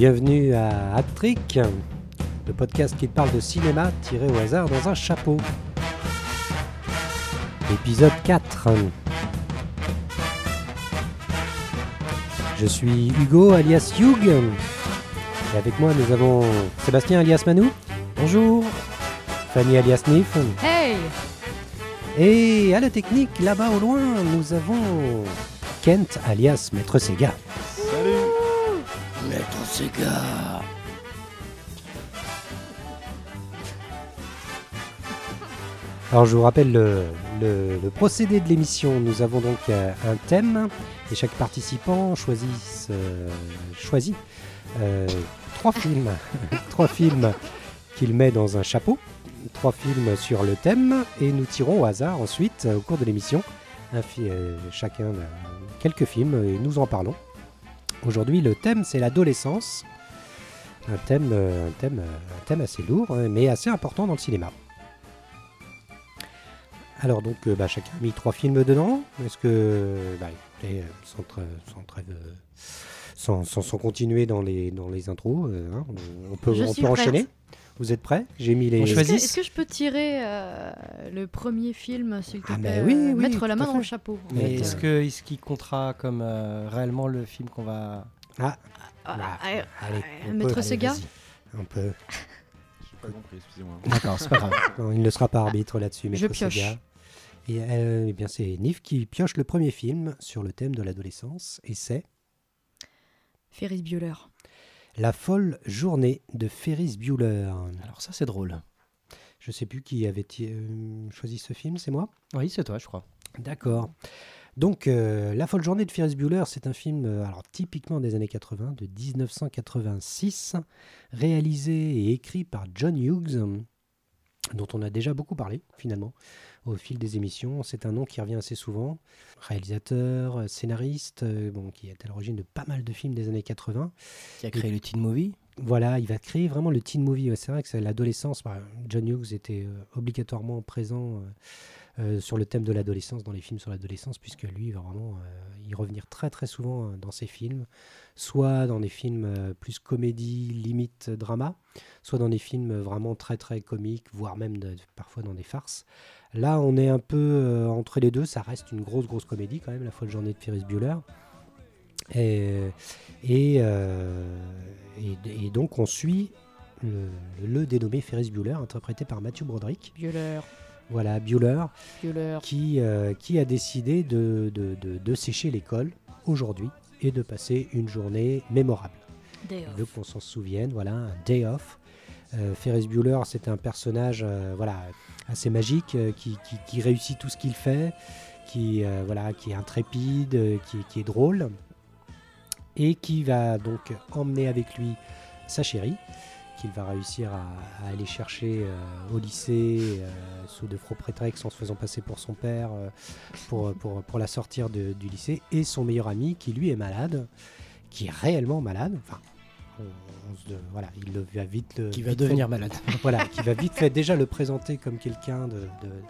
Bienvenue à Actric, le podcast qui parle de cinéma tiré au hasard dans un chapeau. Épisode 4. Je suis Hugo alias Hugh. Et avec moi nous avons Sébastien alias Manou. Bonjour. Fanny alias Nif. Hey Et à la technique, là-bas au loin, nous avons Kent alias Maître Sega. Alors je vous rappelle le, procédé de l'émission. Nous avons donc euh, un thème et chaque participant choisit, euh, choisit euh, trois films, trois films qu'il met dans un chapeau, trois films sur le thème et nous tirons au hasard ensuite au cours de l'émission chacun quelques films et nous en parlons. Aujourd'hui le thème c'est l'adolescence, un thème, euh, un thème, euh, un thème assez lourd hein, mais assez important dans le cinéma. Alors donc euh, bah, chacun a mis trois films dedans. Est-ce que bah, écoutez, sans, sans sans, sans- continuer dans les dans les intros, hein, on, peut on peut enchaîner? Vous êtes prêts? J'ai mis les. On Est-ce que, choisit. est-ce que je peux tirer euh, le premier film, s'il te Ah, plaît mais oui, euh, oui, Mettre la main dans le chapeau. Mais est-ce euh. que est-ce qu'il comptera comme euh, réellement le film qu'on va Ah, Ah, bah, ah, allez, ah, on Maître peut, allez, Sega vas-y. Un peu. J'ai pas compris, excusez-moi. D'accord, c'est pas grave. Non, il ne sera pas arbitre là-dessus. Je Maître pioche. Sega. Et euh, eh bien c'est Nif qui pioche le premier film sur le thème de l'adolescence et c'est Ferris Bueller. La folle journée de Ferris Bueller. Alors ça c'est drôle. Je sais plus qui avait euh, choisi ce film, c'est moi? Oui, c'est toi, je crois. D'accord. Donc, euh, La folle journée de Ferris Bueller, c'est un film euh, alors, typiquement des années 80, de 1986, réalisé et écrit par John Hughes, dont on a déjà beaucoup parlé finalement au fil des émissions. C'est un nom qui revient assez souvent. Réalisateur, euh, scénariste, euh, bon, qui est à l'origine de pas mal de films des années 80. Qui a créé le teen movie Voilà, il va créer vraiment le teen movie. C'est vrai que c'est l'adolescence. bah, John Hughes était euh, obligatoirement présent euh, euh, sur le thème de l'adolescence dans les films sur l'adolescence, puisque lui, va vraiment euh, y revenir très très souvent euh, dans ses films, soit dans des films euh, plus comédie, limite drama, soit dans des films vraiment très très comiques, voire même parfois dans des farces. Là, on est un peu euh, entre les deux. Ça reste une grosse grosse comédie quand même, la folle journée de Ferris Bueller. Et, et, euh, donc on suit le, le dénommé Ferris Bueller, interprété par Matthew Broderick. Bueller. Voilà, Bueller, Bueller. qui, euh, qui a décidé de, de- de- de sécher l'école aujourd'hui et de passer une journée mémorable. Day Il veut qu'on s'en souvienne, voilà, un day off. Euh, Ferris Bueller, c'est un personnage euh, voilà, assez magique euh, qui, qui- qui réussit tout ce qu'il fait, qui, voilà, qui est intrépide, qui, qui est drôle, et qui va donc emmener avec lui sa chérie, qu'il va réussir à, à aller chercher euh, au lycée euh, sous de faux prétextes en se faisant passer pour son père euh, pour, pour, pour la sortir de- du lycée, et son meilleur ami qui lui est malade, qui est réellement malade. Enfin, on- on se- voilà, il le- va vite le- qui va vite devenir fait- malade. voilà, qui va vite fait déjà le présenter comme quelqu'un de, de-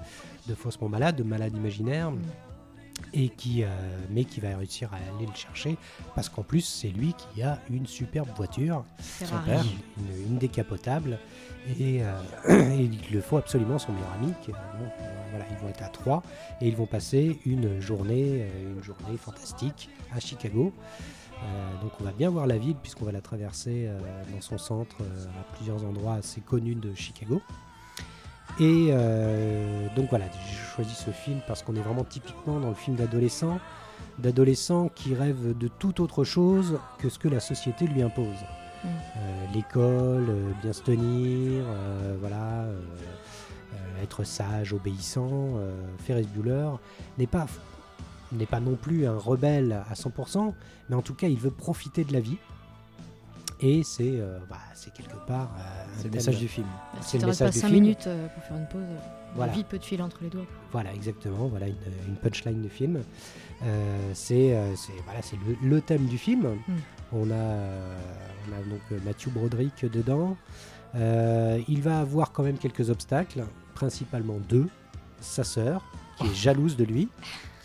de faussement malade, de malade imaginaire, Mm. Et qui, euh, mais qui va réussir à aller le chercher, parce qu'en plus c'est lui qui a une superbe voiture, père. une, une décapotable, et, euh, et il le faut absolument son meilleur ami. qui- bon, voilà, ils vont être à trois, et ils vont passer une journée, euh, une journée fantastique à Chicago. Euh, donc on va bien voir la ville puisqu'on va la traverser dans son centre à plusieurs endroits assez connus de Chicago. Et euh, donc voilà, j'ai choisi ce film parce qu'on est vraiment typiquement dans le film d'adolescent, d'adolescent qui rêve de toute autre chose que ce que la société lui impose. Mm. Euh, L'école, euh, bien se tenir, voilà, être sage, obéissant. Ferris Bueller n'est pas n'est pas non plus un rebelle à 100%, mais en tout cas, il veut profiter de la vie. Et c'est euh, bah, c'est quelque part. euh, C'est le message du film. Bah, c'est si le t'arrêtes message pas du 5 film. minutes euh, pour faire une pause, Voilà. voilà. vie peut te filer entre les doigts. Voilà, exactement. Voilà une, une punchline de film. Euh, c'est euh, c'est- voilà, c'est le, le thème du film. Mm. On, a, euh, on a donc Matthew Broderick dedans. Euh, il va avoir quand même quelques obstacles, principalement deux. Sa sœur, qui est jalouse de lui,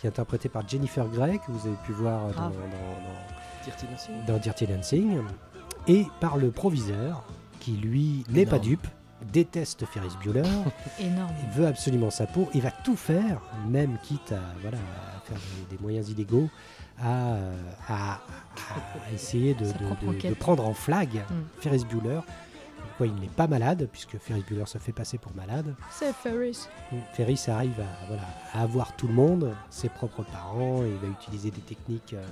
qui est interprétée par Jennifer Grey, que vous avez pu voir dans, Grave. dans- dans- Dirty Dancing. dans Dirty Dancing. Et par le proviseur, qui lui n'est pas dupe, déteste Ferris Bueller, Énorme. veut absolument sa peau, et va tout faire, même quitte à, voilà, à faire des, des moyens illégaux, à, euh, à- à essayer de, prendre en flag Mm. Ferris Bueller. Quoi, il n'est pas malade, puisque Ferris Bueller se fait passer pour malade. C'est Ferris. Ferris arrive à, voilà, à avoir tout le monde, ses propres parents, et il va utiliser des techniques, euh,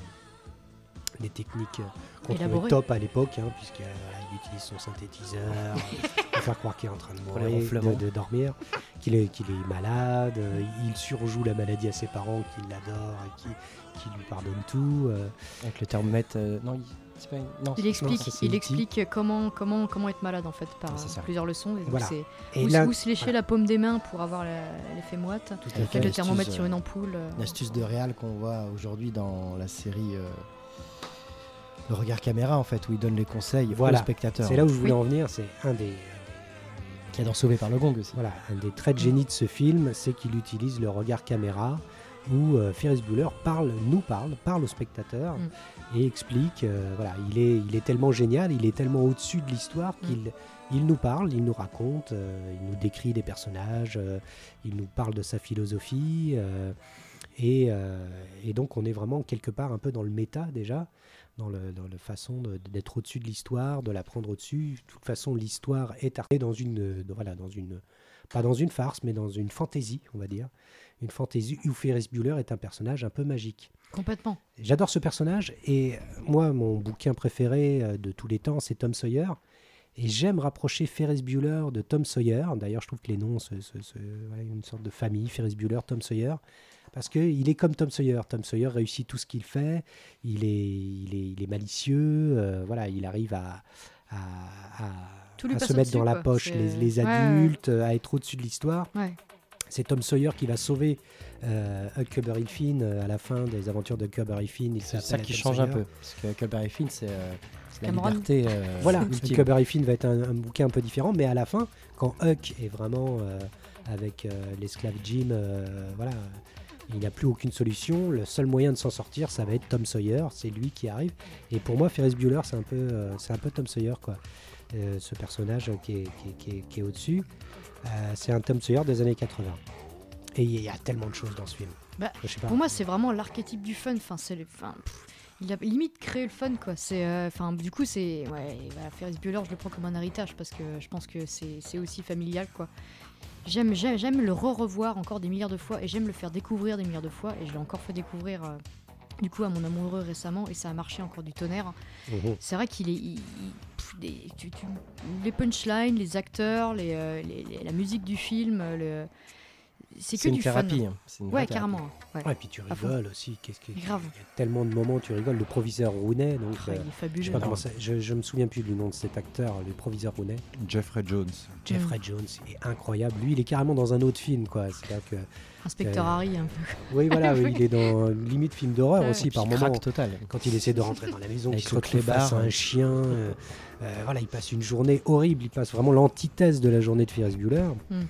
des techniques euh, qu'on trouvait Élaborées. top à l'époque, hein, puisque euh, voilà, il utilise son synthétiseur pour faire croire qu'il est en train de les mourir, ronflements. de, de dormir, qu'il est, qu'il est malade, euh, il surjoue la maladie à ses parents, qu'il l'adore et qui, qui lui pardonne tout. euh, Avec le thermomètre. euh, non, il- c'est pas. Non, Il c'est- explique, ça, c'est il E.T.. explique comment, comment, comment être malade en fait par Ah, plusieurs leçons. Voilà. et où, là, où se lécher la paume des mains pour avoir l'effet moite. tout à fait. Avec le L'astuce, thermomètre sur euh, une ampoule. euh, Une astuce de réal qu'on voit aujourd'hui dans la série euh, Le regard caméra, en fait, où il donne les conseils Voilà. aux spectateurs. c'est là où je voulais Oui. en venir, c'est un des, Qui est dans Sauvé par le Gong aussi. Voilà, un des traits de génie de ce film, c'est qu'il utilise le regard caméra où euh, Ferris Bueller parle, nous parle, parle au spectateur Mm. et explique. euh, voilà, il est, il est tellement génial, il est tellement au-dessus de l'histoire Mm. qu'il il nous parle, il nous raconte, euh, il nous décrit des personnages, euh, il nous parle de sa philosophie. euh, et, euh, et donc on est vraiment quelque part un peu dans le méta déjà, dans le, dans la façon d'être au-dessus de l'histoire, de la prendre au-dessus. De toute façon, l'histoire est arrêtée dans une, euh, voilà, dans une, pas dans une farce, mais dans une fantaisie, on va dire. Une fantaisie où Ferris Bueller est un personnage un peu magique. Complètement. J'adore ce personnage et euh, moi, mon bouquin préféré euh, de tous les temps, c'est Tom Sawyer. Et j'aime rapprocher Ferris Bueller de Tom Sawyer. D'ailleurs, je trouve que les noms, voilà, une sorte de famille, Ferris Bueller, Tom Sawyer. Parce qu'il est comme Tom Sawyer. Tom Sawyer réussit tout ce qu'il fait. Il est, il est, il est malicieux. euh, voilà, il arrive à, à, à- Tout lui à passe se mettre dans la poche les, les Ouais, ouais. adultes, à être au-dessus de l'histoire. Ouais. C'est Tom Sawyer qui va sauver euh, Huckleberry Finn euh, à la fin des aventures de Huckleberry Finn. C'est ça qui Tom change un peu. Parce que Huckleberry Finn, c'est euh, la Cameron. liberté. euh, Voilà. Huckleberry Finn va être un, un bouquin un peu différent, mais à la fin, quand Huck est vraiment euh, avec euh, l'esclave Jim, euh, voilà, il n'a plus aucune solution. Le seul moyen de s'en sortir, ça va être Tom Sawyer. C'est lui qui arrive. Et pour moi, Ferris Bueller, c'est un peu, euh, c'est un peu Tom Sawyer, quoi. Euh, ce personnage qui est, qui est- qui est- qui est au-dessus, Euh, c'est un Tom Sawyer des années 80. Et il y a tellement de choses dans ce film. Bah. Pour moi, c'est vraiment l'archétype du fun. Enfin, c'est le. Enfin, pff, il a limite créé le fun, quoi. C'est. euh, Enfin, du coup, c'est. Ouais, voilà, Ferris Bueller, je le prends comme un héritage parce que je pense que c'est c'est aussi familial, quoi. J'aime, j'aime, j'aime le re-revoir encore des milliards de fois et j'aime le faire découvrir des milliards de fois et je l'ai encore fait découvrir. euh, du coup, à mon amoureux récemment, et ça a marché encore du tonnerre. Mhm. C'est vrai qu'il est. il- il- pff, des- tu- tu- les punchlines, les acteurs, les, euh, les- les- la musique du film, euh, le, c'est que une du fun. thérapie. hein. Une vraie Ouais, carrément. Ouais. Puis tu rigoles aussi. Qu'est-ce que, Grave. Il y a tellement de moments où tu rigoles. Le proviseur Rooney, donc. Ah, euh, il est je, sais fabuleux. pas comment ça- je, je me souviens plus du nom de cet acteur, le proviseur Rooney. Jeffrey Jones. Jeffrey Jones est incroyable. Lui, il est carrément dans un autre film, quoi. C'est que, Inspecteur Euh, Harry, un peu. oui, voilà, oui, il est dans limite film d'horreur Ouais, aussi par moment. total. Quand il essaie de rentrer dans la maison, Avec qu'il se retrouve face à un hein. chien. euh, euh, voilà, il passe une journée horrible. Il passe vraiment l'antithèse de la journée de Ferris Bueller. Mm.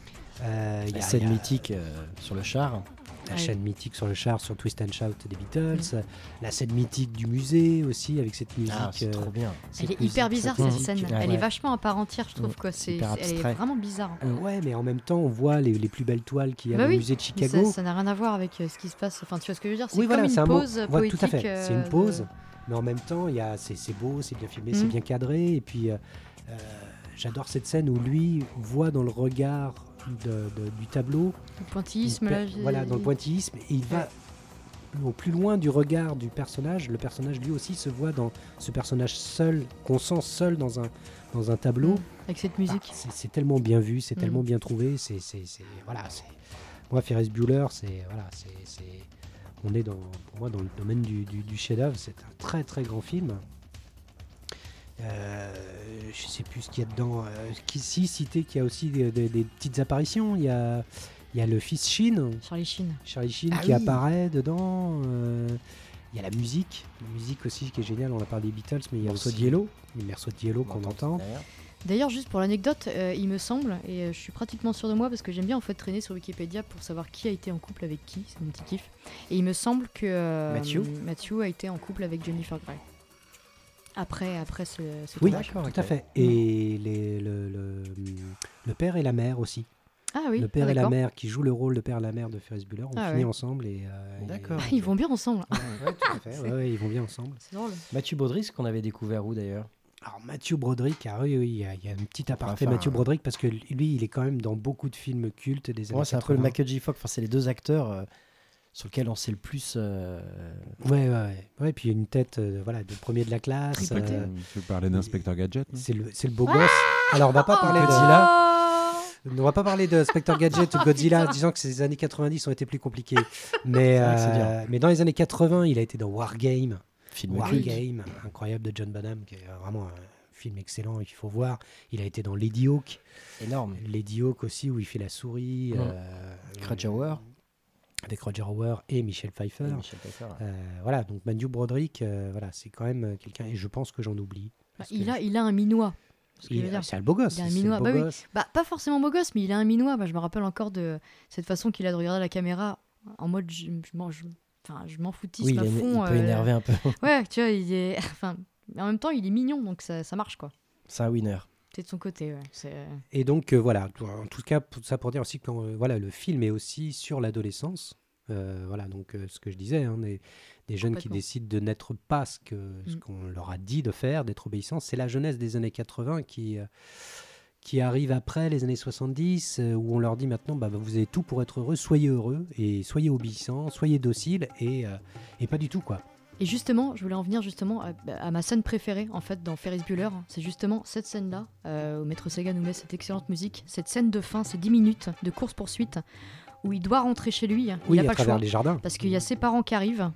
Euh, il y La a- scène il y a mythique euh, sur le char. La Ouais. chaîne mythique sur le char, sur Twist and Shout des Beatles. Mm. La scène mythique du musée aussi, avec cette musique. Ah, c'est euh, trop bien. cette Elle est musique, hyper bizarre cette musique, scène. Elle ouais. est vachement à part entière, je trouve. Mm. Quoi. C'est, elle est vraiment bizarre. Euh, ouais, mais en même temps, on voit les, les plus belles toiles qu'il y a Bah au oui, musée de Chicago. ça, ça n'a rien à voir avec euh, ce qui se passe. Enfin, tu vois ce que je veux dire? C'est Oui, comme voilà, une mot- pause ouais, poétique. tout à fait. C'est une de- pause, mais en même temps, il y a, c'est, c'est beau, c'est bien filmé, c'est Mm. bien cadré. Et puis, j'adore cette scène où lui voit dans le regard de- de- du tableau, Le pointillisme, il là. voilà, dans le pointillisme, et il va au plus loin du regard du personnage. Le personnage, lui aussi, se voit dans ce personnage seul, qu'on sent seul dans un, dans un tableau. Mm. Avec cette Ah, musique. c'est, c'est tellement bien vu, c'est Mm. tellement bien trouvé. C'est, voilà, c'est, moi, Ferris Bueller, c'est, voilà, c'est, c'est- on est dans, pour moi dans le domaine du, du, du chef-d'œuvre. C'est un très très grand film. Euh, je sais plus ce qu'il y a dedans. Euh, qui, si, cité qu'il y a aussi des, des- des petites apparitions. Il y a, il y a le fils Sheen, Charlie Sheen. Charlie Sheen Ah qui oui. apparaît dedans. euh, il y a la musique, la musique aussi qui est géniale. On a parlé des Beatles, mais il y a Morceau aussi de Yellow. les morceaux de Yellow qu'on entend. D'ailleurs, juste pour l'anecdote, euh, il me semble, et je suis pratiquement sûr de moi parce que j'aime bien en fait traîner sur Wikipédia pour savoir qui a été en couple avec qui, c'est mon petit kiff. Et il me semble que euh, Matthew Matthew a été en couple avec Jennifer Grey. Après, après ce, ce Oui, tournage. Tout à fait. Et les- le, le- le père et la mère aussi. Ah oui, le père ah, et la mère qui jouent le rôle de père et la mère de Ferris Bueller ont Ah fini ouais. ensemble. et, euh, et- D'accord. Ils vont bien ensemble. Ouais, tout à fait. Ouais, ouais, ils vont bien ensemble. C'est drôle. Mathieu Baudry, ce qu'on avait découvert où d'ailleurs? Alors Mathieu Broderick, ah oui, oui, il y a, il y a un petit aparté Enfin, Mathieu Broderick parce que lui, il est quand même dans beaucoup de films cultes des années Moi, c'est un peu le 80. Michael J. Fox. Enfin, c'est les deux acteurs euh, sur lesquels on sait le plus. euh, Ouais, ouais, ouais. Ouais, puis il y a une tête euh, voilà, de premier de la classe. Euh, Tu parlais d'inspecteur Gadget c'est le, c'est le beau gosse. Alors, on va pas parler de Godzilla. On va pas parler de Spectre Gadget ou de Godzilla, disant que ces années 90 ont été plus compliquées. Mais, euh, mais dans les années 80, il a été dans Wargame. film War culte. Game, incroyable de John Bonham, qui est vraiment un film excellent et qu'il faut voir. Il a été dans Lady Hawk. énorme. Lady Hawk aussi, où il fait la souris. Ouais. euh, Roger Hauer. Avec Roger Hauer et Michel Pfeiffer. Et Michel Pfeiffer. Euh, voilà, donc Matthew Broderick, euh, voilà, c'est quand même euh, quelqu'un, et je pense que j'en oublie. parce Il que a, il a un minois. Je. C'est un beau gosse. Il a un minois, beau bah oui. gosse. Bah, pas forcément beau gosse, mais il a un minois. Moi, je me rappelle encore de cette façon qu'il a de regarder la caméra en mode je, je m'en je- enfin, je m'en foutisse Oui, à est- il fond. peut euh, énerver un peu. Ouais, tu vois, il est. Enfin, en même temps, il est mignon, donc ça, ça marche, quoi. C'est un winner. De son côté, ouais. C'est... Et donc euh, voilà, en tout cas, ça pour dire aussi que euh, voilà, le film est aussi sur l'adolescence. Euh, voilà, donc euh, ce que je disais, hein, des, des jeunes qui décident de n'être pas ce Mm. qu'on leur a dit de faire, d'être obéissants. C'est la jeunesse des années 80 qui euh, qui arrive après les années 70, euh, où on leur dit maintenant, bah, vous avez tout pour être heureux, soyez heureux et soyez obéissants, soyez dociles et, euh, et pas du tout quoi. Et justement, je voulais en venir justement à, à ma scène préférée en fait dans Ferris Bueller. C'est justement cette scène-là euh, où Maître Sega nous met cette excellente musique. Cette scène de fin, ces 10 minutes de course-poursuite où il doit rentrer chez lui. Il Oui, n'a à pas le travers choix. les jardins. Parce qu'il y a ses parents qui arrivent.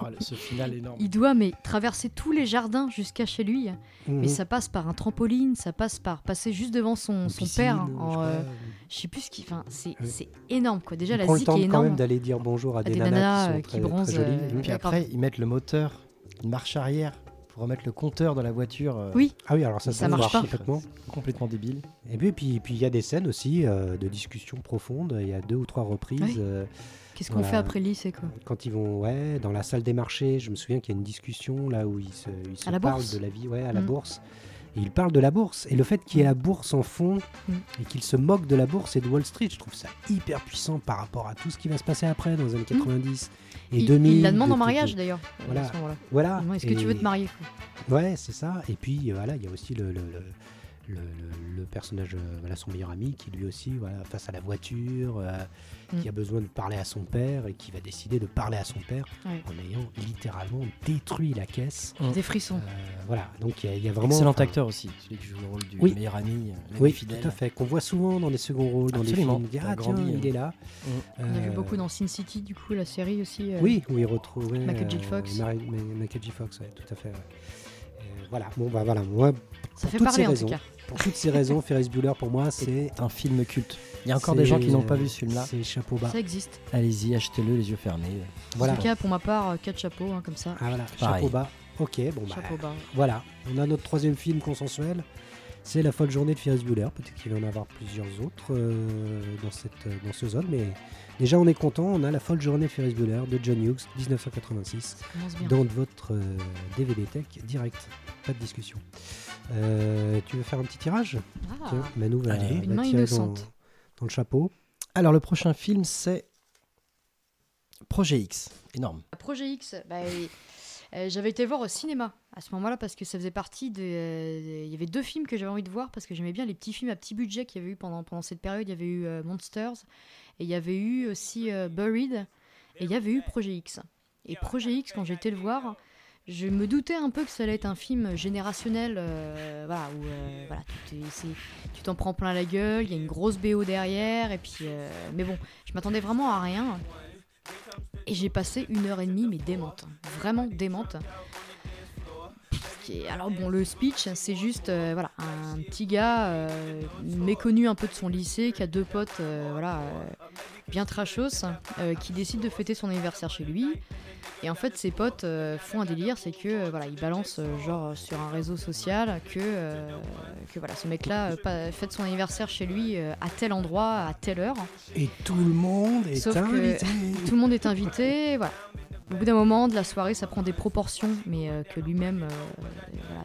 Ah, le- ce final énorme. Il doit mais traverser tous les jardins jusqu'à chez lui. Mhm. Mais ça passe par un trampoline, ça passe par passer juste devant son, Une son piscine, père. je en, crois. euh, je sais plus ce qu'il. Enfin, c'est Oui. énorme quoi. Déjà Il la prend le temps est quand même d'aller dire bonjour à, À des, des nanas, nanas, qui euh, sont qui très, bronzent, très jolies. euh, Mhm. Puis après, ils mettent le moteur, une marche arrière pour remettre le compteur dans la voiture. euh, Oui. Ah oui, alors ça, Ça ça marche marche pas. complètement. Complètement débile. Et puis, puis, puis il y a des scènes aussi euh, de discussion profonde. Il y a deux ou trois reprises. Oui. euh, Qu'est-ce qu'on Voilà. fait après le lycée quoi quand ils vont ouais, dans la salle des marchés, je me souviens qu'il y a une discussion là où ils se, ils parlent bourse. de la vie, ouais, à la Mm. bourse. Et ils parlent de la bourse. Et le fait qu'il y ait la bourse en fond Mm. et qu'ils se moquent de la bourse et de Wall Street, je trouve ça hyper puissant par rapport à tout ce qui va se passer après dans les années 90 et Mm. il, 2000. il la demande de en mariage d'ailleurs. euh, Voilà. Voilà. Est-ce que tu veux te marier Ouais, c'est ça. Et puis euh, voilà, il y a aussi le, le, le, le- le- le personnage, euh, voilà, son meilleur ami, qui lui aussi, voilà, face à la voiture, euh, Mm. qui a besoin de parler à son père et qui va décider de parler à son père Ouais. en ayant littéralement détruit la caisse. Des frissons. Euh, voilà, donc il y, a- il y a vraiment. Excellent acteur aussi, celui qui joue le rôle du Oui. meilleur ami, Oui, fidèle. tout à fait. Qu'on voit souvent dans des seconds rôles, dans Absolument. des films. Ah tiens, grandi, il hein. est là. On a vu beaucoup dans Sin City du coup la série aussi. euh, Oui, où il retrouvait Michael J. Fox. Michael J. Fox, ouais, tout à fait. ouais. Voilà, bon bah voilà, moi, Ça fait toutes ces parler en raisons. tout cas. pour toutes ces raisons, Ferris Bueller pour moi, c'est un film culte. Il y a encore des gens qui n'ont pas vu ce film-là. C'est chapeau bas. Ça existe. Allez-y, achetez-le les yeux fermés. Voilà. En tout cas, pour ma part, euh, quatre chapeaux hein, comme ça. Ah voilà, Pareil. chapeau bas. Ok, bon bah Chapeau bas. voilà. On a notre troisième film consensuel. C'est La folle journée de Ferris Bueller. Peut-être qu'il va y en avoir plusieurs autres euh, dans, cette, dans ce zone, mais déjà on est content. On a La folle journée de Ferris Bueller de John Hughes, 1986, Ça commence bien. dans votre euh, DVD Tech direct. Pas de discussion. Euh, tu veux faire un petit tirage Ah. Tiens, Manu va, Allez. va tirer dans, innocente. dans le chapeau. Alors, le prochain film, c'est Projet X. Énorme. Projet X, bah, euh, j'avais été voir au cinéma à ce moment-là parce que ça faisait partie de. euh, Il y avait deux films que j'avais envie de voir parce que j'aimais bien les petits films à petit budget qu'il y avait eu pendant, pendant cette période. Il y avait eu euh, Monsters et il y avait eu aussi euh, Buried et il y avait eu Projet X. Et Projet X, quand j'ai été le voir, je me doutais un peu que ça allait être un film générationnel, euh, voilà, où euh, tu t'en prends plein la gueule, il y a une grosse BO derrière, et puis, euh, mais bon, je m'attendais vraiment à rien. Et j'ai passé une heure et demie, mais démente. Vraiment démente. Alors bon, le speech, c'est juste voilà, un petit gars méconnu un peu de son lycée, qui a deux potes voilà, bien trashos, qui décide de fêter son anniversaire chez lui. Et en fait, ses potes euh, font un délire, c'est que euh, voilà, ils balancent euh, genre sur un réseau social que, que voilà, ce mec-là fête son anniversaire chez lui à tel endroit, à telle heure. Et tout le monde est Sauf que- invité. Tout le monde est invité, voilà. au bout d'un moment de la soirée, ça prend des proportions, mais que lui-même voilà,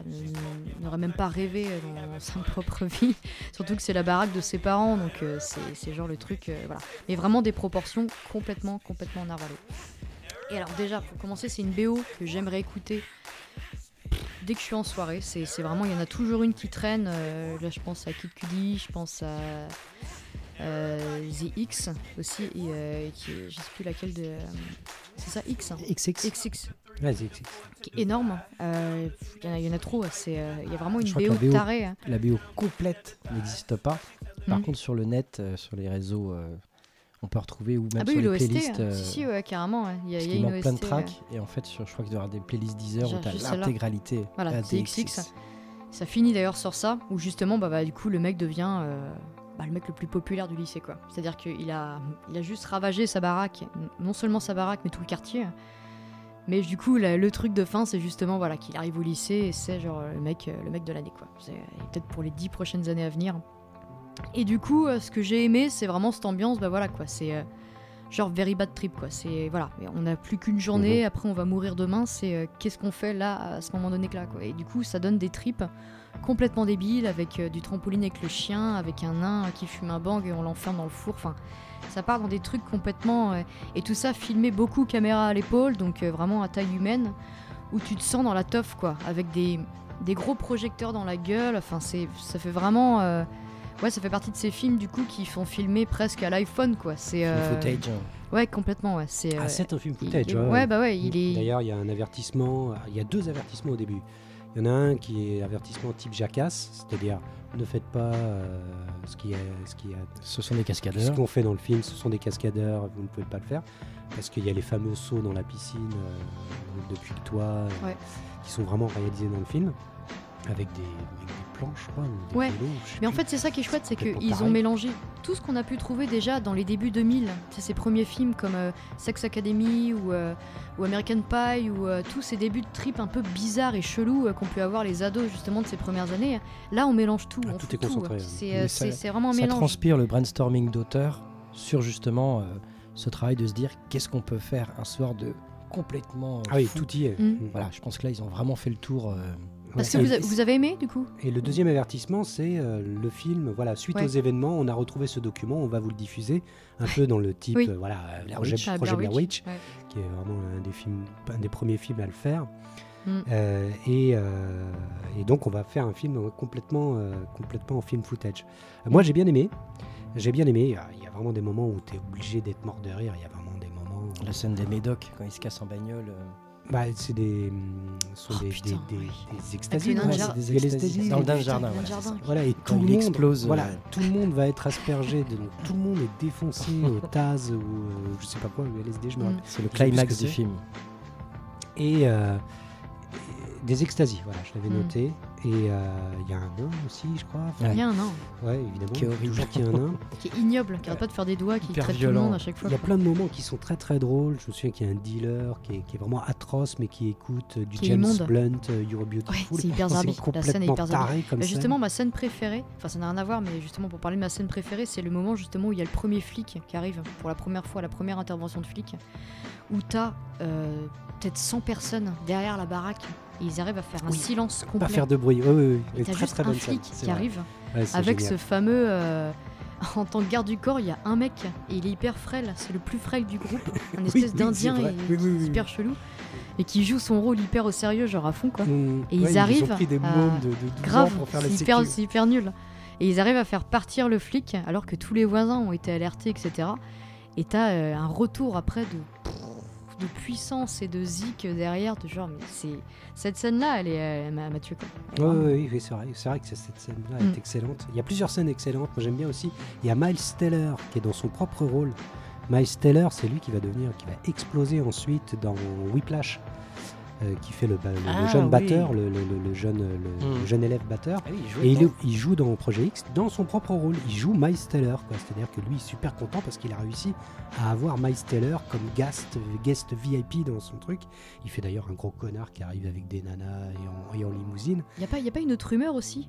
n'aurait même pas rêvé dans sa propre vie. Surtout que c'est la baraque de ses parents, donc c'est genre le truc, voilà. Mais vraiment des proportions complètement, complètement narvalées. Et alors déjà, pour commencer, c'est une BO que j'aimerais écouter dès que je suis en soirée. C'est vraiment, il y en a toujours une qui traîne. euh, là, je pense à Kid Cudi, je pense à euh, The X aussi, et, euh, qui, je sais plus laquelle de. euh, c'est ça, X hein. XX. XX, Vas-y, XX. qui est énorme. Euh, Il y, en a- il y en a trop. c'est, Il y a vraiment une BO, tarée. hein. La BO complète n'existe pas. Par Mhm. contre, sur le net, sur les réseaux, on peut retrouver ou même Ah bah sur les playlists. hein. euh, Si, si, ouais, carrément. ouais. Il y a, y une manque plein de OST, tracks. Et en fait, sur, je crois qu'il doit y avoir des playlists Deezer où tu as l'intégralité. Voilà, DXX. XX. Ça finit d'ailleurs sur ça, où justement, bah, bah, du coup, le mec devient euh, bah, le mec le plus populaire du lycée, quoi. C'est-à-dire qu'il a, il a juste ravagé sa baraque, non seulement sa baraque, mais tout le quartier. Mais du coup, la- le truc de fin, c'est justement voilà qu'il arrive au lycée et c'est genre le mec, euh, le mec de l'année, quoi. C'est peut-être pour les dix prochaines années à venir. Et du coup, euh, ce que j'ai aimé, c'est vraiment cette ambiance, bah voilà quoi. C'est euh, genre very bad trip, quoi. C'est voilà, on n'a plus qu'une journée, après on va mourir demain. C'est euh, qu'est-ce qu'on fait là à ce moment donné que là, quoi. Et du coup, ça donne des trips complètement débiles avec euh, du trampoline avec le chien, avec un nain qui fume un bang et on l'enferme dans le four. Enfin, ça part dans des trucs complètement euh, et tout ça filmé beaucoup caméra à l'épaule, donc vraiment à taille humaine, où tu te sens dans la toffe, quoi, avec des des gros projecteurs dans la gueule. Enfin, c'est ça fait vraiment Ouais, ça fait partie de ces films du coup qui font filmer presque à l'iPhone quoi. C'est euh, footage. hein. Ouais, complètement ouais. C'est Ah, euh, c'est un film il- footage. il- ouais, ouais, bah ouais, il est. D'ailleurs, il y a un avertissement. Il y a deux avertissements au début. Il y en a un qui est avertissement type jacasse, c'est-à-dire ne faites pas euh, ce qui est, ce qui est Ce sont des ce cascadeurs. qu'on fait dans le film. Ce sont des cascadeurs, vous ne pouvez pas le faire parce qu'il y a les fameux sauts dans la piscine euh, depuis le toit euh, Ouais. qui sont vraiment réalisés dans le film avec des, avec des planches, des Ouais. vélos, Mais en fait, c'est ça qui est chouette, c'est qu'ils ont mélangé tout ce qu'on a pu trouver déjà dans les débuts 2000. C'est ces premiers films comme euh, Sex Academy ou, euh, ou American Pie ou euh, tous ces débuts de trip un peu bizarres et chelous euh, qu'ont pu avoir les ados justement de ces premières années. Là, on mélange tout. Ah, on tout est concentré, hein. C'est euh, ça- vraiment un Ça mélange. transpire le brainstorming d'auteur sur justement euh, ce travail de se dire qu'est-ce qu'on peut faire un soir de complètement Ah oui, fou. tout y est. Voilà, je pense que là ils ont vraiment fait le tour. Euh, Parce que vous, a- vous avez aimé du coup? Et le deuxième avertissement, c'est euh, le film. Voilà, suite Ouais. aux événements, on a retrouvé ce document, on va vous le diffuser un peu dans le type, Oui. euh, voilà, euh, Blair projet, Witch. Projet Blair Blair Witch, Ouais. qui est vraiment un des films, un des premiers films à le faire. Mm. Euh, et, euh, et donc, on va faire un film euh, complètement, euh, complètement en film footage. Euh, moi, j'ai bien aimé. J'ai bien aimé. Il y a- Il vraiment des moments où tu es obligé d'être mort de rire. Il y a vraiment des moments. où- la scène des médocs quand ils se cassent en bagnole. Bah, c'est des, hum, ce sont Oh, des, putain, des, des, oui. des extasies. C'est jardin. des extasies. Dans le Putain, jardin, voilà, jardin. Voilà, et tout le monde, explose, voilà, euh, tout le monde va être aspergé, de, donc tout le monde est défoncé au Taz ou euh, je sais pas quoi, le LSD, je me Mm. rappelle. C'est le climax du film. Et, euh, et des extasies, voilà, je l'avais Mm. noté. Et euh, il y a un nain aussi, je crois. Enfin, Il y a un nain ouais, évidemment. Qui est horrible. Toujours qu'il y a un nain. qui est ignoble, qui arrête pas de faire des doigts, qui Hyper traite tout le violent. monde à chaque fois. Il y a plein de moments qui sont très très drôles. Je me souviens qu'il y a un dealer qui est, qui est vraiment atroce, mais qui écoute euh, du Qui James. Blunt, euh, You're Ouais, Beautiful. c'est hyper C'est zarbi. La scène est complètement hyper zarbi. taré comme Bah, ça. justement, ma scène préférée, enfin ça n'a rien à voir, mais justement pour parler de ma scène préférée, c'est le moment justement où il y a le premier flic qui arrive pour la première fois, la première intervention de flic, où t'as euh, peut-être 100 personnes derrière la baraque et ils arrivent à faire un Oui, silence Pas complet. faire de bruit. Oui, oui, oui. et t'as juste très un flic scène, qui arrive Ouais, avec génial. ce fameux. euh, en tant que garde du corps, il y a un mec et il est hyper frêle, c'est le plus frêle du groupe, un espèce oui, d'indien et- hyper chelou et qui joue son rôle hyper au sérieux, genre à fond quoi. Mm. Et ils Ouais, Ils arrivent ont pris des à- de, de 12 Grave, ans pour faire la c'est sécu. hyper, c'est hyper nul. Et ils arrivent à faire partir le flic alors que tous les voisins ont été alertés, etc. Et t'as euh, un retour après de, de puissance et de zik derrière, de genre, mais c'est cette scène-là, elle est, elle m'a tué quoi. Ouais, Vraiment. ouais, oui, oui, c'est vrai, c'est vrai que cette scène-là Mm. est excellente. Il y a plusieurs scènes excellentes. Moi, j'aime bien aussi. Il y a Miles Teller qui est dans son propre rôle. Miles Teller, c'est lui qui va devenir, qui va exploser ensuite dans Whiplash, euh, qui fait le, ba- le- le Ah, jeune oui. batteur, le, le- le- le jeune, le, Mm. le jeune élève batteur. Ah oui, il Et il, il joue dans Projet X dans son propre rôle. Il joue Miles quoi. C'est-à-dire que lui, il est super content parce qu'il a réussi à avoir Miles Teller comme guest, guest VIP dans son truc. Il fait d'ailleurs un gros connard qui arrive avec des nanas et en, et en limousine. Y a pas, y a pas une autre rumeur aussi?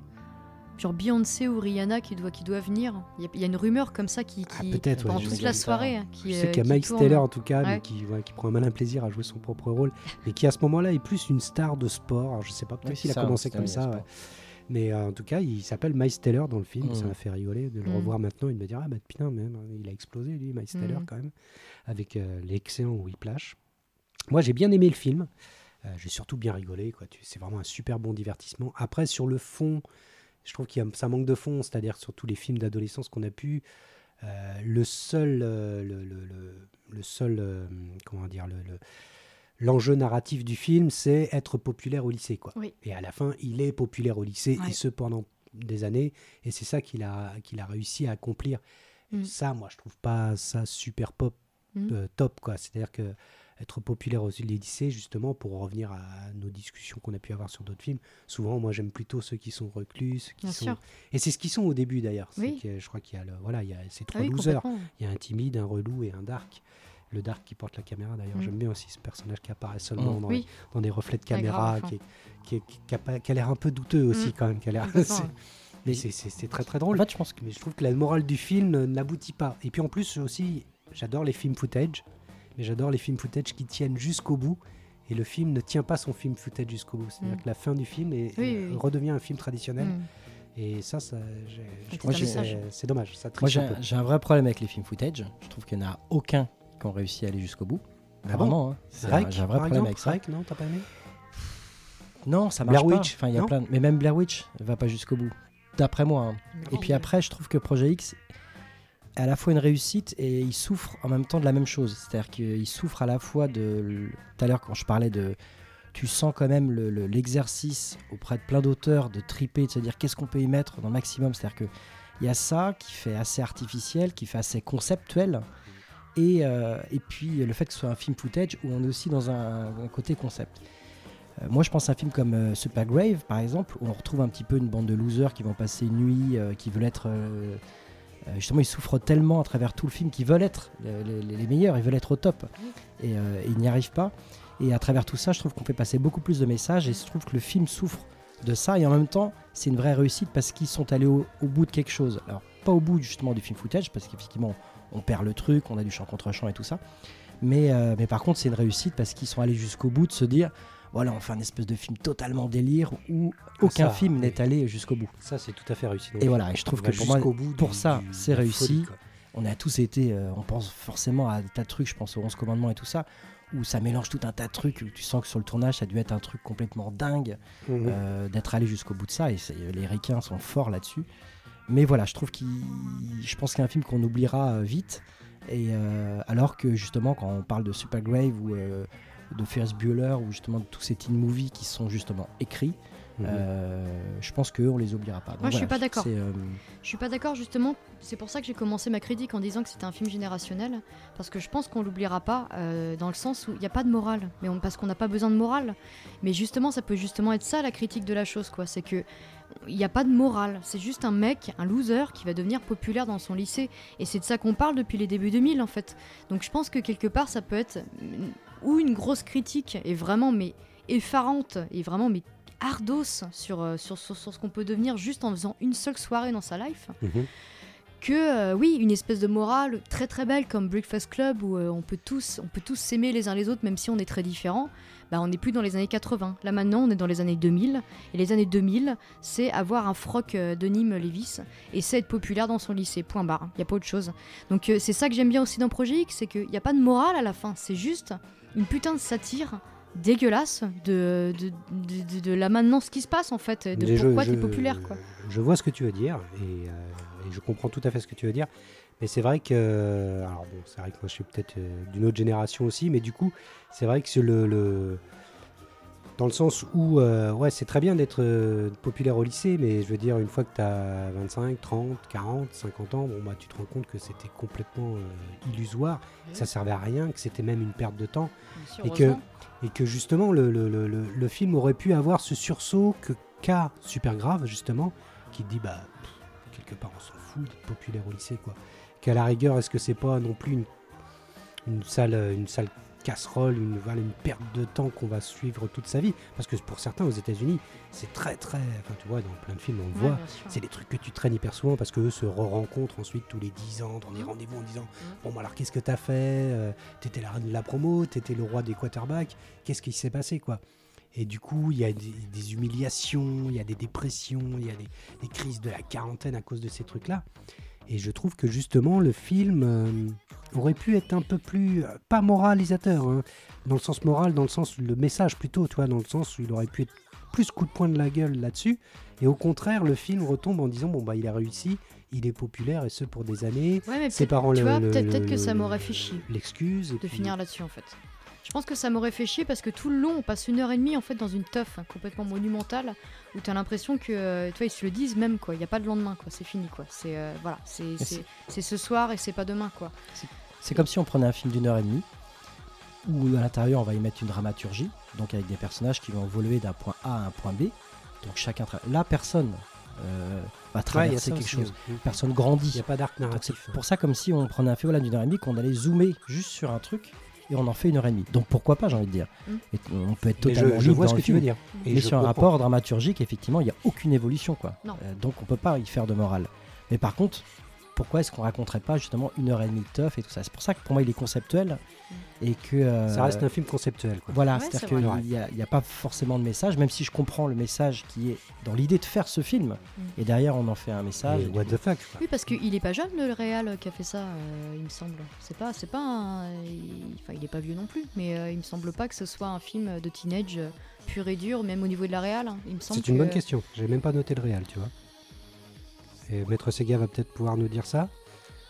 Genre Beyoncé ou Rihanna qui doit, qui doit venir. Il y, a- il y a une rumeur comme ça qui, Ah, qui peut-être, ouais, pendant je toute sais la soirée, hein, qui, Je sais euh, qu'il y a Mike tourne. Steller en tout cas, mais Ouais. qui, ouais, qui prend un malin plaisir à jouer son propre rôle, mais qui à ce moment-là est plus une star de sport. Alors, je sais pas, peut-être Oui, qu'il a commencé comme ça. ouais. Mais euh, en tout cas, il s'appelle Miles Steller dans le film. Ça Mhm. m'a fait rigoler de le Mhm. revoir maintenant et de me dire Ah bah putain, même, il a explosé lui, Miles Steller Mhm. quand même, avec euh, l'excellent Whiplash. Moi j'ai bien aimé le film. Euh, j'ai surtout bien rigolé. quoi. C'est vraiment un super bon divertissement. Après, sur le fond, je trouve qu'il y a, ça manque de fond, c'est-à-dire sur tous les films d'adolescence qu'on a pu. euh, le seul, euh, le, le- le- le seul, euh, comment dire, le, le- l'enjeu narratif du film, c'est être populaire au lycée, quoi. Oui. Et à la fin, il est populaire au lycée, Ouais. et ce pendant des années, et c'est ça qu'il a, qu'il a réussi à accomplir. Mm. Ça, moi, je trouve pas ça super pop, Mm. euh, top, quoi. C'est-à-dire que être populaire aux lycées, justement, pour revenir à nos discussions qu'on a pu avoir sur d'autres films, souvent, moi, j'aime plutôt ceux qui sont reclus, ceux qui Bien sont... sûr. Et c'est ce qu'ils sont au début, d'ailleurs. C'est Oui. que je crois qu'il y a, le, voilà, il y a ces Ah trois oui, losers. Il y a un timide, un relou et un dark. Le dark qui porte la caméra, d'ailleurs. Mm. J'aime bien aussi ce personnage qui apparaît seulement Mm. dans, Oui. les, dans des reflets de caméra, grave, qui, est- qui, est- qui a, pas- qui a l'air un peu douteux aussi, Mm. quand même. qui a l'air- mais c'est- très très En drôle. fait, je pense que Mais je trouve que la morale du film n'aboutit pas. Et puis en plus aussi, j'adore les films footage, mais j'adore les films footage qui tiennent jusqu'au bout. Et le film ne tient pas son film footage jusqu'au bout. C'est-à-dire Mm. que la fin du film est- Oui, oui, oui. redevient un film traditionnel. Mm. Et ça, ça c'est dommage. Ça moi j'ai un vrai problème avec les films footage. Je trouve qu'il n'y en a aucun qui ont réussi à aller jusqu'au bout. Ah bon vraiment, hein. J'ai un vrai par problème exemple avec ça. Rec, non, t'as pas aimé? Non, ça marche Blair pas. Witch, Enfin, il y a plein de- Mais même Blair Witch va pas jusqu'au bout. D'après moi. hein. Et puis après, je trouve que Projet X à la fois une réussite et il souffre en même temps de la même chose. C'est-à-dire qu'il souffre à la fois de. Tout à l'heure, quand je parlais de. Tu sens quand même le- le- l'exercice auprès de plein d'auteurs de triper, de se dire qu'est-ce qu'on peut y mettre dans le maximum. C'est-à-dire qu'il y a ça qui fait assez artificiel, qui fait assez conceptuel. Et, euh, et puis le fait que ce soit un film footage où on est aussi dans un, un côté concept. Euh, moi, je pense à un film comme euh, Super Grave, par exemple, où on retrouve un petit peu une bande de losers qui vont passer une nuit, euh, qui veulent être. Euh, euh, justement, ils souffrent tellement à travers tout le film qu'ils veulent être les, les- meilleurs, ils veulent être au top. Et, euh, ils n'y arrivent pas. Et à travers tout ça, je trouve qu'on fait passer beaucoup plus de messages et je trouve que le film souffre de ça. Et en même temps, c'est une vraie réussite parce qu'ils sont allés au, bout de quelque chose. Alors, pas au bout justement du film footage, parce qu'effectivement, on perd le truc, on a du chant contre chant et tout ça. Euh, mais par contre, c'est une réussite parce qu'ils sont allés jusqu'au bout de se dire voilà, on fait un espèce de film totalement délire où aucun ça, film oui. n'est allé jusqu'au bout. Ça, c'est tout à fait réussi. Et voilà, et je trouve que pour moi, bout pour du- ça, c'est réussi. folie, on a tous été, euh, on pense forcément à des tas de trucs, je pense aux 11 commandements et tout ça, où ça mélange tout un tas de trucs, où tu sens que sur le tournage, ça a dû être un truc complètement dingue Mhm. euh, d'être allé jusqu'au bout de ça, et les ricains sont forts là-dessus. Mais voilà, je trouve qu'il, je pense qu'il y a un film qu'on oubliera euh, vite, et euh, alors que justement, quand on parle de Super Grave ou de Ferris Bueller, ou justement de tous ces teen movies qui sont justement écrits, Mhm. euh, je pense qu'eux, on les oubliera pas. Donc Moi, je suis pas d'accord. c'est, euh, Je suis pas d'accord justement, c'est pour ça que j'ai commencé ma critique en disant que c'était un film générationnel, parce que je pense qu'on l'oubliera pas, euh, dans le sens où il n'y a pas de morale, mais on- parce qu'on n'a pas besoin de morale. Mais justement, ça peut justement être ça la critique de la chose, quoi. C'est que il n'y a pas de morale, c'est juste un mec, un loser qui va devenir populaire dans son lycée, et c'est de ça qu'on parle depuis les débuts 2000 en fait. Donc je pense que quelque part ça peut être une- ou une grosse critique et vraiment mais effarante et vraiment mais ardos sur, euh, sur, sur, sur ce qu'on peut devenir juste en faisant une seule soirée dans sa life Mhm. que euh, oui une espèce de morale très très belle comme Breakfast Club où euh, on peut tous on peut tous s'aimer les uns les autres même si on est très différents bah on n'est plus dans les années 80 là maintenant on est dans les années 2000 et les années 2000 c'est avoir un froc euh, de Nîmes Lévis et c'est être populaire dans son lycée. Point barre. Il y a pas autre chose. Donc euh, c'est ça que j'aime bien aussi dans Projet X c'est qu'il n'y a pas de morale à la fin. C'est juste une putain de satire dégueulasse de, de, de, de- la maintenance qui se passe en fait de Mais pourquoi je- t'es populaire quoi. Je vois ce que tu veux dire et, euh, et je comprends tout à fait ce que tu veux dire. Mais c'est vrai que. Alors bon, c'est vrai que moi je suis peut-être euh, d'une autre génération aussi, mais du coup, c'est vrai que c'est le, le- Dans le sens où, euh, ouais, c'est très bien d'être euh, populaire au lycée, mais je veux dire, une fois que tu as 25, 30, 40, 50 ans, bon, bah, tu te rends compte que c'était complètement euh, illusoire, que ça servait à rien, que c'était même une perte de temps. Et que, et que justement le, le- le- film aurait pu avoir ce sursaut que qu'a Super Grave justement qui te dit bah pff, quelque part on s'en fout d'être populaire au lycée quoi qu'à la rigueur est-ce que c'est pas non plus une, une salle une salle casserole, une, voilà, une perte de temps qu'on va suivre toute sa vie? Parce que pour certains, aux États-Unis, c'est très, très. Enfin, tu vois, dans plein de films, on le Ouais, voit. C'est des trucs que tu traînes hyper souvent parce qu'eux se re-rencontrent ensuite tous les 10 ans dans des Mhm. rendez-vous en disant Mhm. Bon, bah, alors qu'est-ce que t'as fait? Euh, T'étais la reine de la promo, t'étais le roi des quarterbacks, qu'est-ce qui s'est passé quoi Et du coup, il y a des, des humiliations, il y a des dépressions, il y a des, des crises de la quarantaine à cause de ces trucs-là. Et je trouve que justement, le film euh, aurait pu être un peu plus, euh, pas moralisateur, hein, dans le sens moral, dans le sens, le message plutôt, tu vois, dans le sens où il aurait pu être plus coup de poing de la gueule là-dessus. Et au contraire, le film retombe en disant, bon, bah, il a réussi, il est populaire, et ce pour des années. Ouais, mais Ses peut-être parents tu vois, peut-être- que ça m'aurait fait chier. L'excuse. de puis- finir là-dessus en fait. Je pense que ça m'aurait fait chier parce que tout le long on passe une heure et demie en fait dans une teuf hein, complètement monumentale où t'as l'impression que euh, tu vois ils se le disent même quoi, il y a pas de lendemain quoi, c'est fini quoi. C'est euh, voilà, c'est ce soir et c'est pas demain quoi. C'est comme si on prenait un film d'une heure et demie, où à l'intérieur on va y mettre une dramaturgie, donc avec des personnages qui vont évoluer d'un point A à un point B. Donc chacun. tra- Là, personne euh, va Ouais, il traverser ça quelque aussi, chose. Personne Il grandit. n'y a pas d'arc Donc c'est narratif. pour ça comme si on prenait un film voilà, d'une heure et demie, qu'on allait zoomer juste sur un truc et on en fait une heure et demie. Donc pourquoi pas, j'ai envie de dire. Mm. Et on peut être totalement je, je libre vois dans ce le que tu veux dire. Et Mais sur un rapport dramaturgique, effectivement, il n'y a aucune évolution. Quoi. Euh, donc on peut pas y faire de morale. Mais par contre, pourquoi est-ce qu'on raconterait pas justement une heure et demie de teuf et tout ça C'est pour ça que pour moi il est conceptuel et que... euh, Ça reste un film conceptuel. Quoi. Voilà, Ouais, c'est-à-dire c'est qu'il n'y a, il y a pas forcément de message, même si je comprends le message qui est dans l'idée de faire ce film, Mm. et derrière on en fait un message. Mais et what the fuck quoi. Oui parce qu'il est pas jeune le réal qui a fait ça, euh, il me semble. C'est pas c'est pas un... enfin il est pas vieux non plus, mais euh, il me semble pas que ce soit un film de teenage euh, pur et dur, même au niveau de la réal. hein. Il me semble C'est une que- bonne question. J'ai même pas noté le réel, tu vois. Et Maître Sega va peut-être pouvoir nous dire ça.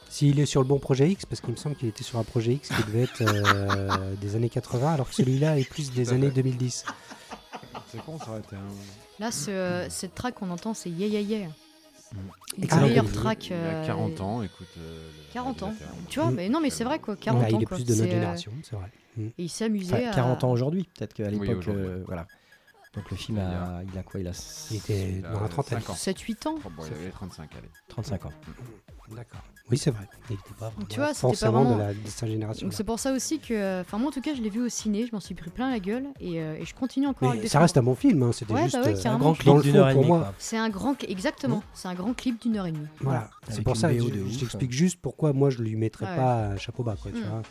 S'il est sur le bon projet X, parce qu'il me semble qu'il était sur un projet X qui devait être euh, des années 80, alors que celui-là est plus des à années fait. 2010. C'est con, ça aurait été un. Là ce- cette track qu'on entend c'est Yeah Yeah Yeah. Mm. Excellent meilleure film. track. Il a euh, 40 ans, écoute. euh, le 40 ans. Tu vois, Mm. mais non, mais c'est vrai quoi, 40 Là, ans. il est quoi. plus de notre euh, génération, c'est vrai. Mm. Et il s'amusait Enfin, à. 40 ans aujourd'hui, peut-être qu'à Oui, l'époque, aujourd'hui. euh, voilà. Donc le film a, il a quoi Il a Il était dans la trentaine. 5 ans. 7-8 ans. Oh, bon, il avait 35, allez. 35 ans. D'accord. Oui, c'est vrai. Il n'était pas vraiment Tu vois, c'était pas forcément vraiment- de, la, de sa génération. Donc c'est pour ça aussi que. Enfin, moi en tout cas, je l'ai vu au ciné, je m'en suis pris plein la gueule et, euh, et je continue encore à le Mais ça reste un bon film. hein, C'était Ouais, juste bah ouais, euh. Un grand Dans clip le d'une fond, heure et pour demie. C'est un grand. Exactement, Mmh. c'est un grand clip d'une heure et demie. Voilà, c'est pour ça je, t'explique juste pourquoi moi je lui mettrais Ouais. pas un chapeau bas. Quoi, tu Mm. vois.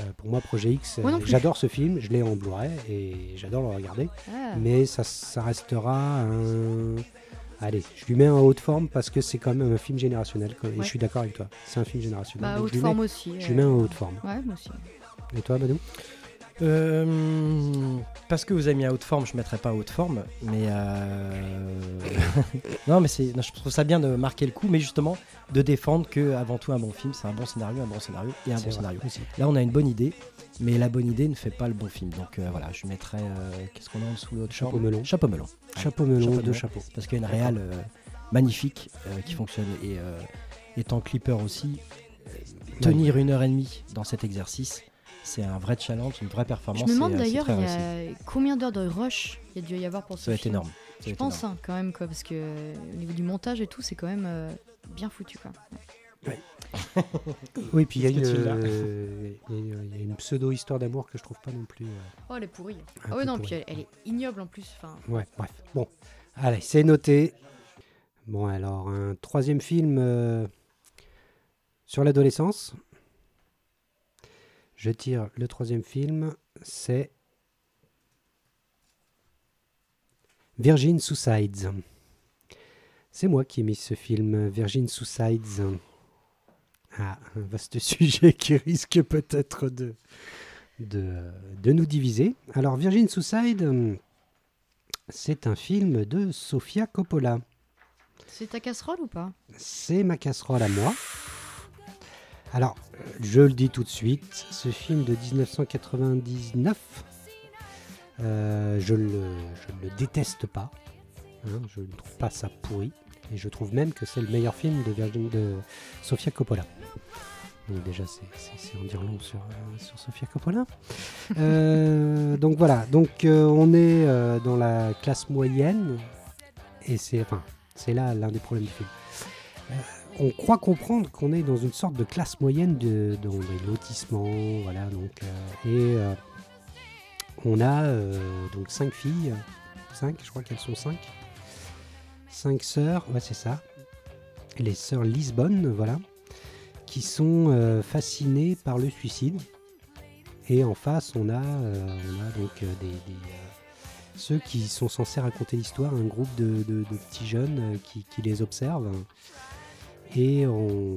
Euh, pour moi, Projet X, euh, j'adore ce film, je l'ai en Blu-ray et j'adore le regarder. Ah. Mais ça, ça restera un. Allez, je lui mets un haut de forme parce que c'est quand même un film générationnel. Et Ouais. je suis d'accord avec toi. C'est un film générationnel. Bah, haute je, lui forme mets, aussi. je lui euh, mets un haut de forme. Ouais, moi aussi. Et toi, Badou? Euh, parce que vous avez mis à haute forme, je ne mettrais pas à haute forme, mais euh, non, mais c'est, je trouve ça bien de marquer le coup, mais justement de défendre que avant tout un bon film, c'est un bon scénario, un bon scénario et un bon vrai, scénario. aussi. Là, on a une bonne idée, mais la bonne idée ne fait pas le bon film. Donc euh, voilà, je mettrais, euh, qu'est-ce qu'on a en dessous de haute Chapeau melon. Chapeau melon. Chapeau melon, Chapeau deux melon. chapeaux. Parce qu'il y a une réale magnifique qui fonctionne et étant clipper aussi, tenir une heure et demie dans cet exercice, c'est un vrai challenge, une vraie performance. Je me demande euh, d'ailleurs, combien d'heures de rush il y a dû y avoir pour ce Ça va être film énorme. Ça Je pense énorme. hein, quand même quoi, parce que euh, au niveau du montage et tout, c'est quand même euh, bien foutu quoi. Oui, puis il y a une, euh, une- il y a une pseudo-histoire d'amour que je trouve pas non plus. euh, Oh, elle est pourrie. Ah ouais peu non, pourrie. puis elle, elle est ignoble en plus. Enfin, Ouais, bref. Bon, allez, c'est noté. Bon, alors, un troisième film euh, sur l'adolescence. Je tire le troisième film, c'est Virgin Suicides. C'est moi qui ai mis ce film, Virgin Suicides. Ah, un vaste sujet qui risque peut-être de, de, de nous diviser. Alors, Virgin Suicide, c'est un film de Sofia Coppola. c'est ta casserole ou pas? C'est ma casserole à moi. Alors, je le dis tout de suite, ce film de 1999, euh, je ne le, je ne le déteste pas. hein, je ne trouve pas ça pourri. Et je trouve même que c'est le meilleur film de, Virgin, de Sofia Coppola. Donc déjà, c'est- en dire long sur, euh, sur Sofia Coppola. Euh, donc voilà, donc on est dans la classe moyenne. Et c'est enfin, c'est là l'un des problèmes du film. On croit comprendre qu'on est dans une sorte de classe moyenne de, dans des lotissements, voilà. Donc, euh, et euh, on a euh, donc cinq filles, cinq, je crois qu'elles sont cinq, cinq sœurs, ouais c'est ça, les sœurs Lisbonne, voilà, qui sont fascinées par le suicide. Et en face, on a, on a donc ceux qui sont censés raconter l'histoire, un groupe de, petits jeunes qui les observent. Et on,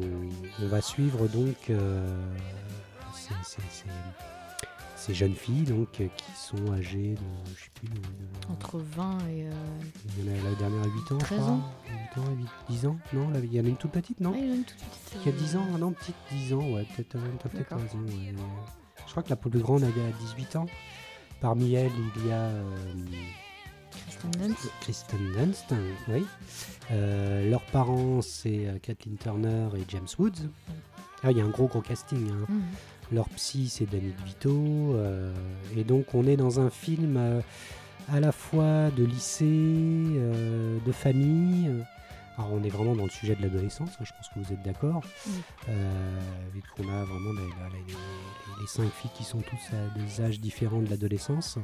on va suivre donc euh, ces, ces- ces- ces jeunes filles donc, euh, qui sont âgées de, je sais plus, de- de- Entre 20 et. euh, il y en a la dernière à 8 ans, je 13 crois. ans 8 ans, 8, 10 ans Non, là, il y en a une toute petite, non ah, il y en a une toute petite, Qui a euh, 10 ans Ah Non, petite, 10 ans, ouais, peut-être, euh, D'accord. raison. ouais. Je crois que la plus grande, elle a 18 ans. Parmi elles, il y a euh, Kristen Dunst. Kristen Dunst, oui. Euh, leurs parents, c'est euh, Kathleen Turner et James Woods. Ah, il y a un gros, gros casting. hein. Mhm. Leur psy, c'est Danny DeVito. euh, et donc, on est dans un film euh, à la fois de lycée, euh, de famille. Alors, on est vraiment dans le sujet de l'adolescence, hein, je pense que vous êtes d'accord. Oui. Euh, vu qu'on a vraiment les, les- les- les cinq filles qui sont toutes à des âges différents de l'adolescence.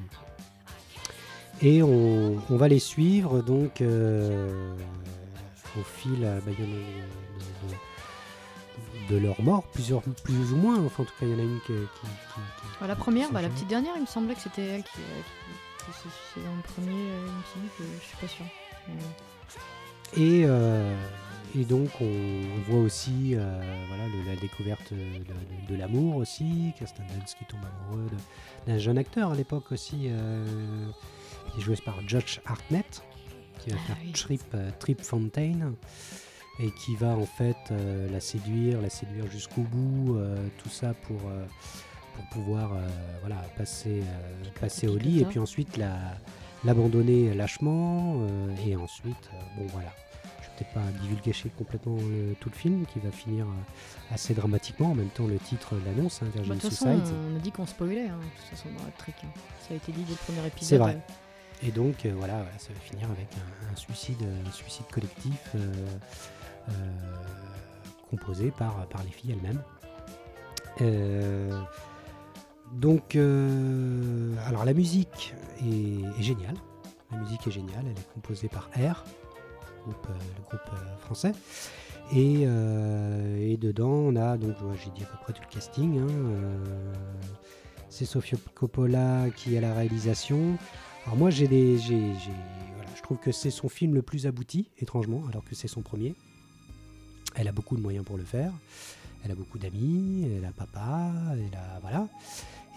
Et on, on va les suivre donc euh, au fil euh, bah, de, de- de leur mort, plusieurs, plus ou moins. Enfin, en tout cas, il y en a une qui. qui- qui- qui- Bah, la première, bah, la petite dernière, il me semblait que c'était elle qui, euh, qui, qui se suicidait en premier. il me semble que je suis pas. Mais- Et, euh, et donc, on, on voit aussi euh, voilà, le- la découverte de, l'amour aussi. Kirsten Dunst qui tombe amoureux d'un jeune acteur à l'époque aussi, qui est joué par Josh Hartnett, qui va Ah faire oui. Trip, euh, Trip Fontaine, et qui va en fait euh, la séduire, la séduire jusqu'au bout, euh, tout ça pour, euh, pour pouvoir voilà, passer, passer au lit, et puis ensuite la l'abandonner lâchement et ensuite bon voilà je vais peut-être pas divulgacher complètement le- tout le film qui va finir assez dramatiquement en même temps le titre l'annonce hein, Bah, Virgin façon, Suicide on a dit qu'on spoilait, hein, de toute façon, dans la trick. hein. Ça a été dit dès le premier épisode. C'est vrai. euh, et donc euh, voilà, ça va finir avec un, suicide un suicide collectif euh, euh, composé par, par les filles elles-mêmes. Donc alors la musique est, géniale. La musique est géniale elle est composée par R le groupe français. Et, dedans on a donc j'ai dit à peu près tout le casting hein, c'est Sofia Coppola qui à la réalisation alors moi j'ai des voilà, je trouve que c'est son film le plus abouti étrangement alors que c'est son premier. Elle a beaucoup de moyens pour le faire. Elle a beaucoup d'amis elle a papa elle a voilà.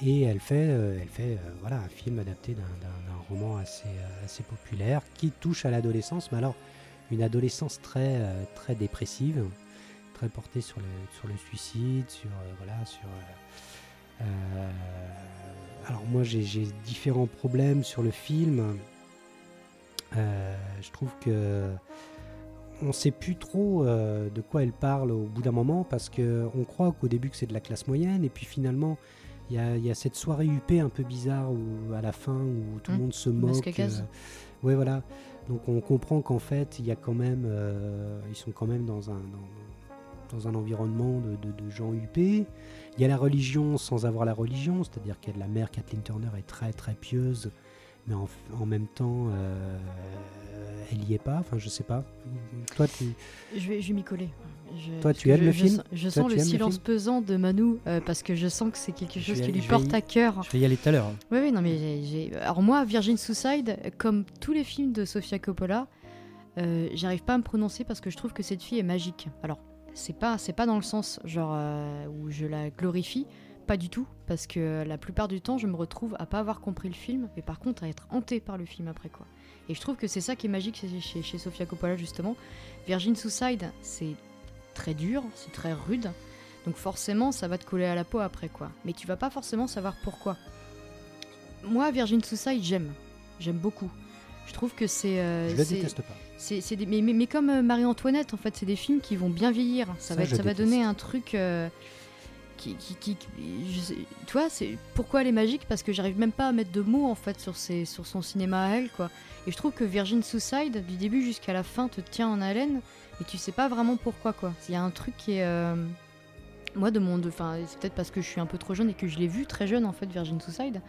Et elle fait euh, elle fait euh, voilà un film adapté d'un, roman assez euh, assez populaire qui touche à l'adolescence mais alors une adolescence très très dépressive très portée sur le sur le suicide sur voilà sur alors moi j'ai différents problèmes sur le film. Euh, je trouve que on sait plus trop euh, de quoi elle parle au bout d'un moment parce que on croit qu'au début que c'est de la classe moyenne et puis finalement il y a, il y a cette soirée UP un peu bizarre où, à la fin où tout le Mmh, monde se moque. euh, ouais voilà. Donc on comprend qu'en fait il y a quand même euh, ils sont quand même dans un dans, dans un environnement de, de- de gens UP. Il y a la religion sans avoir la religion, c'est-à-dire que la mère Kathleen Turner est très très pieuse, mais en, en même temps, euh, elle y est pas. Enfin, je sais pas. Toi, tu. Je vais, je vais m'y coller. Je- Toi, tu aimes je- le film Je sens le silence pesant de Manu euh, parce que je sens que c'est quelque chose qui lui porte y- à cœur. Je vais y aller tout à l'heure. Oui, oui, non, mais j'ai- Alors, moi, Virgin Suicide, comme tous les films de Sofia Coppola, euh, j'arrive pas à me prononcer parce que je trouve que cette fille est magique. Alors, c'est pas, c'est pas dans le sens genre euh, où je la glorifie, pas du tout, parce que la plupart du temps, je me retrouve à pas avoir compris le film, mais par contre à être hantée par le film après quoi. Et je trouve que c'est ça qui est magique chez, chez, chez Sofia Coppola justement. Virgin Suicide, c'est très dur, c'est très rude, donc forcément ça va te coller à la peau après quoi. Mais tu vas pas forcément savoir pourquoi. Moi, Virgin Suicide, j'aime, j'aime beaucoup. Je trouve que c'est, euh, je c'est- déteste pas. C'est, c'est des- mais, mais- mais comme euh, Marie-Antoinette, en fait, c'est des films qui vont bien vieillir. Ça, Ça, va, être- ça va donner un truc euh, qui, qui, qui- qui- je sais- tu vois, c'est pourquoi elle est magique? Parce que j'arrive même pas à mettre de mots en fait sur ses, sur son cinéma à elle, quoi. Et je trouve que Virgin Suicide, du début jusqu'à la fin, te tient en haleine mais tu sais pas vraiment pourquoi quoi. Il y a un truc qui est euh, moi de mon enfin c'est peut-être parce que je suis un peu trop jeune et que je l'ai vu très jeune en fait Virgin Suicide,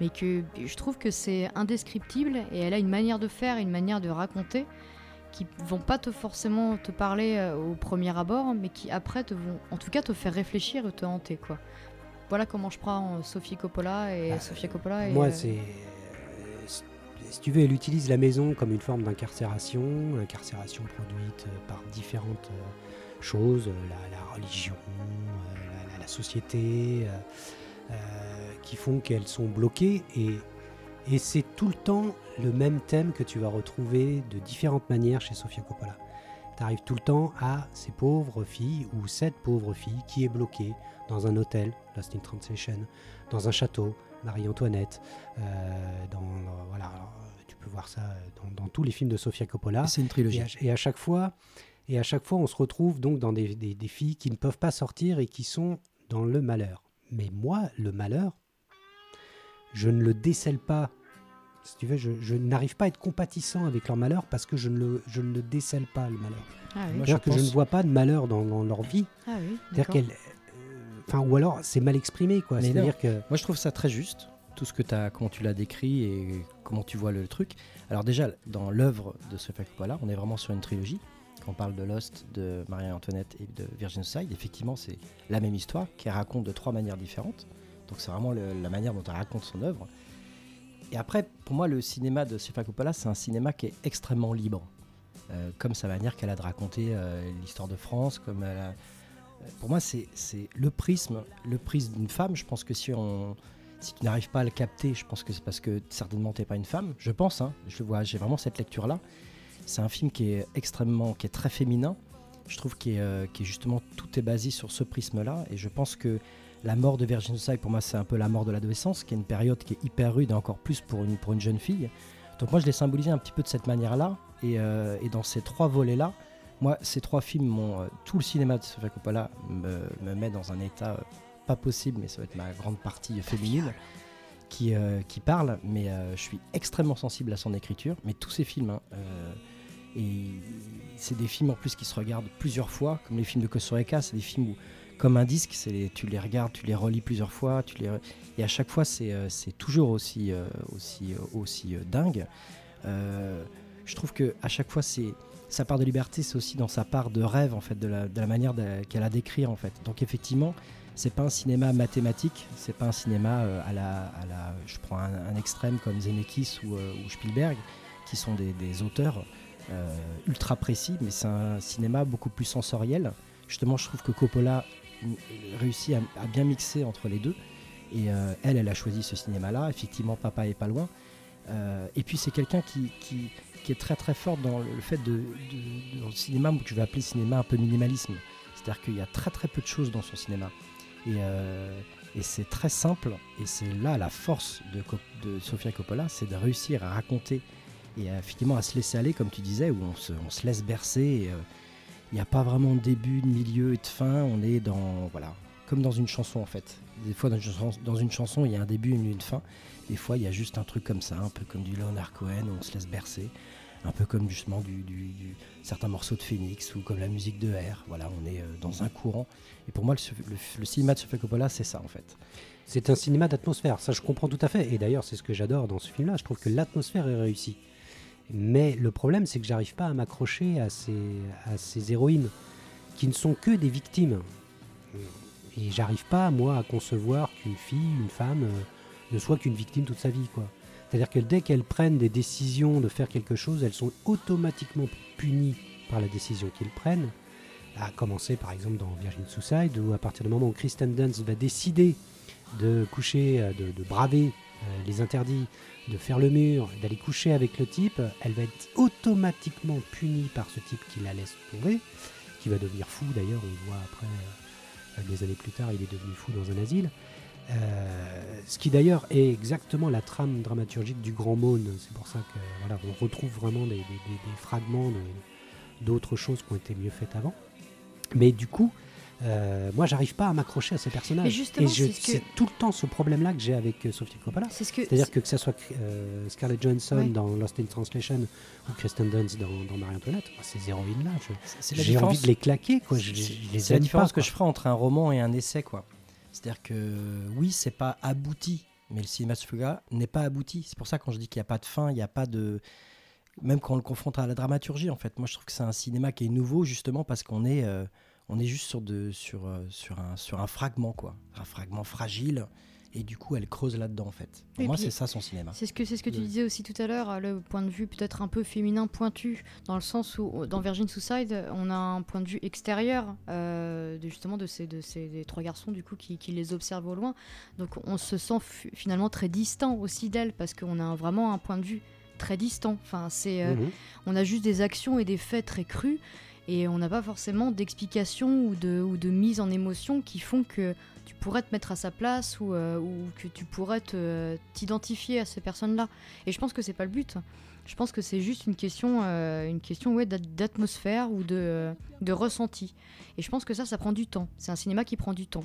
mais que je trouve que c'est indescriptible et elle a une manière de faire, une manière de raconter qui vont pas te forcément te parler euh, au premier abord, mais qui après te vont en tout cas te faire réfléchir et te hanter quoi. Voilà comment je prends euh, Sophie Coppola et Bah, Sofia Coppola. Et, Moi, euh, c'est. si- tu veux, elle utilise la maison comme une forme d'incarcération, incarcération produite par différentes choses, la, la religion, la, la- la société, euh, qui font qu'elles sont bloquées. Et, et c'est tout le temps le même thème que tu vas retrouver de différentes manières chez Sofia Coppola. Tu arrives tout le temps à ces pauvres filles ou cette pauvre fille qui est bloquée dans un hôtel, Lost in Translation, dans un château, Marie-Antoinette, euh, dans, voilà, alors, tu peux voir ça dans, dans tous les films de Sofia Coppola. C'est une trilogie. Et à, et à chaque fois, et à chaque fois, on se retrouve donc dans des, des- des filles qui ne peuvent pas sortir et qui sont dans le malheur. Mais moi, le malheur, je ne le décèle pas. Si tu veux, je, je n'arrive pas à être compatissant avec leur malheur parce que je ne le, je ne le décèle pas, le malheur. Ah oui, C'est-à-dire que je ne vois pas de malheur dans, dans leur vie. ah oui, C'est-à-dire d'accord. qu'elle. euh, Enfin, ou alors c'est mal exprimé, quoi. Mais C'est-à-dire que. Moi, je trouve ça très juste, tout ce que tu as, comment tu l'as décrit et comment tu vois le, truc. Alors déjà, dans l'œuvre de Sofia Coppola, on est vraiment sur une trilogie. Quand on parle de Lost, de Marie-Antoinette et de Virgin Suicide, effectivement, c'est la même histoire qui raconte de trois manières différentes. Donc c'est vraiment la manière dont elle raconte son œuvre. Et après, pour moi, le cinéma de Sofia Coppola, c'est un cinéma qui est extrêmement libre. Euh, comme sa manière qu'elle a de raconter euh, l'histoire de France, comme euh, Pour moi, c'est le prisme, le prisme d'une femme. Je pense que si tu n'arrives pas à le capter, je pense que c'est parce que certainement tu n'es pas une femme. Je pense, hein, je vois, j'ai vraiment cette lecture-là. C'est un film qui est extrêmement, qui est très féminin. Je trouve qui est justement tout est basé sur ce prisme-là. Et je pense que la mort de Virgin Suicide, pour moi, c'est un peu la mort de l'adolescence, qui est une période qui est hyper rude et encore plus pour une, pour une jeune fille. Donc moi, je l'ai symbolisé un petit peu de cette manière-là. Et, euh, et dans ces trois volets-là, moi, ces trois films, euh, tout le cinéma de Sofia Coppola me, me met dans un état euh, pas possible, mais ça va être ma grande partie féminine qui, qui parle. Mais je suis extrêmement sensible à son écriture. Mais tous ces films, hein, et c'est des films en plus qui se regardent plusieurs fois, comme les films de Rica, c'est des films où, comme un disque, tu les regardes, tu les relis plusieurs fois, et à chaque fois, c'est euh, toujours aussi, euh, euh, dingue. Je trouve que à chaque fois, sa part de liberté, c'est aussi dans sa part de rêve, en fait, de la, manière qu'elle a d'écrire, en fait. Donc, effectivement, c'est pas un cinéma mathématique, c'est pas un cinéma à, la. Je prends un, extrême comme Zemeckis ou, Spielberg, qui sont des, auteurs ultra précis, mais c'est un cinéma beaucoup plus sensoriel. Justement, je trouve que Coppola mm, réussit à, bien mixer entre les deux. Et euh, elle, elle a choisi ce cinéma-là. Effectivement, Papa est pas loin. Euh, et puis, c'est quelqu'un qui, qui, est très très fort dans le fait de, cinéma que je vais appeler cinéma un peu minimalisme. C'est-à-dire qu'il y a très très peu de choses dans son cinéma. Et, euh, c'est très simple. Et c'est là la force de, de Sofia Coppola, c'est de réussir à raconter et euh, effectivement à se laisser aller, comme tu disais, où on se, laisse bercer. euh, Il n'y a pas vraiment de début, de milieu et de fin. On est dans voilà, comme dans une chanson en fait. Des fois dans une chanson, il y a un début, une une fin. Des fois, il y a juste un truc comme ça, un peu comme du Leonard Cohen, on se laisse bercer. Un peu comme justement du, certains morceaux de Phoenix ou comme la musique de R. Voilà, on est euh, dans un courant. Et pour moi, le, le- le cinéma de Sofia Coppola, c'est ça en fait. C'est un cinéma d'atmosphère, ça je comprends tout à fait. Et d'ailleurs, c'est ce que j'adore dans ce film-là. Je trouve que l'atmosphère est réussie. Mais le problème, c'est que j'arrive pas à m'accrocher à ces, à ces héroïnes qui ne sont que des victimes. Et j'arrive pas, moi, à concevoir qu'une fille, une femme, euh, ne soit qu'une victime toute sa vie, quoi. C'est-à-dire que dès qu'elles prennent des décisions de faire quelque chose, elles sont automatiquement punies par la décision qu'ils prennent. À commencer par exemple dans Virgin Suicide, où à partir du moment où Kristen Dunst va décider de coucher, euh, de, braver euh, les interdits, de faire le mur, d'aller coucher avec le type, elle va être automatiquement punie par ce type qui la laisse tomber, qui va devenir fou d'ailleurs, on le voit après, euh, des années plus tard, il est devenu fou dans un asile. Euh, ce qui d'ailleurs est exactement la trame dramaturgique du Grand Maune, c'est pour ça que voilà, on retrouve vraiment des, fragments d'autres choses qui ont été mieux faites avant. Mais du coup, Euh, moi, j'arrive pas à m'accrocher à ces personnages. Mais justement, et c'est ce que- tout le temps ce problème-là que j'ai avec euh, Sofia Coppola. Ce que. C'est-à-dire que que ça soit euh, Scarlett Johansson Ouais. dans Lost in Translation ou Kristen Dunst dans, dans Marie-Antoinette, moi, ces héroïnes-là, j'ai envie de les claquer. Quoi. Je, C'est- la différence pas, que je ferai entre un roman et un essai, quoi. C'est-à-dire que oui, c'est pas abouti, mais le cinéma de n'est pas abouti. C'est pour ça quand je dis qu'il n'y a pas de fin, il n'y a pas de même quand on le confronte à la dramaturgie, en fait. Moi, je trouve que c'est un cinéma qui est nouveau justement parce qu'on est euh, on est juste sur de sur euh, sur un sur un fragment, quoi, un fragment fragile. Et du coup, elle creuse là-dedans, en fait. Pour moi, c'est ça son cinéma. C'est ce que c'est ce que tu disais aussi tout à l'heure, euh, le point de vue peut-être un peu féminin pointu, dans le sens où euh, dans Virgin Suicide, on a un point de vue extérieur euh, de, justement de ces de ces des trois garçons du coup qui, qui les observent au loin. Donc on se sent fi- finalement très distant aussi d'elle parce qu'on a vraiment un point de vue très distant. Enfin c'est euh, Mhm. on a juste des actions et des faits très crus et on n'a pas forcément d'explication ou de, mise en émotion qui font que tu pourrais te mettre à sa place ou, euh, que tu pourrais t'identifier à ces personnes-là. Et je pense que c'est pas le but. Je pense que c'est juste une question, euh, une question ouais, d'at- d'atmosphère ou de, ressenti. Et je pense que ça, ça prend du temps. C'est un cinéma qui prend du temps,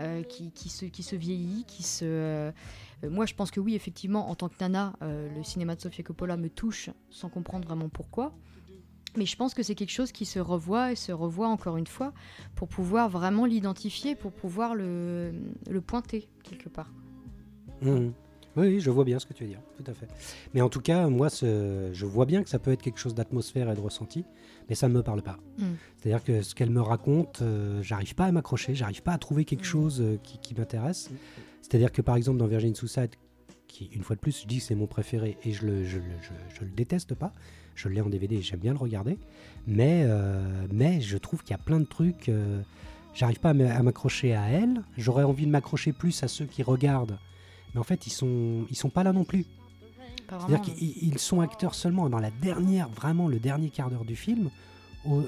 euh, qui, se, vieillit, qui se... moi, je pense que oui, effectivement, en tant que nana, le cinéma de Sofia Coppola me touche sans comprendre vraiment pourquoi. Mais je pense que c'est quelque chose qui se revoit et se revoit encore une fois pour pouvoir vraiment l'identifier, pour pouvoir le, le pointer quelque part. Mhm. Oui, je vois bien ce que tu veux dire, tout à fait. Mais en tout cas, moi, ce- je vois bien que ça peut être quelque chose d'atmosphère et de ressenti, mais ça ne me parle pas. Mm. C'est-à-dire que ce qu'elle me raconte, euh, j'arrive pas à m'accrocher, j'arrive pas à trouver quelque Mm. chose euh, qui, qui m'intéresse. C'est-à-dire que par exemple dans Virgin Suicide, qui une fois de plus, je dis que c'est mon préféré et je le, je, je- je le déteste pas, je l'ai en DVD et j'aime bien le regarder, mais, euh, mais je trouve qu'il y a plein de trucs, euh, j'arrive pas à m'accrocher à elle, j'aurais envie de m'accrocher plus à ceux qui regardent, mais en fait ils sont, ils sont pas là non plus. C'est-à-dire qu'ils ils sont acteurs seulement dans la dernière, vraiment le dernier quart d'heure du film.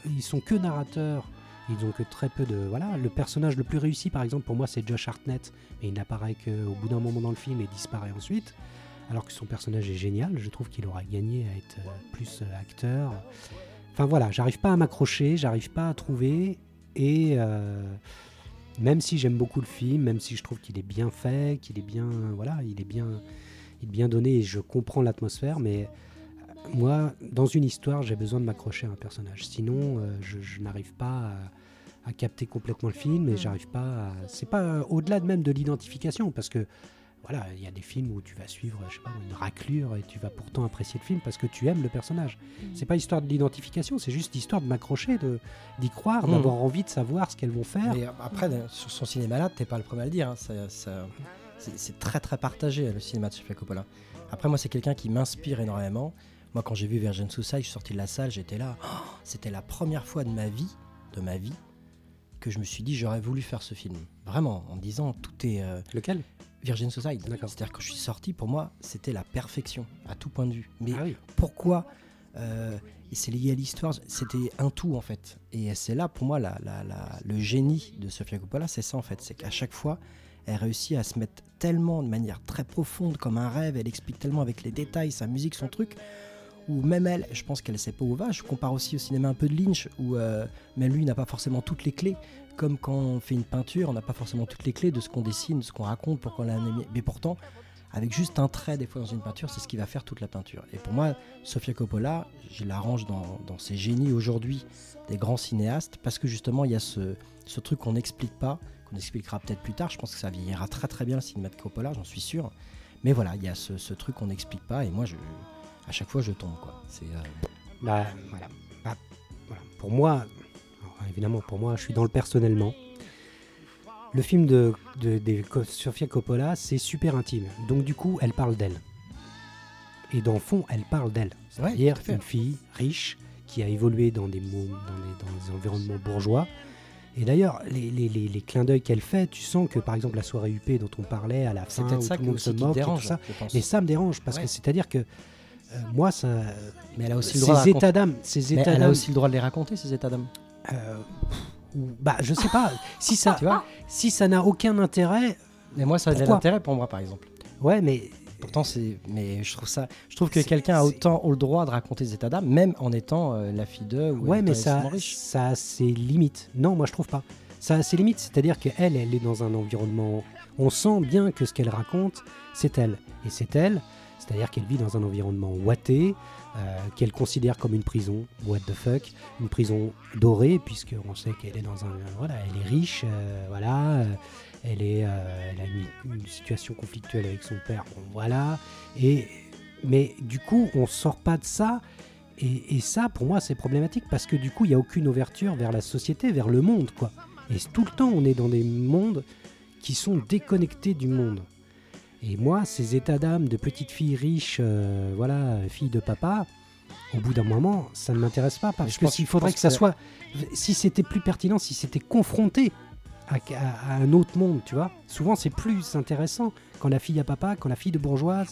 ils sont que narrateurs. Ils ont que très peu de. Voilà, le personnage le plus réussi, par exemple, pour moi, c'est Josh Hartnett, mais il n'apparaît qu'au bout d'un moment dans le film et disparaît ensuite. Alors que son personnage est génial. Je trouve qu'il aura gagné à être euh, plus euh, acteur. Enfin voilà, j'arrive pas à m'accrocher, j'arrive pas à trouver. Et euh, même si j'aime beaucoup le film, même si je trouve qu'il est bien fait, qu'il est bien. Voilà, il est bien il est bien donné et je comprends l'atmosphère, mais moi, dans une histoire, j'ai besoin de m'accrocher à un personnage. Sinon, je, je n'arrive pas à, capter complètement le film et j'arrive pas. à- C'est pas euh, au-delà de même de l'identification, parce que voilà, il y a des films où tu vas suivre, je sais pas, une raclure et tu vas pourtant apprécier le film parce que tu aimes le personnage. Mm. C'est pas histoire de l'identification, c'est juste histoire de m'accrocher, de d'y croire, Mm. d'avoir envie de savoir ce qu'elles vont faire. Mais après, sur son cinéma-là, t'es pas le premier à le dire. hein. Ça- ça- c'est c'est très très partagé le cinéma de Sofia Coppola. Après, moi, c'est quelqu'un qui m'inspire énormément. Moi, quand j'ai vu Virgin Suicide, je suis sorti de la salle, j'étais là. Oh, C'était la première fois de ma vie, de ma vie, que je me suis dit j'aurais voulu faire ce film. Vraiment, en me disant tout est euh, Lequel? Virgin. D'accord. C'est-à-dire que je suis sorti, pour moi, c'était la perfection à tout point de vue. Mais Ah oui. pourquoi euh, et c'est lié à l'histoire, c'était un tout en fait. Et c'est là pour moi la, la- la- le génie de Sofia Coppola, c'est ça en fait, c'est qu'à chaque fois, elle réussit à se mettre tellement de manière très profonde comme un rêve, elle explique tellement avec les détails, sa musique, son truc, où même elle, je pense qu'elle sait pas où va. Je compare aussi au cinéma un peu de Lynch, où euh, même lui n'a pas forcément toutes les clés. Comme quand on fait une peinture, on n'a pas forcément toutes les clés de ce qu'on dessine, de ce qu'on raconte, pourquoi on l'a. Mais pourtant, avec juste un trait des fois dans une peinture, c'est ce qui va faire toute la peinture. Et pour moi, Sofia Coppola, je la range dans, dans ces génies aujourd'hui des grands cinéastes, parce que justement, il y a ce, ce truc qu'on n'explique pas, qu'on expliquera peut-être plus tard. Je pense que ça vieillira très très bien le cinéma de Coppola, j'en suis sûr. Mais voilà, il y a ce, ce truc qu'on n'explique pas, et moi, je, à chaque fois, je tombe. Quoi. C'est, euh, Bah, voilà. Bah, voilà. Pour moi, évidemment, pour moi, je suis dans le personnellement. Le film de, de, de Co- Sofia Coppola, c'est super intime. Donc, du coup, elle parle d'elle. Et dans le fond, elle parle d'elle. Ouais, C'est-à-dire fait. une fille riche qui a évolué dans des, dans des, dans des environnements bourgeois. Et d'ailleurs, les, les, les, les clins d'œil qu'elle fait, tu sens que par exemple la soirée UP dont on parlait à la fin, où peut-être tout ça le monde se moque et tout dérange, ça. Mais ça me dérange parce Ouais. que c'est-à-dire que moi, ça, Mais elle a aussi le droit de ces états d'âme, elle a aussi le droit de les raconter, ces états d'âme. euh, bah, je sais pas. si ça, Tu vois si ça n'a aucun intérêt, Mais moi, ça a de l'intérêt pour moi, par exemple. ouais, mais Pourtant, c'est. Mais je trouve ça. Je trouve que quelqu'un a autant le droit de raconter des états d'âme, même en étant euh, la fille d'eux ou ouais, mais ça, riche. ça a ses limites. Non, moi je trouve pas. ça a ses limites. C'est-à-dire qu'elle, elle est dans un environnement. On sent bien que ce qu'elle raconte, c'est elle. Et c'est elle, c'est-à-dire qu'elle vit dans un environnement ouaté, euh, qu'elle considère comme une prison, what the fuck, une prison dorée, puisqu'on sait qu'elle est dans un. Voilà, elle est riche, euh, voilà. euh, elle, est, elle a une, situation conflictuelle avec son père, voilà. Et, mais du coup, on sort pas de ça. Et, et ça, pour moi, c'est problématique parce que du coup, il n'y a aucune ouverture vers la société, vers le monde, quoi. Et tout le temps, on est dans des mondes qui sont déconnectés du monde. Et moi, ces états d'âme de petite fille riche, euh, voilà, fille de papa, au bout d'un moment, ça ne m'intéresse pas parce je que pense- s'il faudrait que ça soit, si c'était plus pertinent, si c'était confronté à, à- à un autre monde, tu vois. Souvent, c'est plus intéressant quand la fille à papa, quand la fille de bourgeoise,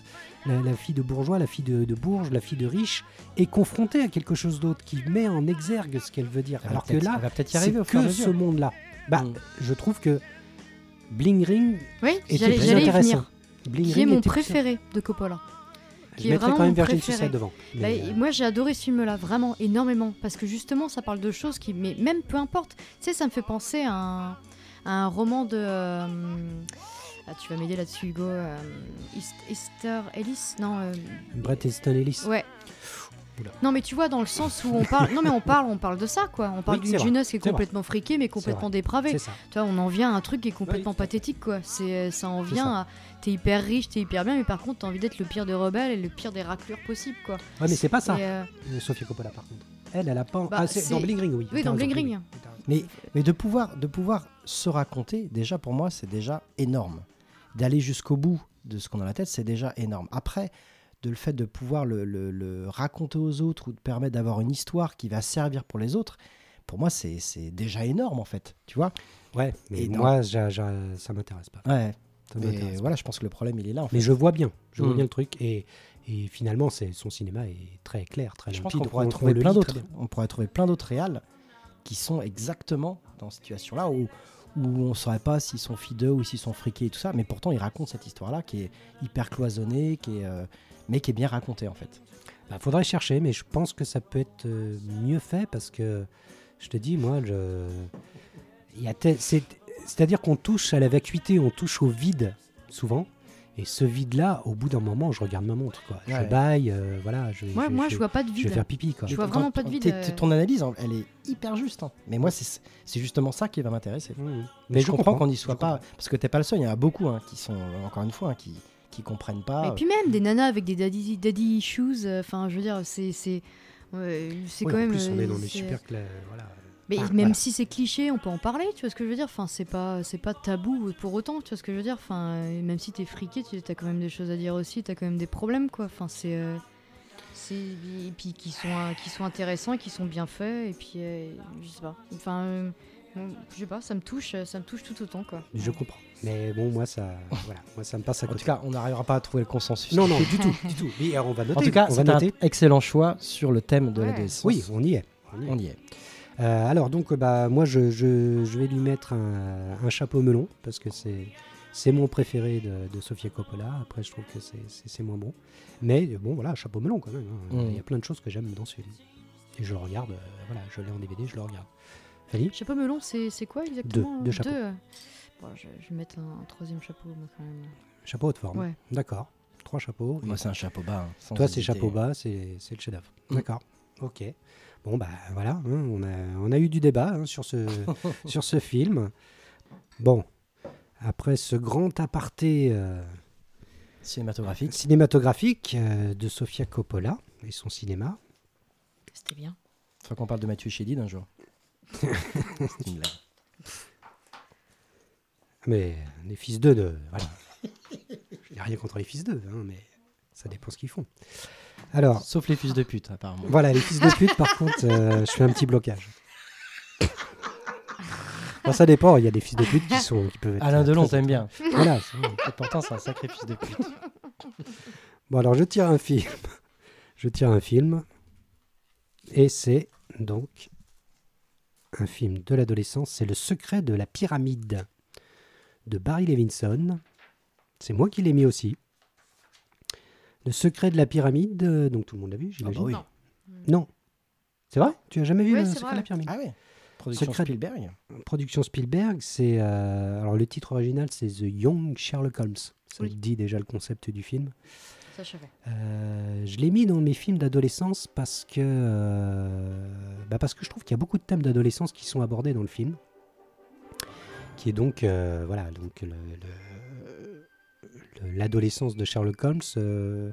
la, la fille de bourgeois, la fille de, de bourge, la fille de riche est confrontée à quelque chose d'autre qui met en exergue ce qu'elle veut dire. Elle Alors que là, elle va peut-être y c'est que ce monde-là. Bah, Mm. je trouve que Bling Ring Oui, était plus intéressant. venir. Bling Qui est mon préféré de Coppola. Je qui est mettrais vraiment quand même mon Virgin préféré. Suicide devant. Bah, euh, Moi j'ai adoré ce film-là, vraiment énormément, parce que justement ça parle de choses qui, mais même peu importe, tu sais, ça me fait penser à un, à un roman de. euh, ah, tu vas m'aider là-dessus, Hugo. euh, East- Esther Ellis Non, euh, Brett Easton Ellis. ouais. Oula. Non, mais tu vois, dans le sens où on parle. Non, mais on parle, on parle de ça, quoi. On parle Oui, d'une jeunesse qui est vrai. complètement friquée, mais complètement dépravée. Tu vois, on en vient à un truc qui est complètement Oui. pathétique, quoi. C'est, euh, ça en vient ça. T'es hyper riche, t'es hyper bien, mais par contre, t'as envie d'être le pire des rebelles et le pire des raclures possible, quoi. Ouais, mais c'est pas ça, euh, euh, Sofia Coppola, par contre. Elle, elle a pas. Bah, ah, c'est dans Bling Ring, oui. Oui, dans Bling Ring. Mais, mais de, pouvoir, de pouvoir se raconter, déjà pour moi, c'est déjà énorme. D'aller jusqu'au bout de ce qu'on a dans la tête, c'est déjà énorme. Après, de le fait de pouvoir le, le- le raconter aux autres ou de permettre d'avoir une histoire qui va servir pour les autres, pour moi, c'est c'est déjà énorme en fait. Tu vois Ouais, mais Et moi, ça m'intéresse pas. Ouais. Mais voilà, je pense que le problème, il est là en fait. Mais je vois bien, je vois Mm. bien le truc. Et, et finalement, c'est son cinéma est très clair, très Je pense qu'on pourrait on- trouver on le plein d'autres. On pourrait trouver plein d'autres réals qui sont exactement dans cette situation-là où, où on ne saurait pas s'ils sont fideux ou s'ils sont friqués et tout ça, mais pourtant ils racontent cette histoire-là qui est hyper cloisonnée, qui est, euh, mais qui est bien racontée en fait. Bah, faudrait chercher, mais je pense que ça peut être euh, mieux fait parce que je te dis, moi, je... il y a c'est- c'est-à-dire qu'on touche à la vacuité, on touche au vide souvent. Et ce vide-là, au bout d'un moment, je regarde ma montre. Quoi. Je baille, euh, voilà, je, Moi, je- moi, je- je vois pas de je vais vide. faire pipi. Quoi. Je vois vraiment pas de vide, euh. Ton analyse, elle est hyper juste. hein. Mais moi, c'est c'est justement ça qui va m'intéresser. Mmh. Mais je, comprends, qu'on n'y je soit comprends. pas, parce que t'es pas le seul. Il y en a beaucoup hein, qui sont, encore une fois, hein, qui qui comprennent pas. Et puis même des nanas avec des daddy, daddy issues, euh, enfin, je veux dire, c'est. C'est ouais, Oui, quand en même. plus, on est dans des c'est- super voilà. Mais Ah, même voilà. si c'est cliché, on peut en parler, tu vois ce que je veux dire? Enfin, c'est pas, c'est pas tabou pour autant, tu vois ce que je veux dire? Enfin, euh, même si t'es friqué, tu as quand même des choses à dire aussi, t'as quand même des problèmes, quoi. Enfin, c'est. euh, c'est et puis qui sont qui sont intéressants qui sont bien faits et puis euh, je sais pas enfin euh, je sais pas ça me touche ça me touche tout autant quoi Je comprends. Mais bon, moi, ça, voilà, moi, ça me passe à En côté. tout cas, on n'arrivera pas à trouver le consensus. non, non, du tout, du tout. Mais on va noter. En tout cas, on va c'est un excellent choix sur le thème de Ouais. l'adolescence. Oui, on y est. on y est. on y est. Euh, alors donc bah moi je, je- je vais lui mettre un, un chapeau melon parce que c'est c'est mon préféré de, de Sofia Coppola. Après je trouve que c'est- moins bon. Mais bon voilà chapeau melon quand même. hein. Mm. Il y a plein de choses que j'aime dans ce film. Et je le regarde. euh, voilà je l'ai en DVD je le regarde. Fanny chapeau melon c'est c'est quoi exactement? Deux chapeaux. euh Bon, je, je vais mettre un, un troisième chapeau moi, quand même chapeau haute forme. ouais D'accord. Trois chapeaux. Moi, c'est un chapeau bas. hein, Toi c'est chapeau bas c'est c'est le chef d'œuvre. Mm. D'accord. Ok. Bon bah voilà hein, on a on a eu du débat hein, sur ce sur ce film. Bon. Après ce grand aparté euh, Cinématographique. cinématographique euh, de Sofia Coppola et son cinéma. c'était bien Faut qu'on parle de Mathieu Chédid un jour. C'est une blague. Mais les fils d'eux, de, voilà. Il n'y a rien contre les fils d'eux, hein, mais ça dépend ce qu'ils font. Alors, Sauf les fils de pute, apparemment. voilà, les fils de pute, par contre, euh, je fais un petit blocage. Bon, ça dépend, il y a des fils de pute qui, sont, qui peuvent être. Alain euh, Delon, très- t'aimes bien. Voilà. c'est. Et pourtant, c'est un sacré fils de pute. Bon, alors je tire un film. Je tire un film. Et c'est donc un film de l'adolescence. C'est Le secret de la pyramide de Barry Levinson. C'est moi qui l'ai mis aussi. Le secret de la pyramide, euh, donc tout le monde l'a vu, Ah j'imagine. bah oui. Non. Non. C'est vrai? Tu as jamais vu Ouais, Le c'est secret vrai, de la pyramide? Ah ouais Production Secret- Spielberg. Production Spielberg, c'est. euh, alors, le titre original, c'est The Young Sherlock Holmes. Ça Oui. dit déjà le concept du film. Ça, je savais. Euh, je l'ai mis dans mes films d'adolescence parce que, euh, bah parce que je trouve qu'il y a beaucoup de thèmes d'adolescence qui sont abordés dans le film. Qui est donc, euh, voilà, donc le- l'adolescence de Sherlock Holmes euh,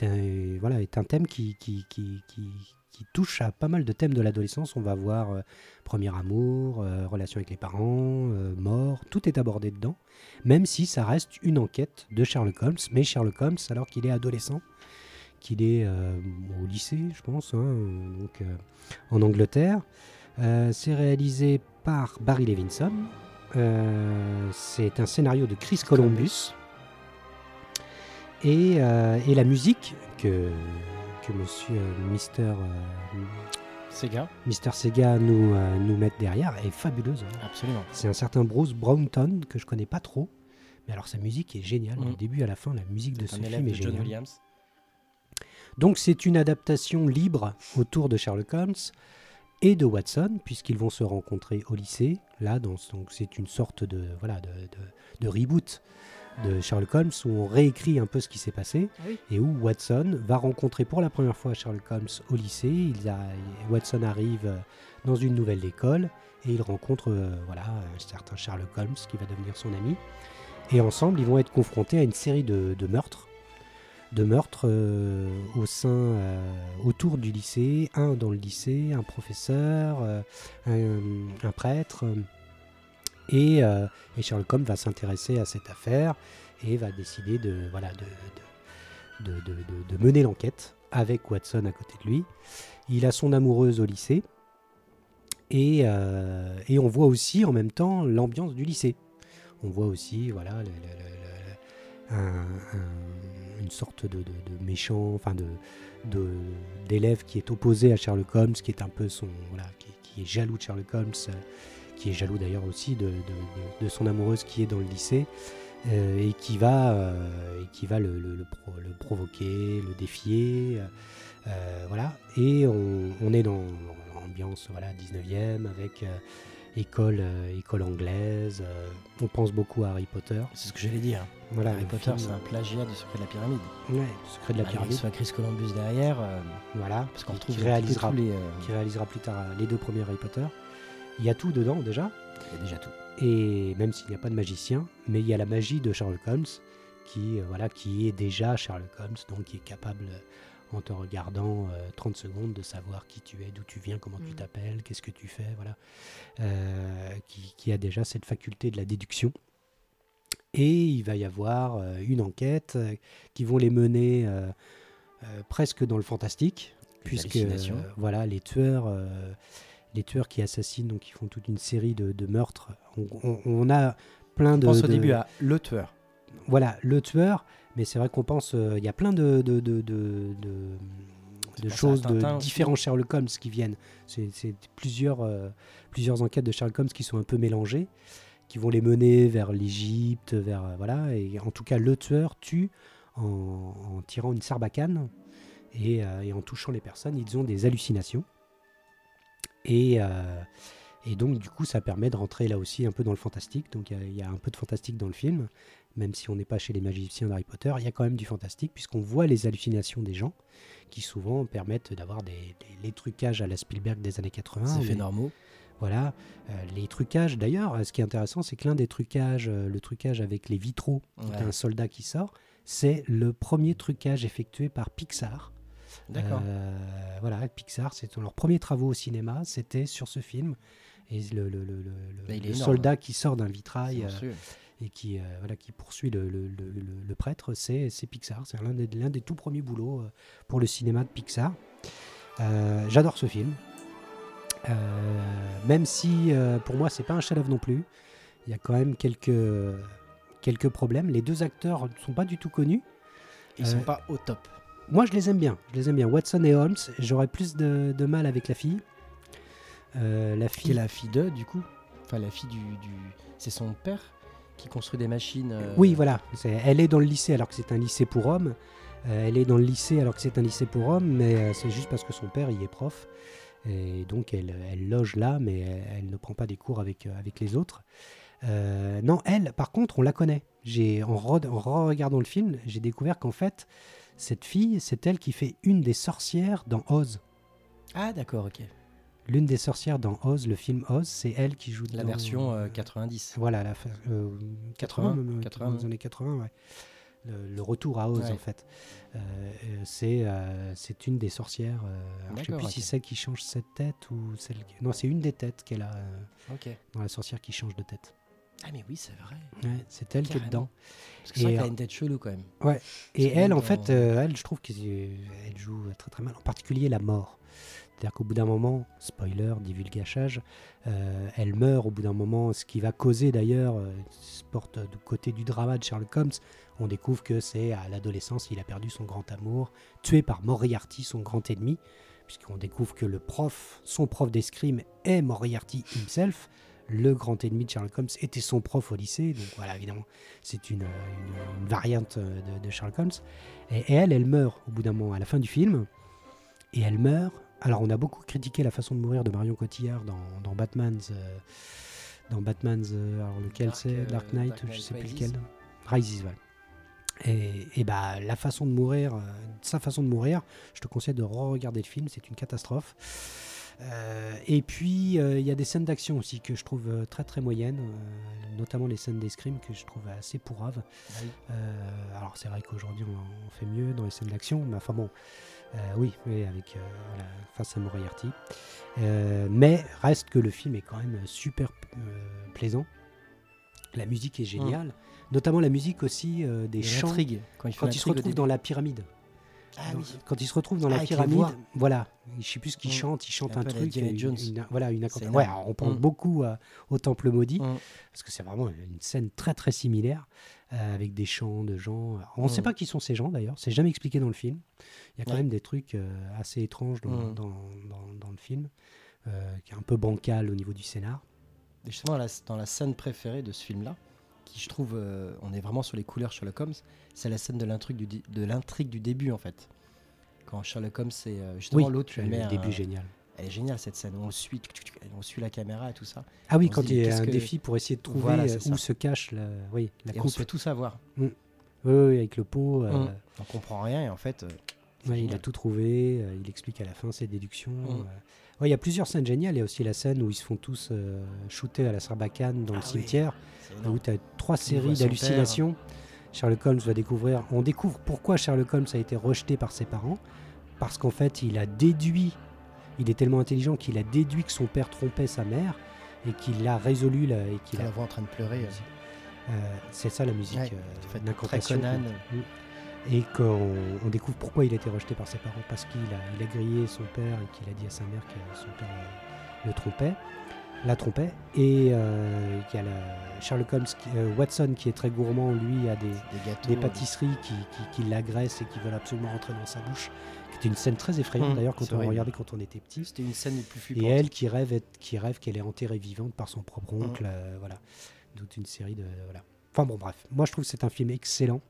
est, un, thème qui, touche à pas mal de thèmes de l'adolescence. On va voir euh, premier amour, euh, relation avec les parents, mort, tout est abordé dedans même si ça reste une enquête de Sherlock Holmes, mais Sherlock Holmes alors qu'il est adolescent, qu'il est au lycée, je pense, hein, donc, en Angleterre. C'est réalisé par Barry Levinson. C'est un scénario de Chris Columbus. Et, euh, et la musique que, que monsieur euh, Mister, euh, Sega. Mister Sega nous, euh, nous derrière est fabuleuse. hein. Absolument. C'est un certain Bruce Brownton que je connais pas trop. Mais alors sa musique est géniale. Mhm. Du début à la fin, la musique de ce film est John géniale. Williams. Donc c'est une adaptation libre autour de Sherlock Holmes et de Watson, puisqu'ils vont se rencontrer au lycée. Là, dans, donc c'est une sorte de, voilà, de, de- de reboot de Sherlock Holmes où on réécrit un peu ce qui s'est passé Ah oui. et où Watson va rencontrer pour la première fois Sherlock Holmes au lycée. Il a, Watson arrive euh, dans une nouvelle école et il rencontre euh, voilà, un certain Sherlock Holmes qui va devenir son ami. Et ensemble, ils vont être confrontés à une série de, de meurtres. De meurtres euh, au sein, euh, autour du lycée, un dans le lycée, un professeur, un, un prêtre. Et, euh, et Sherlock Holmes va s'intéresser à cette affaire et va décider de, voilà, de, de, de- mener l'enquête avec Watson à côté de lui. Il a son amoureuse au lycée. Et, euh, et on voit aussi en même temps l'ambiance du lycée. On voit aussi voilà, une sorte de, méchant, enfin de, d'élève qui est opposé à Sherlock Holmes, qui est un peu son, voilà, qui, qui est jaloux de Sherlock Holmes, euh, qui est jaloux d'ailleurs aussi de, de- de- de son amoureuse qui est dans le lycée, euh, et qui va, euh, et qui va le, le- le pro- le provoquer, le défier, euh, voilà. Et on, on est dans l'ambiance voilà 19e avec école, euh, école anglaise. euh, on pense beaucoup à Harry Potter. C'est ce que j'allais dire. Voilà, Harry Potter, c'est un plagiat du secret de la pyramide. Ouais, le secret de la pyramide. Il soit Chris Columbus derrière, euh, Voilà, parce qu'on qui- retrouve qui réalisera, les. qui réalisera plus tard les deux premiers Harry Potter. Il y a tout dedans déjà, Il y a déjà tout. et même s'il n'y a pas de magicien, mais il y a la magie de Sherlock Holmes qui, euh, voilà, qui est déjà Sherlock Holmes, donc qui est capable, euh, en te regardant euh, 30 secondes, de savoir qui tu es, d'où tu viens, comment tu Mm. t'appelles, qu'est-ce que tu fais, voilà, Euh, qui, qui a déjà cette faculté de la déduction. Et il va y avoir euh, une enquête euh, qui vont les mener euh, euh, presque dans le fantastique, puisque euh, voilà les tueurs, euh, les tueurs qui assassinent, donc ils font toute une série de, de meurtres. On, on- on a plein On de. pense au de- début à le tueur. Voilà le tueur, mais c'est vrai qu'on pense, euh, il y a plein de choses, de aussi. différents Sherlock Holmes qui viennent. C'est plusieurs euh, plusieurs enquêtes de Sherlock Holmes qui sont un peu mélangées, qui vont les mener vers l'Égypte, vers euh, voilà. Et en tout cas, le tueur tue en, en tirant une sarbacane et, et en touchant les personnes. Ils ont des hallucinations. Et, euh, et donc, du coup, ça permet de rentrer là aussi un peu dans le fantastique. Donc, il y a- il y, a un peu de fantastique dans le film, même si on n'est pas chez les magiciens d'Harry Potter. Il y a quand même du fantastique, puisqu'on voit les hallucinations des gens, qui souvent permettent d'avoir des, des- les trucages à la Spielberg des années 80. C'est normaux. voilà, Euh, les trucages d'ailleurs, ce qui est intéressant, c'est que l'un des trucages, euh, le trucage avec les vitraux Ouais. d'un soldat qui sort, c'est le premier trucage effectué par Pixar. D'accord. Euh, voilà, Pixar, c'est leurs premiers travaux au cinéma, c'était sur ce film. Et le, le- le- le- le- Bah, soldat qui sort d'un vitrail euh, et qui, euh, voilà, qui poursuit le, prêtre, c'est Pixar. C'est l'un des, tout premiers boulots pour le cinéma de Pixar. J'adore ce film. Même si pour moi c'est pas un chef-d'œuvre non plus, il y a quand même quelques, quelques problèmes. Les deux acteurs ne sont pas du tout connus. Ils sont pas au top. Moi je les aime bien, je les aime bien. Watson et Holmes, j'aurais plus de, de mal avec la fille. Euh, la Qui est fille, la fille de, du coup Enfin, la fille du. du- C'est son père qui construit des machines. euh, Oui, voilà. Elle est dans le lycée alors que c'est un lycée pour hommes. Euh, elle est dans le lycée alors que c'est un lycée pour hommes, mais euh, c'est juste parce que son père y est prof. Et donc, elle, elle loge là, mais elle, elle ne prend pas des cours avec, avec les autres. Non, elle, par contre, on la connaît. J'ai, en, re- en regardant le film, j'ai découvert qu'en fait, cette fille, c'est elle qui fait une des sorcières dans Oz. Ah, d'accord, ok. L'une des sorcières dans Oz, le film Oz, c'est elle qui joue La dans- version euh, 90. Voilà, la euh, 80, 80, même, euh, 80, dans les années 80, ouais. Le, le retour à Oz, Ouais. en fait. Euh, euh, c'est euh, c'est une des sorcières. euh, je sais plus si ok. celle qui change cette tête ou celle. qui- Non, c'est une des têtes qu'elle a euh, Ok. dans la sorcière qui change de tête. Ah, mais oui, c'est vrai. Ouais, c'est elle qui est dedans. Parce que c'est vrai Et, a euh, une tête chelou quand même. Et Parce elle, en fait, euh, elle, je trouve qu'elle joue très très mal, en particulier la mort. C'est-à-dire qu'au bout d'un moment, spoiler, divulgachage, euh, elle meurt au bout d'un moment, ce qui va causer d'ailleurs, euh, se porte du côté du drama de Sherlock Holmes. On découvre que c'est à l'adolescence, il a perdu son grand amour, tué par Moriarty, son grand ennemi, puisqu'on découvre que le prof, son prof d'escrime est Moriarty himself. Le grand ennemi de Sherlock Holmes était son prof au lycée, donc voilà, évidemment, c'est une, une- une variante euh, de, de Sherlock Holmes. Et, et elle, elle meurt au bout d'un moment, à la fin du film. Et elle meurt. Alors, on a beaucoup critiqué la façon de mourir de Marion Cotillard dans, dans Batman's. euh, dans Batman's. euh, alors, lequel c'est? euh, Dark Knight, Dark je Knight sais plus lequel. Rises, ouais. Et, et bah, la façon de mourir, euh, sa façon de mourir, je te conseille de re-regarder le film, c'est une catastrophe. Euh, et puis, euh, il y a des scènes d'action aussi que je trouve euh, très très moyennes, notamment les scènes d'escrime que je trouve assez pourraves. Oui. Alors c'est vrai qu'aujourd'hui on, on fait mieux dans les scènes d'action, mais enfin bon, euh, oui, oui, avec euh, voilà, face à Moriarty. Euh, mais reste que le film est quand même super plaisant. La musique est géniale, notamment la musique aussi des chants Quand il, quand il se retrouve dans la pyramide. Ah oui. Quand il se retrouve dans Ah, la les pyramide, voilà, je sais plus ce qu'il Mm. chante, il chante Un un, truc, une- Jones. une- voilà, une. Ouais, alors, on pense Mm. beaucoup à- au Temple maudit, Mm. parce que c'est vraiment une scène très très similaire, euh, avec des chants de gens. On ne sait pas qui sont ces gens d'ailleurs, c'est jamais expliqué dans le film. Il y a quand même des trucs euh, assez étranges dans, dans, dans- dans le film, euh, qui est un peu bancal au niveau du scénar. Et justement, dans la scène préférée de ce film-là, qui je trouve, euh, on est vraiment sur les couleurs Sherlock Holmes, c'est la scène de l'intrigue du, di- de l'intrigue du début en fait. Quand Sherlock Holmes, c'est euh, justement Oui, l'autre, le un- début génial. Elle est géniale cette scène. On suit, on suit la caméra et tout ça. Ah oui, On quand dit, il y a un que- défi pour essayer de trouver Voilà, euh, où se cache la, oui, la et on coupe. se fait tout savoir. Oui, oui, avec le pot. euh, Mm. On comprend rien et en fait, euh, Ouais, il a tout trouvé, euh, il explique à la fin ses déductions. Mm. Euh. Ouais, il y a plusieurs scènes géniales. Il y a aussi la scène où ils se font tous euh, shooter à la sarbacane dans Ah le oui, cimetière, c'est où tu as trois voit séries d'hallucinations. Sherlock Holmes va découvrir. On découvre pourquoi Sherlock Holmes a été rejeté par ses parents. Parce qu'en fait, il a déduit, il est tellement intelligent qu'il a déduit que son père trompait sa mère et qu'il a résolu la, et qu'il la vois en train de pleurer. euh, euh, c'est ça la musique, Ouais, euh, Conan. Et qu'on on découvre pourquoi il a été rejeté par ses parents, parce qu'il a, il a grillé son père et qu'il a dit à sa mère que son père le trompait, la trompait. Et euh, qu'il y a la- Sherlock Holmes, qui- euh, Watson qui est très gourmand, lui a des, Des gâteaux. des pâtisseries qui, qui, qui l'agressent et qui veulent absolument rentrer dans sa bouche. C'était une scène très effrayante Mm, d'ailleurs quand on regardait quand on était petit. C'était une scène plus Et flippantes. elle qui rêve, être- qui rêve qu'elle est enterrée vivante par son propre oncle, euh, voilà. Toute une série de voilà. Enfin bon bref, moi je trouve que c'est un film excellent,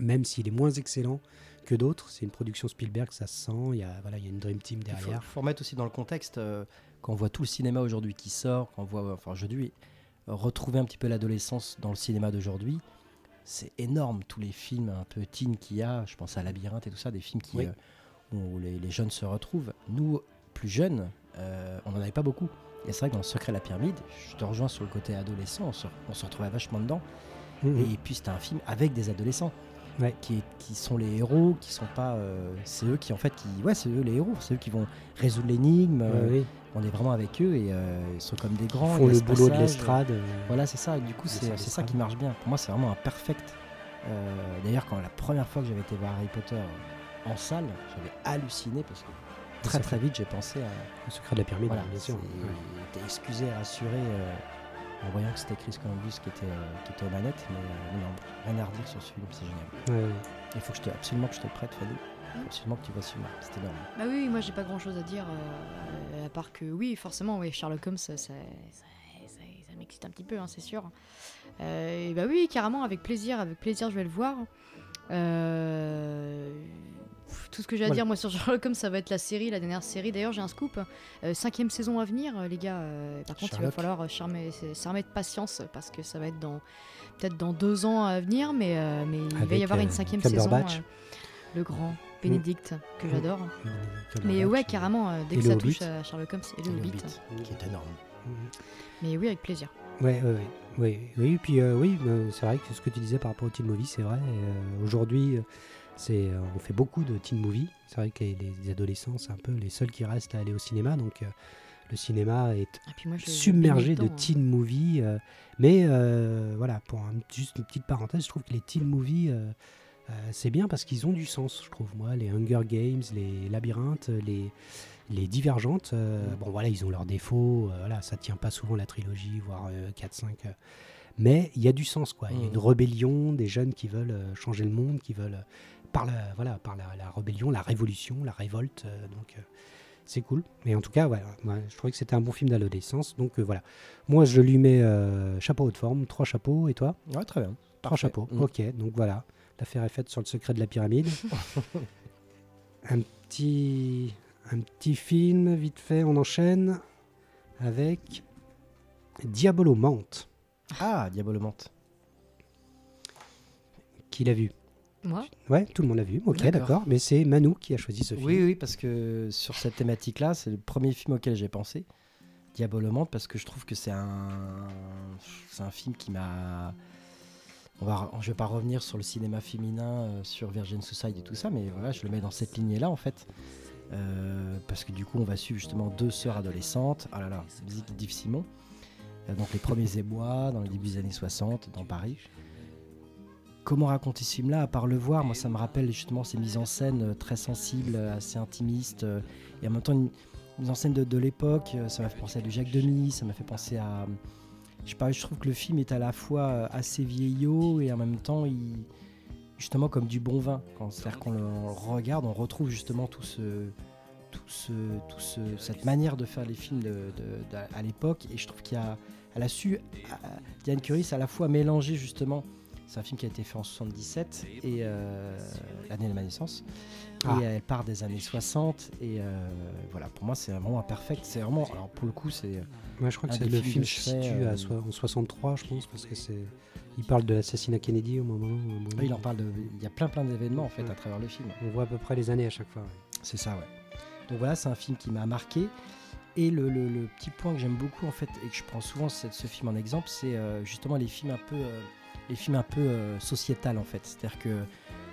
même s'il est moins excellent que d'autres. C'est une production Spielberg, ça se sent. Il y a voilà, il y a une dream team Il faut, derrière. faut remettre aussi dans le contexte, euh, quand on voit tout le cinéma aujourd'hui qui sort, quand on voit, enfin aujourd'hui, euh, retrouver un petit peu l'adolescence dans le cinéma d'aujourd'hui, c'est énorme, tous les films un peu teen qu'il y a, je pense à Labyrinthe et tout ça, des films qui, Oui. euh, où les, les jeunes se retrouvent. Nous, plus jeunes, euh, on n'en avait pas beaucoup. Et c'est vrai que dans Le Secret de la Pyramide, je te rejoins sur le côté adolescent, on se, on se retrouvait vachement dedans. Mhm. Et puis c'était un film avec des adolescents. Ouais. Qui, sont les héros, qui sont pas. euh, c'est eux qui en fait qui. Ouais, c'est eux les héros, c'est eux qui vont résoudre l'énigme. Ouais, euh, oui. On est vraiment avec eux et euh, ils sont comme des grands. Ils il font le boulot de l'estrade. Voilà, c'est ça. Et du coup, c'est ça qui marche bien. Pour moi, c'est vraiment un perfect. D'ailleurs, quand la première fois que j'avais été voir Harry Potter en salle, j'avais halluciné parce que très très vite j'ai pensé à. Le secret de la pyramide, Voilà, bien sûr. T'es excusé rassuré euh, en voyant que c'était Chris Columbus qui était, euh, qui était aux manettes, mais euh, non, rien à redire sur ce film, c'est génial. Ouais. Il faut que je te, absolument que je te le prête, Fanny. Faut absolument que tu vois ce film, c'est énorme. Bah oui, moi j'ai pas grand chose à dire, euh, à part que oui, forcément, oui, Sherlock Holmes, ça, ça, ça- ça- ça m'excite un petit peu, hein, c'est sûr. Euh, et bah oui, carrément, avec plaisir, avec plaisir, je vais le voir. Euh, Tout ce que j'ai à Voilà. dire moi sur Sherlock Holmes, ça va être la série, la dernière série. D'ailleurs, j'ai un scoop. Euh, cinquième saison à venir, euh, les gars. Euh, par contre, il va falloir s'armer de patience parce que ça va être dans peut-être dans deux ans à venir, mais, euh, mais il va y avoir une cinquième saison. Le grand Bénédicte que j'adore. Mm. Mais ouais, carrément, dès que ça Hobbit. touche à Sherlock Holmes et le Le Hobbit. Hobbit, qui est énorme. Mais oui, avec plaisir. Ouais, ouais, ouais. Oui, oui, puis euh, oui, c'est vrai que ce que tu disais par rapport au teen movie, c'est vrai. euh, Aujourd'hui, c'est, euh, on fait beaucoup de teen movie. C'est vrai que les, les adolescents, c'est un peu les seuls qui restent à aller au cinéma. Donc, euh, le cinéma est moi, je submergé de hein. teen movie. euh, mais euh, voilà, pour un- juste une petite parenthèse, je trouve que les teen movies, euh, euh, c'est bien parce qu'ils ont du sens, je trouve. Moi, les Hunger Games, les Labyrinthes, les, les Divergentes, Mm. bon voilà, ils ont leurs défauts. voilà, ça tient pas souvent la trilogie, voire 4-5. mais il y a du sens, quoi. Il y a Mm. une rébellion, des jeunes qui veulent changer le monde, qui veulent, par, la, voilà, par la, la rébellion, la révolution, la révolte. euh, donc. euh, c'est cool. Mais en tout cas, ouais, ouais, je trouvais que c'était un bon film d'adolescence. Donc euh, voilà. Moi, je lui mets euh, chapeau haute forme, trois chapeaux. Et toi? Ouais, très bien. Trois Parfait. chapeaux. Mm. Ok, donc voilà. L'affaire est faite sur le secret de la pyramide. un, petit, un petit film, vite fait, on enchaîne avec Diabolomante. Ah, Diabolomante. Qui l'a vu? Moi Ouais, tout le monde l'a vu. Ok, D'accord. Mais c'est Manu qui a choisi ce film. Oui, oui, parce que sur cette thématique-là, c'est le premier film auquel j'ai pensé. Diabolomante, parce que je trouve que c'est un, c'est un film qui m'a. On va, je vais pas revenir sur le cinéma féminin, euh, sur Virgin Suicide et tout ça, mais voilà, je le mets dans cette lignée-là en fait. Euh, parce que du coup, on va suivre justement deux sœurs adolescentes. Ah là là, musique d'Yves Simon. Euh, donc les premiers ébois dans le début des années 60 dans Paris. Comment raconter ce film-là À part le voir, moi ça me rappelle justement ces mises en scène euh, très sensibles, euh, assez intimistes, euh, et en même temps une mise en scène de, l'époque. Ça m'a fait penser à du Jacques Demy, ça m'a fait penser à. Je sais pas, je trouve que le film est à la fois assez vieillot et en même temps, justement comme du bon vin. C'est-à-dire qu'on le regarde, on retrouve justement tout ce. Cette manière de faire les films à l'époque et je trouve qu'il y a elle a su à- Diane Curie à la fois mélanger justement c'est un film qui a été fait en 77 et euh, l'année de ma naissance. Ah. Et elle part des années 60 et euh, voilà pour moi c'est vraiment un perfect. C'est vraiment alors pour le coup c'est Ouais, je crois que c'est le film de se situe à euh, en 63, je pense, parce que c'est. Il parle de l'assassinat Kennedy au moment. au moment- oui, il en parle de il y a plein plein d'événements en fait Ouais. à travers le film. On voit à peu près les années à chaque fois. ouais. C'est ça, ouais. Donc voilà, c'est un film qui m'a marqué. Et le, le- le petit point que j'aime beaucoup en fait et que je prends souvent ce, ce film en exemple, c'est euh, justement les films un peu, euh, les films un peu euh, sociétal en fait. C'est-à-dire que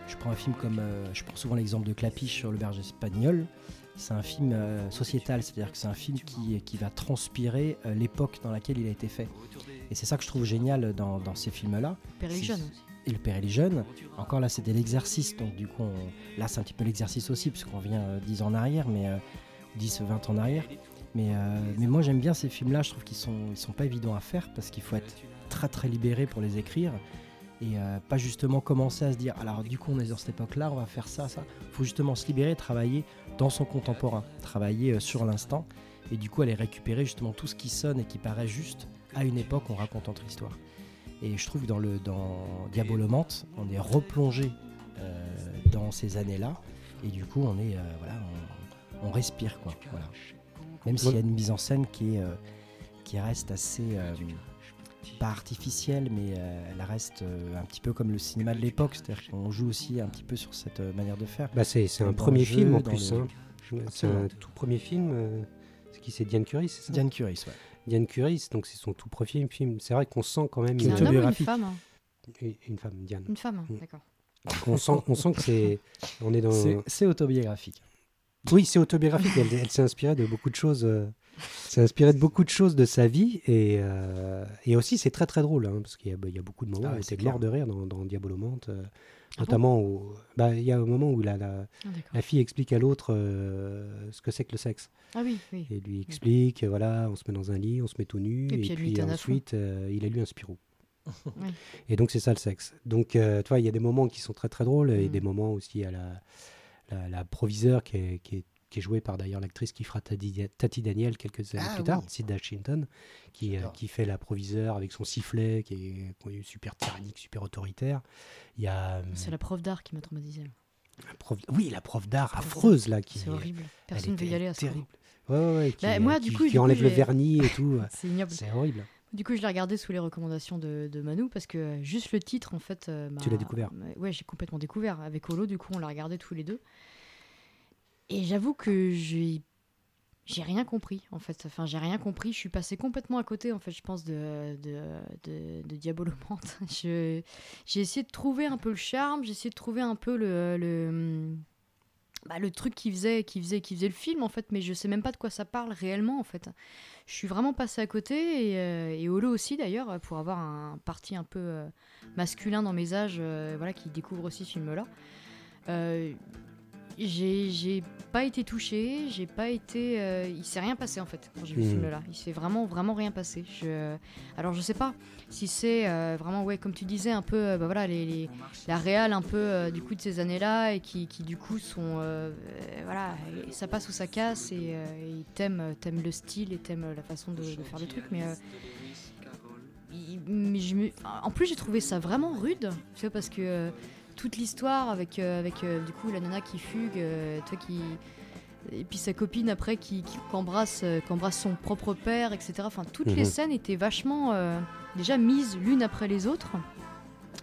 je prends un film comme, euh, je prends souvent l'exemple de Clapiche sur le berger espagnol. C'est un film euh, sociétal, c'est-à-dire que c'est un film qui, qui va transpirer euh, l'époque dans laquelle il a été fait. Et c'est ça que je trouve génial dans, dans ces films-là Père et aussi. le père et les jeunes. Encore là, c'était l'exercice. Donc, du coup, on- là, c'est un petit peu l'exercice aussi, puisqu'on vient euh, 10 ans en arrière, mais euh, 10, 20 ans en arrière. Mais, mais moi, j'aime bien ces films-là. Je trouve qu'ils sont, ils sont pas évidents à faire parce qu'il faut être très, très libéré pour les écrire. Et euh, pas justement commencer à se dire, alors du coup, on est dans cette époque-là, on va faire ça, ça. Faut justement se libérer, travailler dans son contemporain, travailler euh, sur l'instant. Et du coup, aller récupérer justement tout ce qui sonne et qui paraît juste à une époque en racontant notre histoire. Et je trouve que dans, le, dans Diabolomante, on est replongé euh, dans ces années-là. Et du coup, on est voilà, on, on respire quoi. Voilà. Même s'il y a une mise en scène qui est qui reste assez pas artificielle, mais euh, elle reste euh, un petit peu comme le cinéma de l'époque. C'est-à-dire qu'on joue aussi un petit peu sur cette euh, manière de faire. Bah, c'est c'est un premier jeu, film en plus. le- hein. C'est un tout premier film. euh, c'est qui C'est Diane Curie, c'est ça? Diane Curie, ouais. Diane Curie, donc c'est son tout premier film. C'est vrai qu'on sent quand même C'est une, un homme ou une hein? Une- une femme, Diane. Une femme, Mm. d'accord. On sent, on sent que c'est. On est dans. C'est- C'est autobiographique. Oui, c'est autobiographique. Elle, elle s'est inspirée de beaucoup de choses. euh, s'est inspirée de beaucoup de choses de sa vie et, euh, et aussi c'est très très drôle hein, parce qu'il y, a- il y a beaucoup de moments Ah où c'est était mort clair. de rire dans, dans Diabolomante, euh, Ah notamment où bah, il y a un moment où la, la, Ah, la fille explique à l'autre euh, ce que c'est que le sexe Ah oui, oui. et lui explique voilà on se met dans un lit, on se met tout nu Et et, puis ensuite il a lu un Spirou. Et donc c'est ça le sexe. Donc tu vois il y a des moments qui sont très très drôles et Mm. des moments aussi à la la, la proviseur qui est, qui est qui est jouée par d'ailleurs l'actrice qui fera Tati, Tati Daniel quelques années Ah plus tard, oui. Sid Washington, qui, euh, qui fait l'approviseur avec son sifflet, qui est, qui est super tyrannique, super autoritaire. Il y a euh, C'est la prof d'art qui m'a traumatisé. la prof, oui, la prof d'art affreuse là, qui C'est horrible. Personne ne veut y aller à ce terrible. Ouais, ouais, ouais, qui, Bah, moi, euh, du qui- coup, qui du coup, enlève le vernis et tout. C'est ignoble. C'est horrible. Du coup, je l'ai regardé sous les recommandations de, de Manu parce que euh, juste le titre, en fait. euh, Tu l'as découvert Ouais, j'ai complètement découvert. Avec Holo, du coup, on l'a regardé tous les deux. Et j'avoue que j'ai. J'ai rien compris en fait. Enfin, j'ai rien compris. Je suis passé complètement à côté en fait. Je pense de de, de, Diabolomante. J'ai essayé de trouver un peu le charme. J'ai essayé de trouver un peu le le, bah, le truc qui faisait qui faisait qui faisait le film en fait. Mais je sais même pas de quoi ça parle réellement en fait. Je suis vraiment passé à côté et, euh, et Holo aussi d'ailleurs pour avoir un parti un peu euh, masculin dans mes âges, euh, voilà, qui découvre aussi ce film-là. Euh, j'ai pas été touchée, j'ai pas été. euh, il s'est rien passé en fait quand j'ai vu ce Mhm. film-là. Il s'est vraiment, vraiment rien passé. Je, alors je sais pas si c'est euh, vraiment, ouais, comme tu disais, un peu, euh, bah voilà, les, les- la réal un peu du coup de ces années-là et qui, qui du coup sont. voilà, ça passe ou ça casse et, et t'aimes le style et t'aimes la façon de, de faire le truc, mais. il- mais je me- En plus, j'ai trouvé ça vraiment rude, tu vois, parce que toute l'histoire avec, euh, avec euh, du coup la nana qui fugue, euh, toi qui et puis sa copine après qui, euh, qu'embrasse son propre père, etc. Enfin, toutes les Mhm. scènes étaient vachement euh, déjà mises l'une après les autres.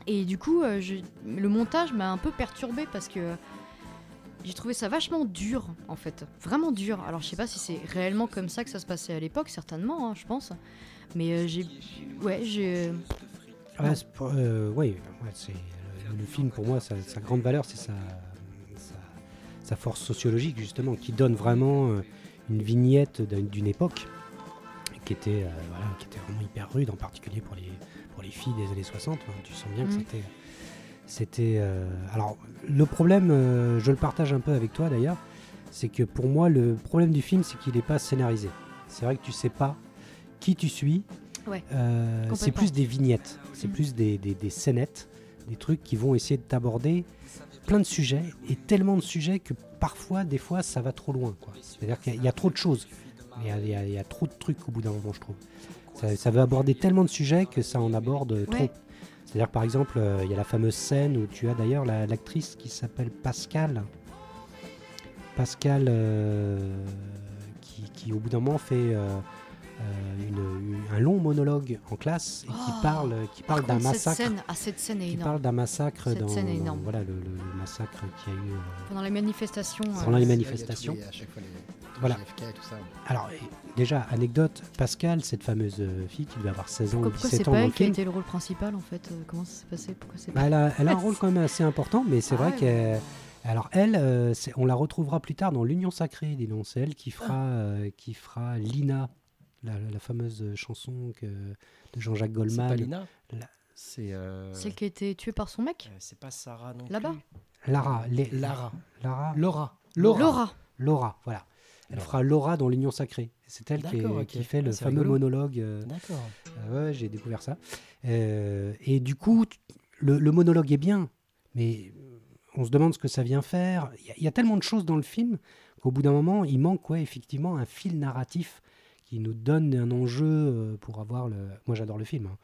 Et du coup, euh, je- le montage m'a un peu perturbé parce que j'ai trouvé ça vachement dur, en fait. Vraiment dur. Alors, je sais pas si c'est réellement comme ça que ça se passait à l'époque, certainement, hein, je pense. Mais euh, j'ai. Ouais, j'ai. Ouais, c'est pour- euh, ouais, ouais, c'est le, film pour moi, sa, sa grande valeur, c'est sa, sa, sa force sociologique justement, qui donne vraiment euh, une vignette d'un- d'une époque qui était, euh, voilà, qui était vraiment hyper rude, en particulier pour les, pour les filles des années 60. hein. tu sens bien que Mhm. c'était, c'était. euh, alors le problème, euh, je le partage un peu avec toi d'ailleurs, c'est que pour moi le problème du film, c'est qu'il n'est pas scénarisé. C'est vrai que tu sais pas qui tu suis. Ouais. C'est plus des vignettes, c'est Mhm. plus des, des, des scénettes, des trucs qui vont essayer de t'aborder plein de sujets et tellement de sujets que parfois, des fois, ça va trop loin. quoi. C'est-à-dire qu'il y a- il y, a trop de choses. Il y a, il y a- il y a trop de trucs au bout d'un moment, je trouve. Ça, ça veut aborder tellement de sujets que ça en aborde trop. Ouais. C'est-à-dire, par exemple, euh, il y a la fameuse scène où tu as d'ailleurs la- l'actrice qui s'appelle Pascal. Pascal, euh, qui, qui, au bout d'un moment fait euh, euh, une- une- un long monologue en classe et qui Oh, parle, qui Par parle d'un massacre. scène, ah, cette scène est Qui énorme. parle d'un massacre Cette dans, scène est dans- énorme. voilà le, le- le massacre qu'il y a eu. euh, Pendant les manifestations. Pendant euh, les C'est là, manifestations. les- Voilà. les JFK et tout ça. Alors déjà anecdote, Pascal, cette fameuse euh, fille qui devait avoir 16 ans ou Pourquoi, pourquoi c'est 17 ans pas dans le elle qui a été le rôle principal en fait euh, Comment ça s'est passé Pourquoi c'est bah, pas elle, a, elle a un rôle quand même assez important, mais c'est Ah vrai ouais. qu'elle alors elle, euh, c'est- on la retrouvera plus tard dans l'Union sacrée, dis donc, c'est elle qui fera, Ah. euh, qui fera Lina, la, la fameuse chanson que, de Jean-Jacques C'est pas Goldman. Lina La- C'est. euh, Celle qui a été tuée par son mec euh, C'est pas Sarah non Là-bas plus. Lara, les- Lara. Lara, Laura. Laura. Laura, voilà. Elle Laura. fera Laura dans l'Union sacrée. C'est elle qui, est- fait le Ah, c'est fameux rigolo. monologue. euh, D'accord. Euh, ouais, j'ai découvert ça. Euh, et du coup, t- le, le monologue est bien, mais euh, on se demande ce que ça vient faire. Il y y, a tellement de choses dans le film qu'au bout d'un moment, il manque ouais, effectivement un fil narratif qui nous donne un enjeu euh, pour avoir le... Moi, j'adore le film, hein.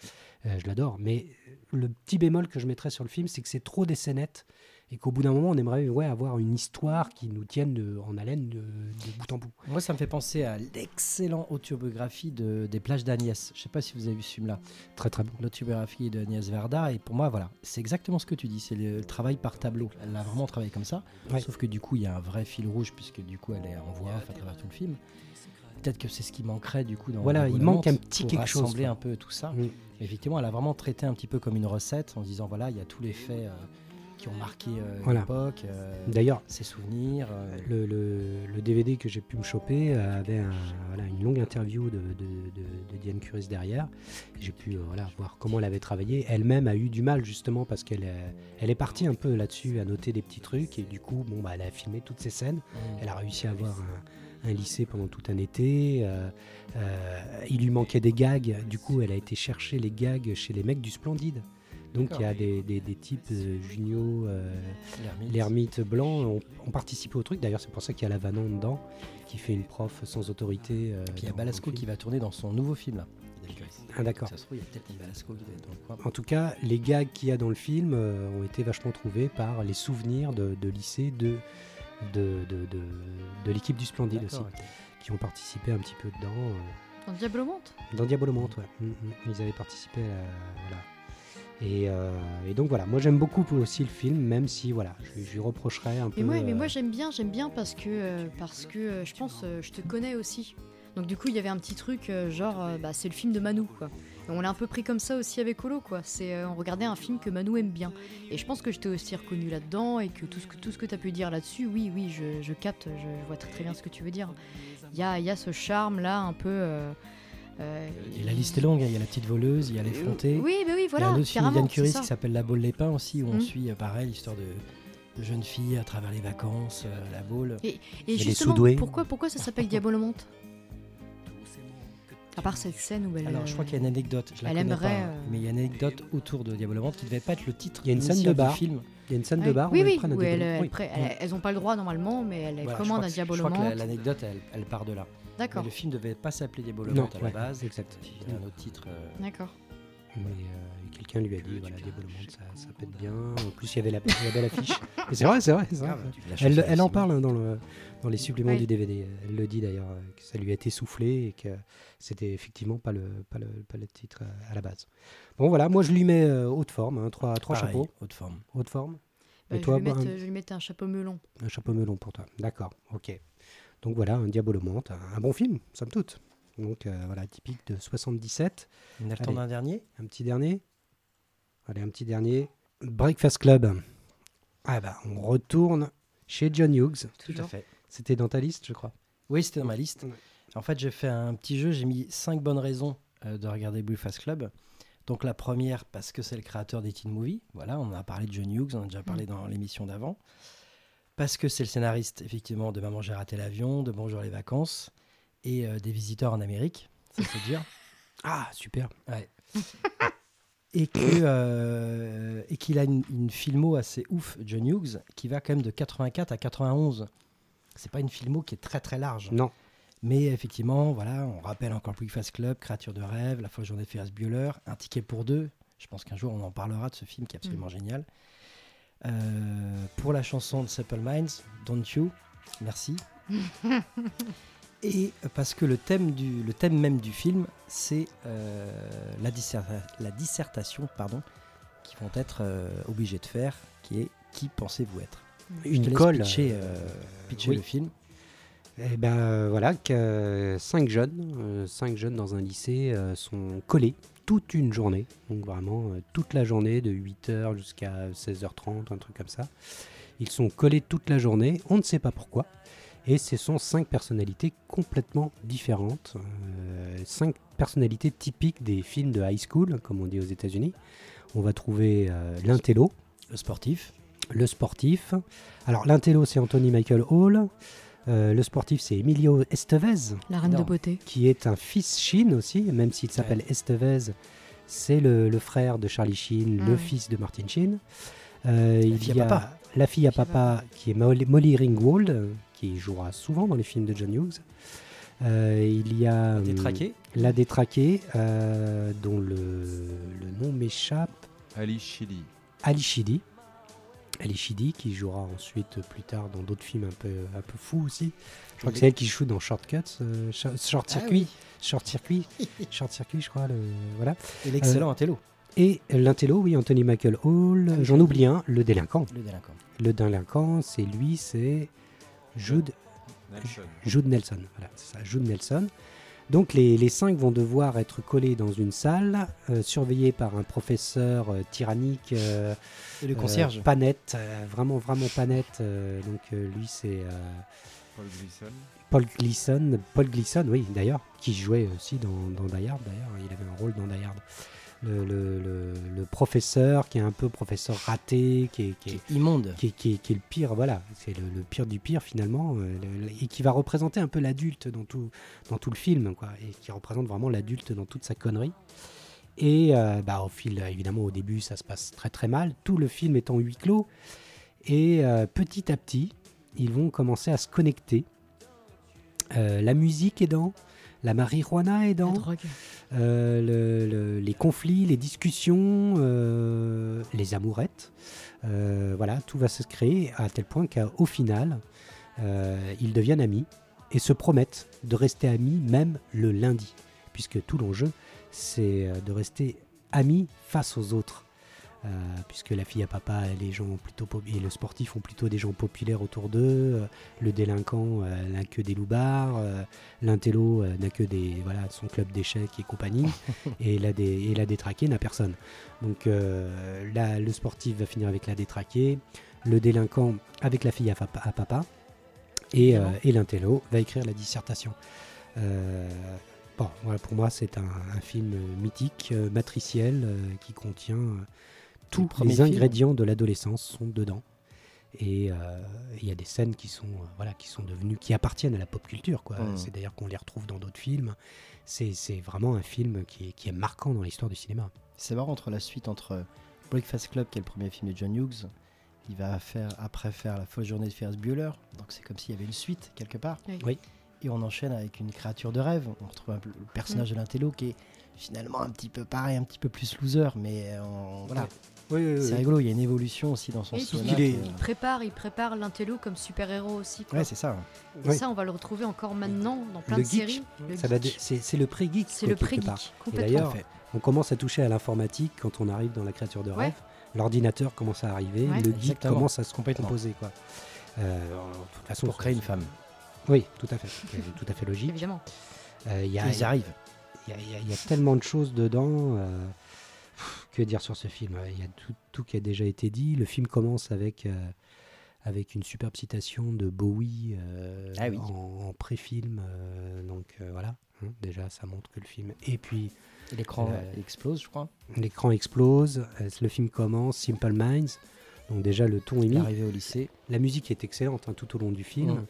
Euh, je l'adore, mais le petit bémol que je mettrais sur le film, c'est que c'est trop des scénettes et qu'au bout d'un moment, on aimerait ouais, avoir une histoire qui nous tienne de- en haleine de, de bout en bout. Moi, ça me fait penser à l'excellent autobiographie de, des plages d'Agnès. Je sais pas si vous avez vu ce film-là. Très très bon. L'autobiographie d'Agnès Verda. Et pour moi, voilà, c'est exactement ce que tu dis. C'est le, le travail par tableau. Elle a vraiment travaillé comme ça. Ouais. Sauf que du coup, il y a un vrai fil rouge puisque du coup, elle est en voix à travers tout le film. Peut-être que c'est ce qui manquerait du coup dans Voilà, il manque un petit quelque chose, rassembler un peu tout ça. Effectivement, elle a vraiment traité un petit peu comme une recette en se disant voilà, il y a tous les faits euh, qui ont marqué euh, Voilà. l'époque, euh, D'ailleurs, ses souvenirs. euh, le, le- le DVD que j'ai pu me choper avait un- voilà, une longue interview de, de- de- de Diane Curis derrière. J'ai pu voilà, voir comment elle avait travaillé. Elle-même a eu du mal justement parce qu'elle est, elle est partie un peu là-dessus à noter des petits trucs et du coup, bon, bah, elle a filmé toutes ces scènes. Elle a réussi à avoir un, un lycée pendant tout un été. euh, euh, il lui manquait des gags. Du coup, elle a été chercher les gags chez les mecs du Splendide. Donc il y a des, des- des types euh, Junio, euh, L'ermite. blanc ont, ont participé au truc. D'ailleurs, c'est pour ça qu'il y a la Vanon dedans, qui fait une prof sans autorité. euh, Puis il y a Balasco qui va tourner dans son nouveau film là. Ah d'accord. Ça se trouve, il y a peut-être une Balasco qui va être dans le coin. En tout cas, les gags qu'il y a dans le film euh, ont été vachement trouvés par les souvenirs de, de lycée de, de, de, de- de l'équipe du Splendide aussi, qui ont participé un petit peu dedans. euh, Dans Diablomante Dans Diabolomante, ouais. Mm, mm. Ils avaient participé à. Voilà. Et, euh, et donc voilà, moi j'aime beaucoup aussi le film, même si voilà, je, je lui reprocherais un peu. Mais moi, mais euh, moi j'aime bien, j'aime bien parce que, euh, parce que euh, je pense, euh, je te connais aussi. Donc du coup, il y avait un petit truc euh, genre, euh, bah, c'est le film de Manu, quoi. Et on l'a un peu pris comme ça aussi avec Holo, quoi. C'est, euh, on regardait un film que Manu aime bien. Et je pense que je t'ai aussi reconnu là-dedans et que tout ce que, tout ce que tu as pu dire là-dessus, oui, oui, je, je capte, je, je vois très très bien ce que tu veux dire. Il y a, il y a ce charme-là un peu... euh, euh, Et la liste est longue, hein. il y a la petite voleuse, il y a l'effronté. Oui, mais oui, il y a voilà. un autre film c'est ça. qui s'appelle La Baule les Pins aussi, où on Mm. suit pareil l'histoire de, de jeunes filles à travers les vacances, euh, la boule. Et les justement, pourquoi, pourquoi ça s'appelle Diabolomante? À part cette scène où elle. Alors je crois qu'il y a une anecdote, je la elle connais aimerait, pas, euh, mais il y a une anecdote autour de Diabolomante qui devait pas être le titre Il y a une scène initial de bar. du film. Il y a une scène Ah de oui. bar où oui, elles oui, où elles, Diabolomante. elles Oui. pré- elles- elles ont pas le droit normalement, mais elles, elles Voilà, crois un que- Je crois que l'anecdote elle, elle part de là. D'accord, le film devait pas s'appeler Non, Diabolomante à la base. exact. Il y a un autre titre. euh, d'accord. Mais euh, quelqu'un lui a dit voilà, Diabolomante, ça, ça pète bien. En plus, il y avait la, la belle affiche. Et c'est vrai, c'est vrai. grave. La Elle, elle en parle hein, dans, le, dans les suppléments Ouais. du DVD. Elle le dit d'ailleurs, euh, que ça lui a été soufflé et que c'était effectivement pas le, pas le, pas le titre euh, à la base. Bon voilà, moi je lui mets euh, haute forme, hein, trois, trois Pareil, chapeaux, haute forme. haute forme. Bah, Et je, toi, lui mettre, bah, je lui mettre un chapeau melon. Un chapeau melon pour toi. D'accord, ok. Donc voilà, un Diabolomante, un, un bon film, somme toute. Donc euh, voilà, typique de 77. On a le temps d'un dernier Un petit dernier Allez, un petit dernier. Breakfast Club. Ah bah, on retourne chez John Hughes. Tout à fait. C'était dans ta liste, je crois. Oui, c'était dans ma liste. Ouais. En fait, j'ai fait un petit jeu, j'ai mis cinq bonnes raisons euh, de regarder Breakfast Club. Donc la première, parce que c'est le créateur des teen movies. Voilà, on en a parlé de John Hughes, on en a déjà parlé dans l'émission d'avant. Parce que c'est le scénariste, effectivement, de Maman, j'ai raté l'avion, de Bonjour les vacances et euh, des visiteurs en Amérique, ça c'est dire. Ah, super. Ouais. et que euh, et qu'il a une, une filmo assez ouf, John Hughes, qui va quand même de 84 à 91. C'est pas une filmo qui est très très large. Non. Mais effectivement, voilà, on rappelle encore Breakfast Club, Créature de rêve, La folle journée de Ferris Bueller, Un ticket pour deux. Je pense qu'un jour on en parlera de ce film qui est absolument génial. Euh, pour la chanson de Simple Minds, Don't You, merci. Et parce que le thème, du, le thème même du film, c'est euh, la, disserta- la dissertation pardon, qu'ils vont être euh, obligés de faire, qui est Qui pensez-vous être? Je te Une colle. pitcher, euh, pitcher oui. le film. Eh ben voilà, que cinq jeunes, cinq jeunes dans un lycée sont collés toute une journée, donc vraiment toute la journée de 8h jusqu'à 16h30, un truc comme ça. Ils sont collés toute la journée, on ne sait pas pourquoi. Et ce sont cinq personnalités complètement différentes, euh, cinq personnalités typiques des films de high school, comme on dit aux États-Unis. On va trouver euh, l'intello, Le sportif. le sportif. Alors l'intello c'est Anthony Michael Hall, Euh, le sportif c'est Emilio Estevez, La reine de beauté. qui est un fils Sheen aussi, même s'il s'appelle Estevez, c'est le, le frère de Charlie Sheen, le fils de Martin Sheen. Euh, il y a papa. la fille à papa qui est Molly, Ringwald, qui jouera souvent dans les films de John Hughes. Euh, il y a hum, Détraqué. la détraquée, euh, dont le, le nom m'échappe. Ali Chili. Ali Sheedy. Ali Sheedy qui jouera ensuite euh, plus tard dans d'autres films un peu, un peu fous aussi. Je crois que c'est elle qui joue dans Shortcuts, euh, Sh- Short Ah Circuit, oui. Short Circuit, Short Circuit, je crois. Le, voilà. Et l'excellent Intello, Et l'intello, oui, Anthony Michael Hall. Ah J'en oublie un, le délinquant. le délinquant. Le délinquant, c'est lui, c'est Jude, Nelson. Jude Nelson. Voilà, c'est ça, Jude Nelson. Donc les, les cinq vont devoir être collés dans une salle, euh, surveillés par un professeur euh, tyrannique. euh, Et le Euh, concierge. pas net, euh, vraiment vraiment pas net. euh, donc euh, lui c'est euh, Paul Gleason. Paul Gleason, Paul Gleason, oui d'ailleurs, qui jouait aussi dans, dans Die Hard d'ailleurs, il avait un rôle dans Die Hard. Le, le- le- le professeur qui est un peu professeur raté, qui est, qui est- qui est immonde. qui est- qui le pire, voilà, c'est le, pire du pire finalement, euh, et qui va représenter un peu l'adulte dans tout, dans tout le film, quoi, et qui représente vraiment l'adulte dans toute sa connerie. Et euh, bah, au fil, évidemment, au début, ça se passe très très mal. Tout le film est en huis clos. Et euh, petit à petit, ils vont commencer à se connecter. Euh, la musique est dans, la marijuana est dans, euh, le- le- les conflits, les discussions, euh, les amourettes. Euh, voilà, tout va se créer à tel point qu'au final, ils deviennent amis et se promettent de rester amis même le lundi. Puisque tout l'enjeu, c'est de rester amis face aux autres. Euh, puisque la fille à papa et les gens plutôt et le sportif ont plutôt des gens populaires autour d'eux, euh, le délinquant euh, n'a que des loupards, l'intello n'a que des voilà son club d'échecs et compagnie, et la dé- et la détraquée n'a personne. Donc là, le sportif va finir avec la détraquée, le délinquant avec la fille à, papa, et, l'intello va écrire la dissertation. Euh, bon, voilà, pour moi, c'est un, un film mythique, matriciel, euh, qui contient tous les film. ingrédients de l'adolescence sont dedans. Et euh, il y a des scènes qui sont, euh, voilà, qui sont devenues, qui appartiennent à la pop culture. quoi. Mm. C'est d'ailleurs qu'on les retrouve dans d'autres films. C'est c'est vraiment un film qui est, qui est marquant dans l'histoire du cinéma. C'est marrant entre la suite entre Breakfast Club, qui est le premier film de John Hughes, il va faire après faire La fausse journée de Ferris Bueller, donc c'est comme s'il y avait une suite quelque part. Oui. Oui. Et on enchaîne avec une créature de rêve. On retrouve un le personnage Mm. de l'intello qui est finalement un petit peu pareil, un petit peu plus loser, mais euh, on- voilà, Oui, c'est rigolo. Il y a une évolution aussi dans son Et cinéma. il est- que- il prépare, il prépare l'intello comme super-héros aussi. quoi. Ouais, c'est ça. Et Oui. ça, on va le retrouver encore maintenant dans plein Le de geek, séries. Le Ça va geek. dé- C'est c'est le pré-geek. C'est le pré-geek, Et d'ailleurs, on commence à toucher à l'informatique quand on arrive dans la créature de Ouais. rêve. L'ordinateur commence à arriver, Ouais. le geek Exactement. commence à se composer. Quoi. Euh, de toute façon, Pour créer une femme. Oui, tout à fait. Tout à fait logique. Évidemment. Euh, Il y, a- Ils y arrivent. il y a- y y tellement de choses dedans. euh, que dire sur ce film? Il y a tout, tout qui a déjà été dit. Le film commence avec, euh, avec une superbe citation de Bowie euh, Ah oui. en, en pré-film. euh, donc voilà, hein, déjà ça montre que le film. Et puis L'écran explose, je crois. l'écran explose, le film commence, Simple Minds. Donc déjà le ton est mis. Arrivé au lycée. La musique est excellente hein, tout au long du film.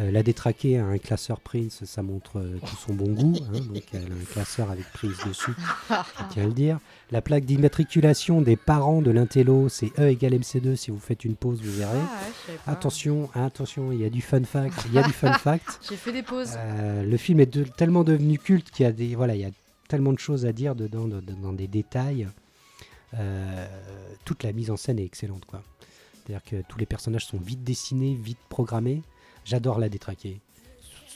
Euh, la détraquée a un classeur Prince, ça montre euh, tout son bon goût. hein, donc elle a un classeur avec prise dessus, je tiens à le dire. La plaque d'immatriculation des parents de l'intello, c'est E égale MC2. Si vous faites une pause, vous verrez. Ah, savais pas. Attention, attention, il y a du fun fact. Il y a du fun fact. J'ai fait des pauses. Euh, le film est de- tellement devenu culte qu'il y a des voilà, il y a tellement de choses à dire dedans, de- de- dans des détails. Euh, toute la mise en scène est excellente, quoi. C'est-à-dire que tous les personnages sont vite dessinés, vite programmés. J'adore la détraquer.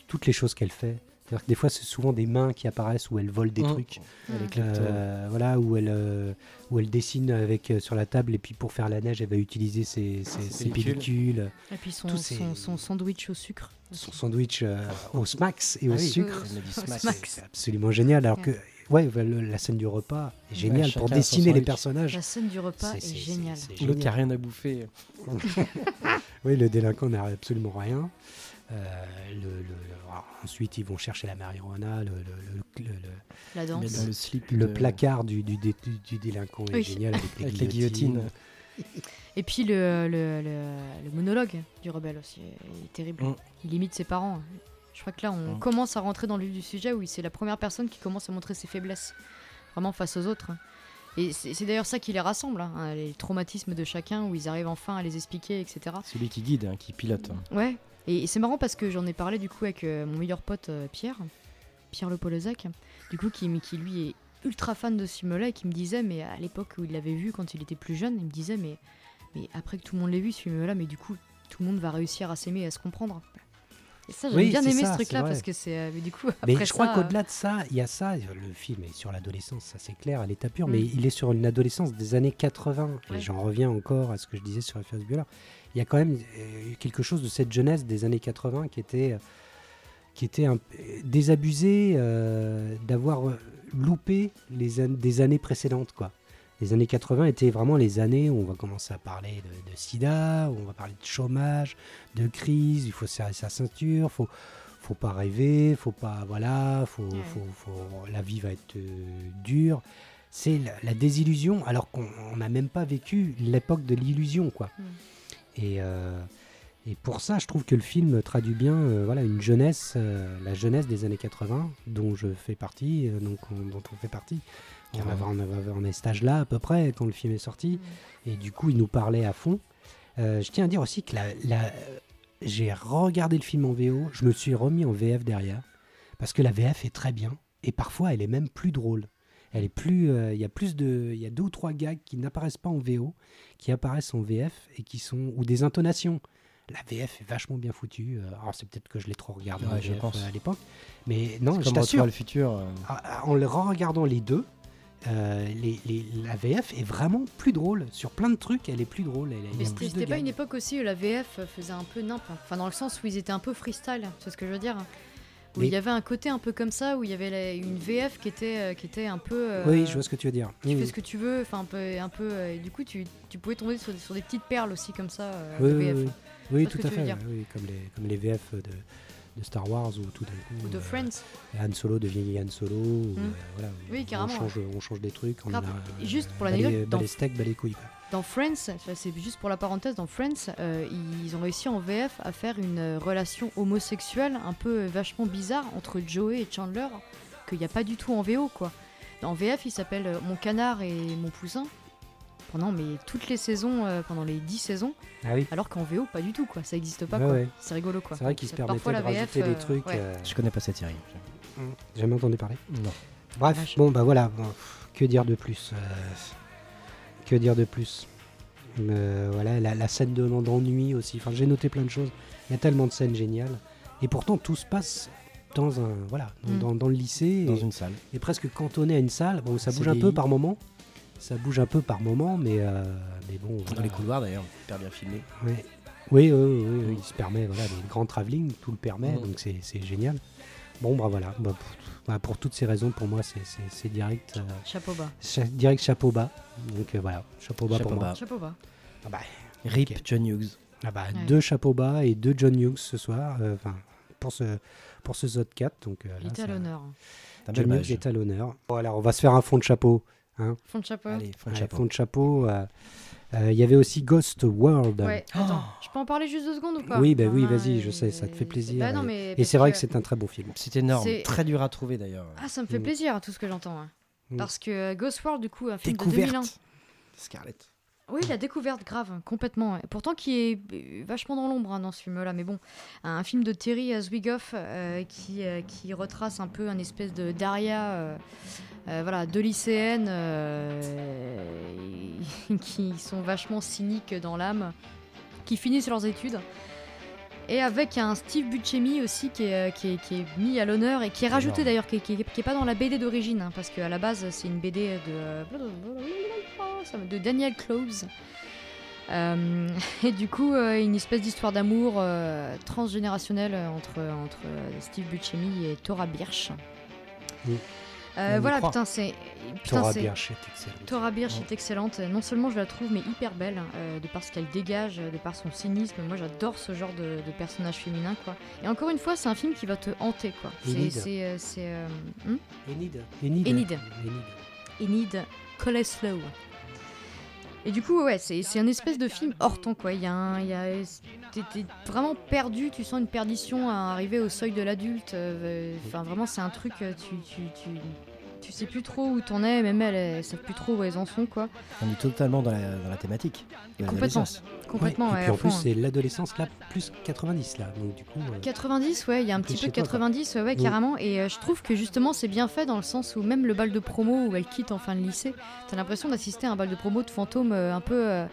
Toutes les choses qu'elle fait. C'est-à-dire que des fois, c'est souvent des mains qui apparaissent où elle vole des Mm. trucs. Mm. klepto. Euh, voilà, où elle, euh, où elle dessine avec, euh, sur la table et puis pour faire la neige, elle va utiliser ses, ses- Ses ses pellicules. Et puis son, son, son sandwich au sucre. son sandwich euh, au smacks et Ah au oui, sucre. smack. C'est absolument génial. Alors que, ouais, le- la scène du repas est géniale pour dessiner les personnages. La scène du repas C'est- est, c'est- géniale. c'est- c'est L'autre qui a génial. rien à bouffer. Oui, le délinquant n'a absolument rien. Euh, le- le- alors, ensuite, ils vont chercher la marijuana. Le, le- le- le- le- La danse. Dans le slip. le de- placard du, du, dé- du- du délinquant est génial avec les Avec les guillotines. guillotines. Et puis le, le, le, le monologue du rebelle aussi est, est terrible. Mm. Il imite ses parents. Je crois que là, on Mm. commence à rentrer dans le vif du sujet où c'est la première personne qui commence à montrer ses faiblesses, vraiment face aux autres. Et c'est c'est d'ailleurs ça qui les rassemble, hein, les traumatismes de chacun, où ils arrivent enfin à les expliquer, etc. Celui qui guide, hein, qui pilote. Ouais, et, et c'est marrant parce que j'en ai parlé du coup avec euh, mon meilleur pote euh, Pierre, Pierre Le Polozac, du coup qui, qui lui est ultra fan de ce film-là et qui me disait, mais à l'époque où il l'avait vu quand il était plus jeune, il me disait, mais, mais après que tout le monde l'ait vu ce film-là, mais du coup tout le monde va réussir à s'aimer et à se comprendre. Et ça, j'ai Oui, bien aimé ça, ce truc-là parce que c'est. euh, mais du coup, après Mais je crois qu'au-delà de ça, il y a ça. Le film est sur l'adolescence, ça c'est clair, à l'état pur, Mm. mais il est sur une adolescence des années 80. Et Ouais. j'en reviens encore à ce que je disais sur Ferris Bueller. Il y a quand même euh, quelque chose de cette jeunesse des années 80 qui était, euh, qui était un- désabusée euh, d'avoir loupé les an- des années précédentes. Quoi. Les années 80 étaient vraiment les années où on va commencer à parler de, de sida, où on va parler de chômage, de crise, il faut serrer sa ceinture, faut faut pas rêver, faut pas voilà, faut, Ouais. faut, faut- la vie va être euh, dure. C'est la, la désillusion, alors qu'on on n'a même pas vécu l'époque de l'illusion, quoi. Mm. Et, euh, et pour ça, je trouve que le film traduit bien, euh, voilà, une jeunesse, la jeunesse des années 80, dont je fais partie, donc on- dont on fait partie. On avait, on avait- on est cet âge-là à peu près quand le film est sorti. Et du coup, il nous parlait à fond. Euh, je tiens à dire aussi que la, la- j'ai regardé le film en VO, je me suis remis en VF derrière, parce que la VF est très bien, et parfois elle est même plus drôle. Elle est plus, euh, il y a plus de, il y a deux ou trois gags qui n'apparaissent pas en VO, qui apparaissent en VF et qui sont ou des intonations. La VF est vachement bien foutue. euh, Alors c'est peut-être que je l'ai trop regardé en je pense. à l'époque, mais non, je comme t'assure, le futur. euh, ah, en le regardant les deux, euh, les- les- la VF est vraiment plus drôle. Sur plein de trucs, elle est plus drôle. Elle, Mais c'était pas une époque aussi où la VF faisait un peu nimp. Enfin, dans le sens où ils étaient un peu freestyle, c'est ce que je veux dire. Où Mais- il y avait un côté un peu comme ça, où il y avait la- une VF qui était, euh, qui était un peu. euh, Oui, je vois ce que tu veux dire. Tu Oui, fais oui. ce que tu veux, enfin un peu, un peu. et du coup, tu, tu pouvais tomber sur, des- sur des petites perles aussi comme ça. euh, Oui, de oui, VF. tout à fait. comme, les, comme les VF de, de Star Wars ou tout d'un coup. Ou de euh, Friends. Han Solo devient Han Solo. ou, euh, voilà, Oui, on carrément, change, on change des trucs. On a, juste pour bah, l'anecdote, dans- les steaks, les couilles. quoi. Dans Friends, c'est juste pour la parenthèse, dans Friends, euh, ils ont réussi en VF à faire une euh, relation homosexuelle un peu euh, vachement bizarre entre Joey et Chandler, qu'il n'y a pas du tout en VO quoi. En VF, il s'appelle euh, Mon canard et mon poussin. Pendant mais toutes les saisons, euh, pendant les 10 saisons, Ah oui. alors qu'en VO, pas du tout quoi, ça existe pas Ouais, quoi. ouais. C'est rigolo quoi. C'est vrai qu'ils se permettaient de la VF, rajouter des euh, trucs. ouais. euh, Je connais pas cette série. J'ai jamais entendu parler. Non. Bref, bon bah voilà, bon, que dire de plus euh, Que dire de plus? Euh, Voilà, la, la scène de d'ennui aussi. Enfin, j'ai noté plein de choses. Il y a tellement de scènes géniales. Et pourtant, tout se passe dans un voilà, dans, Mm. dans- dans le lycée Dans et, une salle. et presque cantonné à une salle. Bon, ça bouge un des- peu par moment. Ça bouge un peu par moment, mais euh, mais bon. Dans les couloirs d'ailleurs, hyper bien filmé. Ouais. Oui, oui, oui, oui, oui, il se permet, voilà, des grands travelling, tout le permet, Mhm. donc c'est c'est génial. Bon, bah voilà, bah, pour, bah, pour toutes ces raisons, pour moi, c'est- direct, euh, Chapeau bas. cha- direct chapeau bas. Donc euh, voilà, chapeau bas Chapeau pour moi. Chapeau bas. Ah bah, Rip. John Hughes. ah bah, Ouais. deux chapeaux bas et deux John Hughes ce soir, euh, enfin, pour ce, pour ce Zod 4. Donc, euh, Il était à l'honneur. John Hughes est à l'honneur. Voilà, on va se faire un fond de chapeau. Fond de chapeau. Allez, fond de chapeau. fond de chapeau. euh, euh, Il y avait aussi Ghost World. Ouais, attends, Oh. je peux en parler juste deux secondes ou pas? Oui, bah oui, vas-y, je sais, ça te fait plaisir. Bah non, et- mais Et parce c'est vrai que c'est un très beau film. C'est énorme, très dur à trouver d'ailleurs. Ah, ça me fait Mm. plaisir, tout ce que j'entends. hein. Mm. Parce que euh, Ghost World, du coup, un film de 2001. Découverte. Scarlett. Oui, la découverte grave, complètement. Pourtant, qui est euh, vachement dans l'ombre hein, dans ce film-là. Mais bon, un film de Terry Zwigoff euh, qui, euh, qui retrace un peu un espèce de Daria, voilà, deux lycéennes qui sont vachement cyniques dans l'âme, qui finissent leurs études. Et avec un Steve Buscemi aussi qui est, euh, qui est, qui est mis à l'honneur et qui est rajouté d'ailleurs, qui, est- qui, est- qui est pas dans la BD d'origine, hein, parce qu'à la base c'est une BD de, euh, de Daniel Close. Euh, et du coup, euh, une espèce d'histoire d'amour euh, transgénérationnelle entre, entre Steve Buscemi et Tora Birch. Oui. Euh, voilà, croit. putain, c'est. Putain, c'est- Birch est excellent. Tora Birch est excellente. Non seulement je la trouve, mais hyper belle, euh, de par ce qu'elle dégage, de par son cynisme. Moi, j'adore ce genre de, de personnage féminin, quoi. Et encore une fois, c'est un film qui va te hanter, quoi. C'est. Enid. C'est. euh, hmm Enid. Enid. Enid. Enid. Enid Coleslow. Et du coup, ouais, c'est un espèce de film hors temps, quoi. Il y a un. t'es, vraiment perdu, tu sens une perdition à arriver au seuil de l'adulte. euh, Enfin, vraiment, c'est un truc, tu, tu, tu, tu sais plus trop où t'en es, même elles, elles savent plus trop où elles en sont, quoi. On est totalement dans la, dans la thématique. de Complètement. Ouais, Et puis en plus, hein. c'est l'adolescence là, plus 90 là. Donc du coup. euh, 90, ouais, il y a un petit peu de chez toi, quoi. 90, ouais, Mm. carrément. Et euh, je trouve que justement, c'est bien fait dans le sens où même le bal de promo où elle quitte en fin de lycée, t'as l'impression d'assister à un bal de promo de fantôme euh, un peu, euh,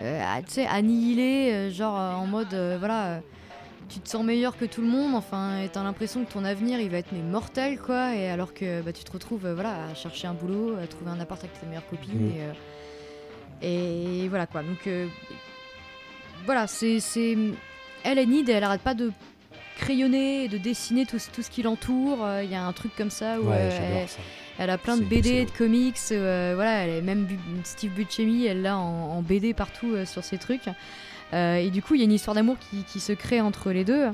euh, tu sais, annihilé, euh, genre euh, en mode, euh, voilà, euh, tu te sens meilleur que tout le monde, enfin, et t'as l'impression que ton avenir, il va être mais mortel, quoi. Et alors que bah, tu te retrouves, euh, voilà, à chercher un boulot, à trouver un appart avec tes meilleures copines, Mm. et, euh, et voilà, quoi. Donc, euh, voilà, c'est, c'est, elle, Enid, elle arrête pas de crayonner et de dessiner tout, ce- tout ce qui l'entoure. Euh, Il y a un truc comme ça où Ouais, euh, elle, ça. elle a plein de BD, de comics. euh, voilà, elle est même Steve Buscemi, elle l'a en, en BD partout sur ses trucs. Euh, et du coup, il y a une histoire d'amour qui, qui se crée entre les deux.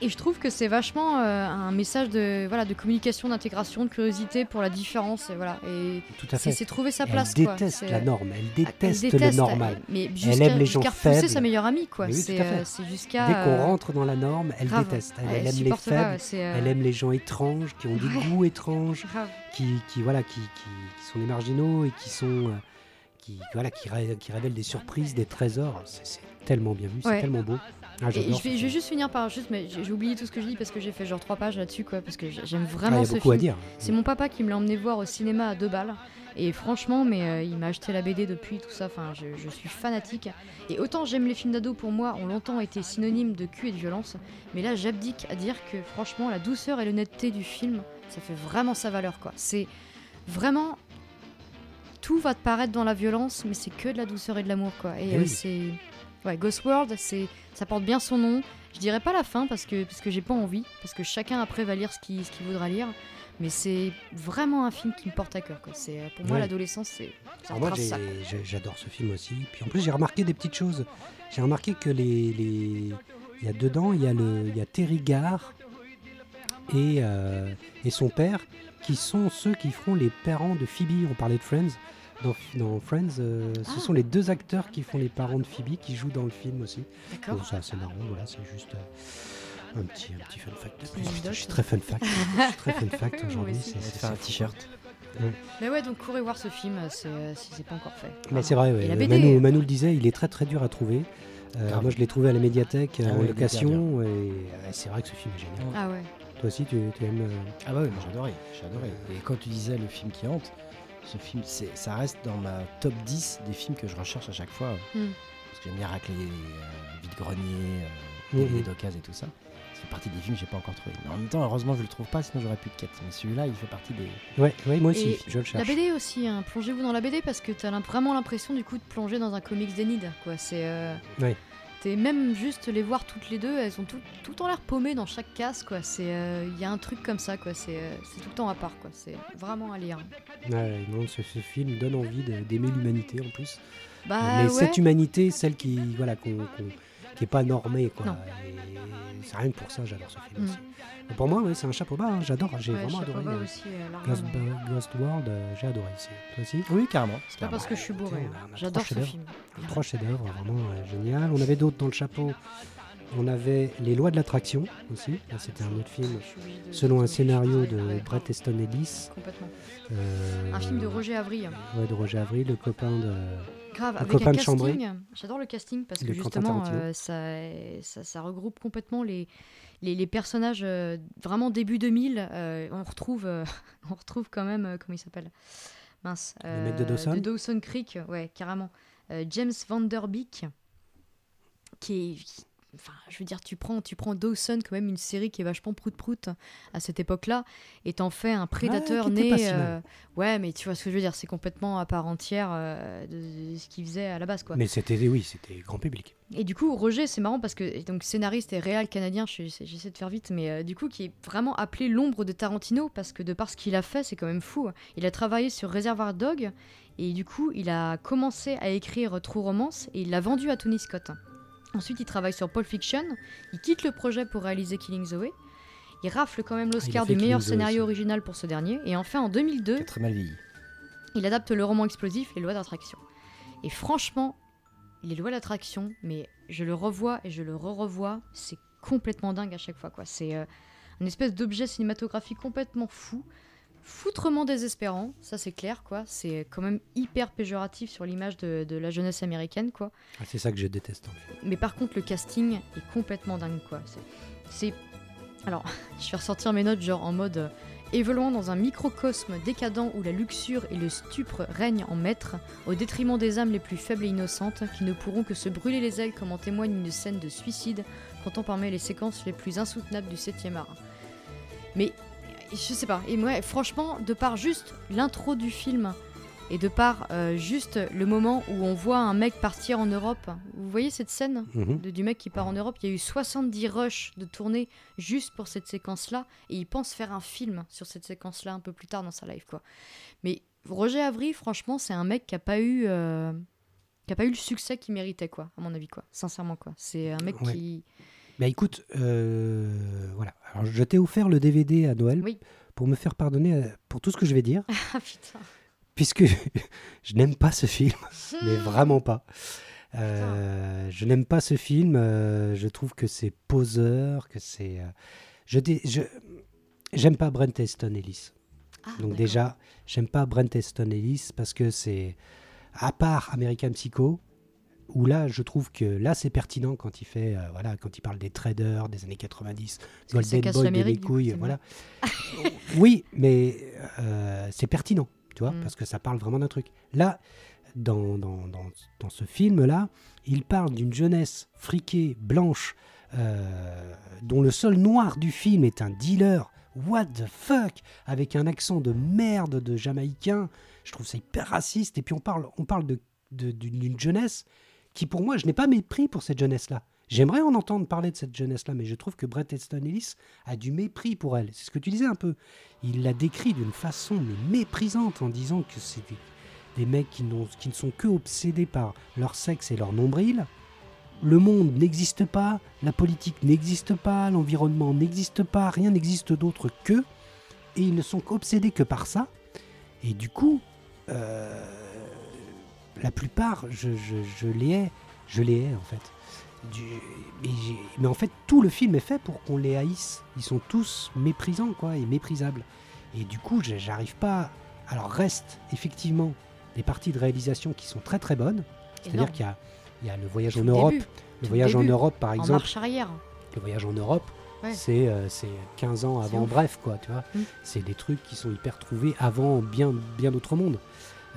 Et je trouve que c'est vachement euh, un message de, voilà, de communication, d'intégration, de curiosité pour la différence. Et, voilà. et Tout à c'est fait. c'est trouver sa Elle place. quoi. déteste C'est- la norme, elle Elle déteste, le normal. elle- Mais aime jusqu'à les gens faibles. sa meilleure amie, quoi. Oui, c'est euh, c'est jusqu'à. Dès qu'on rentre dans la norme, elle grave. déteste. Elle, elle elle aime les pas, faibles, c'est, euh, elle aime les gens étranges, qui ont des Ouais. goûts étranges, qui, qui, voilà, qui, qui, qui sont des marginaux et qui sont, qui, voilà, qui, ré- qui révèlent des surprises, des trésors. C'est tellement bien vu, c'est tellement beau. Ah, Et je vais, je vais film. juste finir par juste, mais j'ai oublié tout ce que je dis parce que j'ai fait genre trois pages là-dessus, quoi, parce que j'ai- j'aime Ah, vraiment il y a ce beaucoup à film. dire. C'est mon papa qui me l'a emmené voir au cinéma à deux balles. Et franchement, mais euh, il m'a acheté la BD depuis, tout ça. Enfin, je, je suis fanatique. Et autant j'aime les films d'ado, pour moi, ont longtemps été synonymes de cul et de violence. Mais là, j'abdique à dire que franchement, la douceur et l'honnêteté du film, ça fait vraiment sa valeur, quoi. C'est vraiment. Tout va te paraître dans la violence, mais c'est que de la douceur et de l'amour, quoi. Et Eh euh, oui. c'est. Ouais, Ghost World, c'est, ça porte bien son nom. Je dirais pas la fin parce que, parce que j'ai pas envie, parce que chacun après va lire ce qu'il, ce voudra lire. Mais c'est vraiment un film qui me porte à cœur. Quoi. C'est, pour moi, Ouais. l'adolescence, c'est, Alors moi, j'adore ce film aussi. Puis en plus, j'ai remarqué des petites choses. J'ai remarqué que les, les- il y a dedans, il y a le, il y a Terry Garr et, euh, et son père, qui sont ceux qui feront les parents de Phoebe. On parlait de Friends. Dans, dans Friends, euh, Ah. ce sont les deux acteurs qui font les parents de Phoebe, qui jouent dans le film aussi. D'accord. Bon, ça, c'est marrant. Voilà, c'est juste euh, un petit, un petit fun fact. de plus. Je suis très fun fact. Je suis très fun fact aujourd'hui. c'est- faire un t-shirt. Mais ouais, donc courez voir ce film c'est, si c'est pas encore fait. Mais c'est vrai, ouais. BD. Manu, Manu le disait, il est très très dur à trouver. Euh, Grave. moi, je l'ai trouvé à la médiathèque Ah en ouais, location et euh, c'est vrai que ce film est génial. Ah ouais. Toi aussi, tu, tu aimes. euh, Ah bah oui, moi j'adorais, j'adorais. Et quand tu disais le film qui hante, ce film, c'est, ça reste dans ma top 10 des films que je recherche à chaque fois. Hmm. Parce que j'aime bien racler euh, vide-grenier, euh, Mhm. DVD d'occasion et tout ça. Ça fait partie des films que j'ai pas encore trouvé. Mais en même temps, heureusement, je le trouve pas, sinon j'aurais plus de quête. Mais celui-là, il fait partie des. Ouais, ouais, moi aussi, Et je le La cherche. BD aussi, hein. plongez-vous dans la BD parce que t'as l'im- vraiment l'impression du coup de plonger dans un comics. Quoi. C'est, euh, Ouais. T'es même juste les voir toutes les deux, elles ont tout, tout en l'air paumées dans chaque case. quoi. C'est, euh, il y a un truc comme ça, quoi. C'est, euh, tout le temps à part. quoi. C'est vraiment à lire. Ouais, non, ce, ce film donne envie d'aimer l'humanité en plus. Bah Mais ouais. cette humanité, celle qui voilà, qu'on, qui est pas normée. Quoi. Non. Et c'est rien que pour ça, j'adore ce film Mm. aussi. Pour moi, ouais, c'est un chapeau bas, hein, j'adore, j'ai Ouais, vraiment adoré. bas euh, aussi, euh, Ghost, World, euh, j'ai adoré aussi. Toi aussi? Oui, carrément. C'est pas parce que je suis bourré. Hein. J'adore trois ce chefs-d'œuvre. film. Trois chefs-d'œuvre, vraiment euh, génial. On avait d'autres dans le chapeau. On avait Les lois de l'attraction aussi. C'était un autre film selon un scénario de Ouais, Bret Easton Ellis. Complètement. Euh, Un film de Roger Avry. Ouais, de Roger Avril, le copain de. Grave, Le avec copain un de Chambray. casting. J'adore le casting parce que justement, euh, ça, ça, ça regroupe complètement les, les, les personnages euh, vraiment début 2000. euh, on, retrouve, euh, on retrouve quand même, comment il s'appelle? Mince. Le mec de Dawson? De Dawson Creek, ouais, carrément. James Van Der Beek, qui est. Enfin, je veux dire, tu prends, tu prends Dawson, quand même une série qui est vachement prout-prout à cette époque-là, et t'en fais un prédateur né. euh, ouais, mais tu vois ce que je veux dire, c'est complètement à part entière euh, de, ce qu'il faisait à la base, quoi. Mais c'était, oui, c'était grand public. Et du coup, Roger, c'est marrant parce que donc scénariste et réal canadien, je- j'essaie de faire vite, mais euh, du coup, qui est vraiment appelé l'ombre de Tarantino parce que de par ce qu'il a fait, c'est quand même fou. Il a travaillé sur Reservoir Dog et du coup, il a commencé à écrire True Romance et il l'a vendu à Tony Scott. Ensuite, il travaille sur Pulp Fiction. Il quitte le projet pour réaliser Killing Zoe. Il rafle quand même l'Oscar fait du meilleur Killing scénario original pour ce dernier. Et enfin, en 2002, Qui a très mal vieilli. il adapte le roman explosif Les lois d'attraction. Et franchement, les lois d'attraction, mais je le revois et je le re-revois, c'est complètement dingue à chaque fois. quoi. C'est euh, une espèce d'objet cinématographique complètement fou, foutrement désespérant, ça c'est clair. quoi. C'est quand même hyper péjoratif sur l'image de, de la jeunesse américaine. quoi. Ah, c'est ça que je déteste en fait. Mais par contre, le casting est complètement dingue, quoi. C'est- C'est. Alors, je vais ressortir mes notes, genre en mode. euh, évoluant dans un microcosme décadent où la luxure et le stupre règnent en maître, au détriment des âmes les plus faibles et innocentes, qui ne pourront que se brûler les ailes comme en témoigne une scène de suicide, comptant parmi les séquences les plus insoutenables du 7 art. Mais, je sais pas, et moi, franchement, de par juste l'intro du film, et de par euh, juste le moment où on voit un mec partir en Europe, vous voyez cette scène Mhm. de- du mec qui part en Europe, il y a eu 70 rushs de tournée juste pour cette séquence-là, et il pense faire un film sur cette séquence-là un peu plus tard dans sa life, quoi. Mais Roger Avry, franchement, c'est un mec qui a pas eu, euh, qui a pas eu le succès qu'il méritait, quoi, à mon avis, quoi. Sincèrement, quoi. C'est un mec Ouais. qui, Bah écoute, euh, voilà. Alors, je t'ai offert le DVD à Noël Oui. pour me faire pardonner euh, pour tout ce que je vais dire, Ah putain. puisque je n'aime pas ce film, mais vraiment pas. Euh, je n'aime pas ce film. euh, je trouve que c'est poseur, que c'est. euh, je j'aime pas Brent Easton Ellis. Ah, Donc déjà, j'aime pas Brent Easton Ellis parce que c'est à part American Psycho où là je trouve que là c'est pertinent quand il fait euh, voilà quand il parle des traders des années 90 Parce que ça Golden Boy de l'Amérique, mes du coup, couilles voilà. Oui mais euh, c'est pertinent tu vois Mm. parce que ça parle vraiment d'un truc. Là dans, dans, dans, dans ce film là il parle d'une jeunesse friquée blanche euh, dont le seul noir du film est un dealer. What the fuck? Avec un accent de merde de jamaïcain. Je trouve ça hyper raciste. Et puis on parle on parle de d'une jeunesse qui pour moi je n'ai pas mépris pour cette jeunesse là j'aimerais en entendre parler de cette jeunesse là mais je trouve que Brett Easton Ellis a du mépris pour elle. C'est ce que tu disais un peu. Il l'a décrit d'une façon méprisante en disant que c'est des, mecs qui, ne sont que obsédés par leur sexe et leur nombril. Le monde n'existe pas, la politique n'existe pas, l'environnement n'existe pas, rien n'existe d'autre qu'eux, et ils ne sont obsédés que par ça. Et du coup, euh, la plupart, je, je, je les hais, je les hais en fait. Du- mais, en fait, tout le film est fait pour qu'on les haïsse. Ils sont tous méprisants, quoi, et méprisables. Et du coup, j'arrive pas. Alors, reste effectivement des parties de réalisation qui sont très très bonnes. C'est-à-dire qu'il y a, il y a le voyage Tout en Europe. début, Le tout voyage en Europe, par en exemple, marche arrière. le voyage en Europe, Ouais. c'est euh, c'est 15 ans C'est avant. Bref, quoi, tu vois. Mm. C'est des trucs qui sont hyper trouvés avant bien, bien d'autres mondes.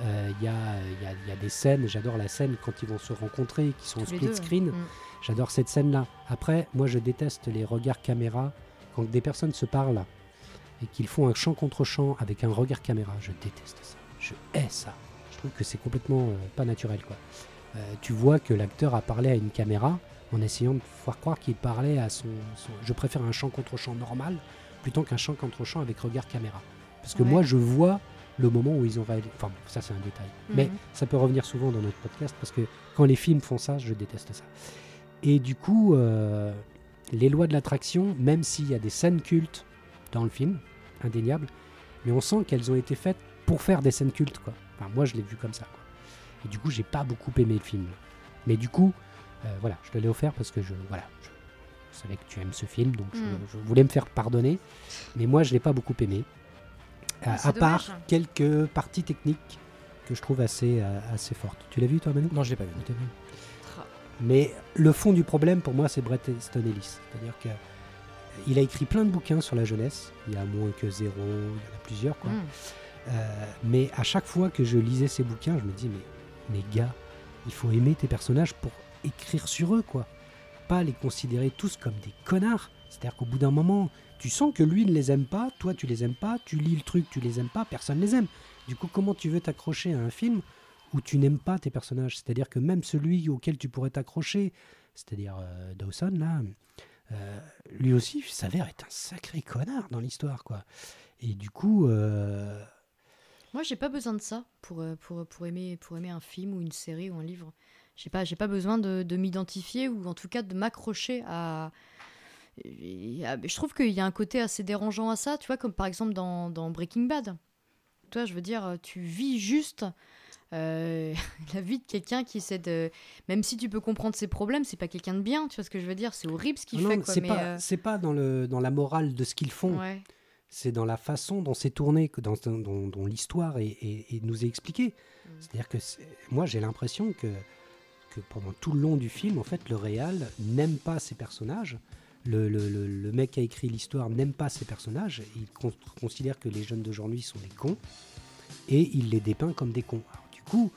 Euh, Il y, a, il y, a, il y a des scènes, j'adore la scène quand ils vont se rencontrer, qui sont en tous split deux. screen. Mm. J'adore cette scène-là. Après, moi, je déteste les regards caméra quand des personnes se parlent et qu'ils font un chant contre chant avec un regard caméra. Je déteste ça. Je hais ça. Je trouve que c'est complètement euh, pas naturel, quoi. Euh, tu vois que l'acteur a parlé à une caméra en essayant de faire croire qu'il parlait à son, son- Je préfère un chant contre chant normal plutôt qu'un chant contre chant avec regard caméra. Parce que Ouais. moi, je vois le moment où ils ont réalisé. Enfin, ça, c'est un détail. Mais Mhm. ça peut revenir souvent dans notre podcast parce que quand les films font ça, je déteste ça. Et du coup, euh, les lois de l'attraction, même s'il y a des scènes cultes dans le film, indéniables, mais on sent qu'elles ont été faites pour faire des scènes cultes, quoi. Enfin, moi, je l'ai vu comme ça, quoi. Et du coup, j'ai pas beaucoup aimé le film. Mais du coup, euh, voilà, je te l'ai offert parce que je, voilà, je, je savais que tu aimes ce film, donc je- Mm. je, voulais me faire pardonner. Mais moi, je l'ai pas beaucoup aimé. À, à part dommage. quelques parties techniques que je trouve assez, euh, assez fortes. Tu l'as vu, toi, Manu Non, je l'ai pas vu. Mais le fond du problème pour moi, c'est Brett Easton Ellis. C'est-à-dire que il a écrit plein de bouquins sur la jeunesse. Il y a moins que zéro, il y en a plusieurs. Quoi. Mm. Euh, mais à chaque fois que je lisais ces bouquins, je me dis mais, mais gars, il faut aimer tes personnages pour écrire sur eux, quoi. Pas les considérer tous comme des connards. C'est-à-dire qu'au bout d'un moment, tu sens que lui ne les aime pas, toi tu les aimes pas, tu lis le truc, tu les aimes pas, personne les aime. Du coup, comment tu veux t'accrocher à un film où tu n'aimes pas tes personnages? C'est-à-dire que même celui auquel tu pourrais t'accrocher, c'est-à-dire euh, Dawson là, euh, lui aussi s'avère être un sacré connard dans l'histoire, quoi. Et du coup, euh, Moi, j'ai pas besoin de ça pour, euh, pour, pour, aimer, pour aimer un film ou une série ou un livre. J'ai pas, pas besoin de m'identifier ou en tout cas de m'accrocher à. Et à- Je trouve qu'il y a un côté assez dérangeant à ça, tu vois, comme par exemple dans, dans Breaking Bad. Toi, je veux dire, tu vis juste euh, la vie de quelqu'un qui essaie de. Même si tu peux comprendre ses problèmes, c'est pas quelqu'un de bien, tu vois ce que je veux dire C'est horrible ce qu'il non, fait, non, quoi. c'est pas, euh, c'est pas dans, le, dans la morale de ce qu'ils font, ouais. c'est dans la façon dont c'est tourné, dans, dont- dont l'histoire est, est- est- nous est expliquée. Mm. C'est-à-dire que moi j'ai l'impression que, que pendant tout le long du film, en fait, le réal n'aime pas ses personnages. Le, mec qui a écrit l'histoire n'aime pas ses personnages. Il con- considère que les jeunes d'aujourd'hui sont des cons et il les dépeint comme des cons. Du coup,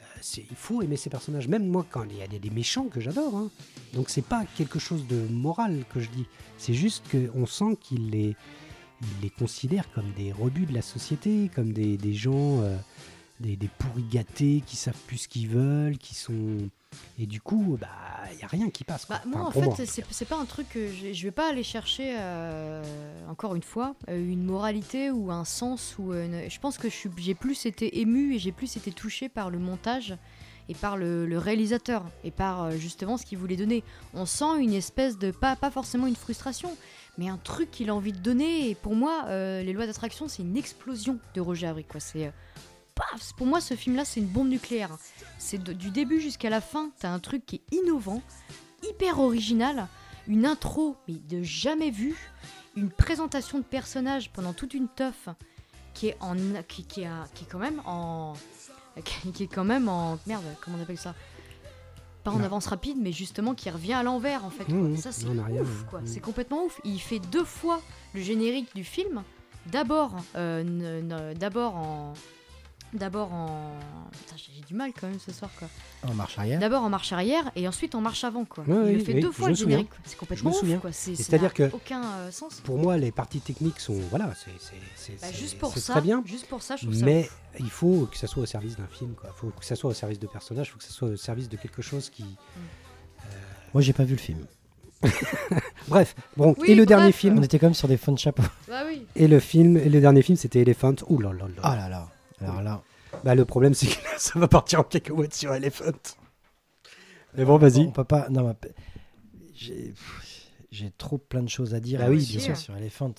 euh, il faut aimer ses personnages. Même moi, quand il y a des, méchants que j'adore. hein. Donc c'est pas quelque chose de moral que je dis. C'est juste qu'on sent qu'il les, considère comme des rebuts de la société, comme des, des gens, euh, des, des pourris gâtés qui savent plus ce qu'ils veulent, qui sont. Et du coup, bah, il y a rien qui passe. quoi. Bah, moi, Enfin, en fait, moi, c'est c'est pas un truc que je, je vais pas aller chercher, euh, encore une fois, euh, une moralité ou un sens. Ou une- Je pense que je suis- j'ai plus été ému et j'ai plus été touché par le montage et par le, le réalisateur et par euh, justement ce qu'il voulait donner. On sent une espèce de pas pas forcément une frustration, mais un truc qu'il a envie de donner. Et pour moi, euh, les lois d'attraction, c'est une explosion de Roger. Quoi. C'est euh, paf, pour moi, ce film-là, c'est une bombe nucléaire. C'est du début jusqu'à la fin, t'as un truc qui est innovant, hyper original, une intro mais de jamais vu, une présentation de personnages pendant toute une teuf qui est en qui, qui, a- qui est quand même en qui, est quand même en merde comment on appelle ça? Pas en avance rapide mais justement qui revient à l'envers en fait quoi. Mmh, ça c'est ouf quoi Mmh. c'est complètement ouf il fait deux fois le générique du film d'abord euh, d'abord en d'abord en Putain, j'ai du mal quand même ce soir quoi En marche arrière. D'abord en marche arrière et ensuite en marche avant quoi. Ouais, il oui, le fait oui, deux je fois me le souviens. générique. quoi. C'est complètement me ouf souviens. quoi. C'est, Et ça c'est-à-dire que- aucun euh, sens. Pour moi, les parties techniques sont. Voilà, c'est Bah, juste pour c'est ça, très bien. juste pour ça, je trouve ça. Mais ouf. il faut que ça soit au service d'un film. Il faut que ça soit au service de personnages. Il faut que ça soit au service de quelque chose qui. Moi, j'ai pas vu le film. Bref, bon. Oui, et le bref. dernier On film. était quand même sur des fonds de chapeau. Bah oui. Et le film. Et le dernier film, c'était Elephant. Ouh là là là. Ah là là. Alors là. Bah, le problème, c'est que ça va partir en cacahuète sur Elephant. Mais bon, vas-y. On peut pas. Non, j'ai j'ai trop plein de choses à dire. Ah et oui, bien sûr. sur Elephant.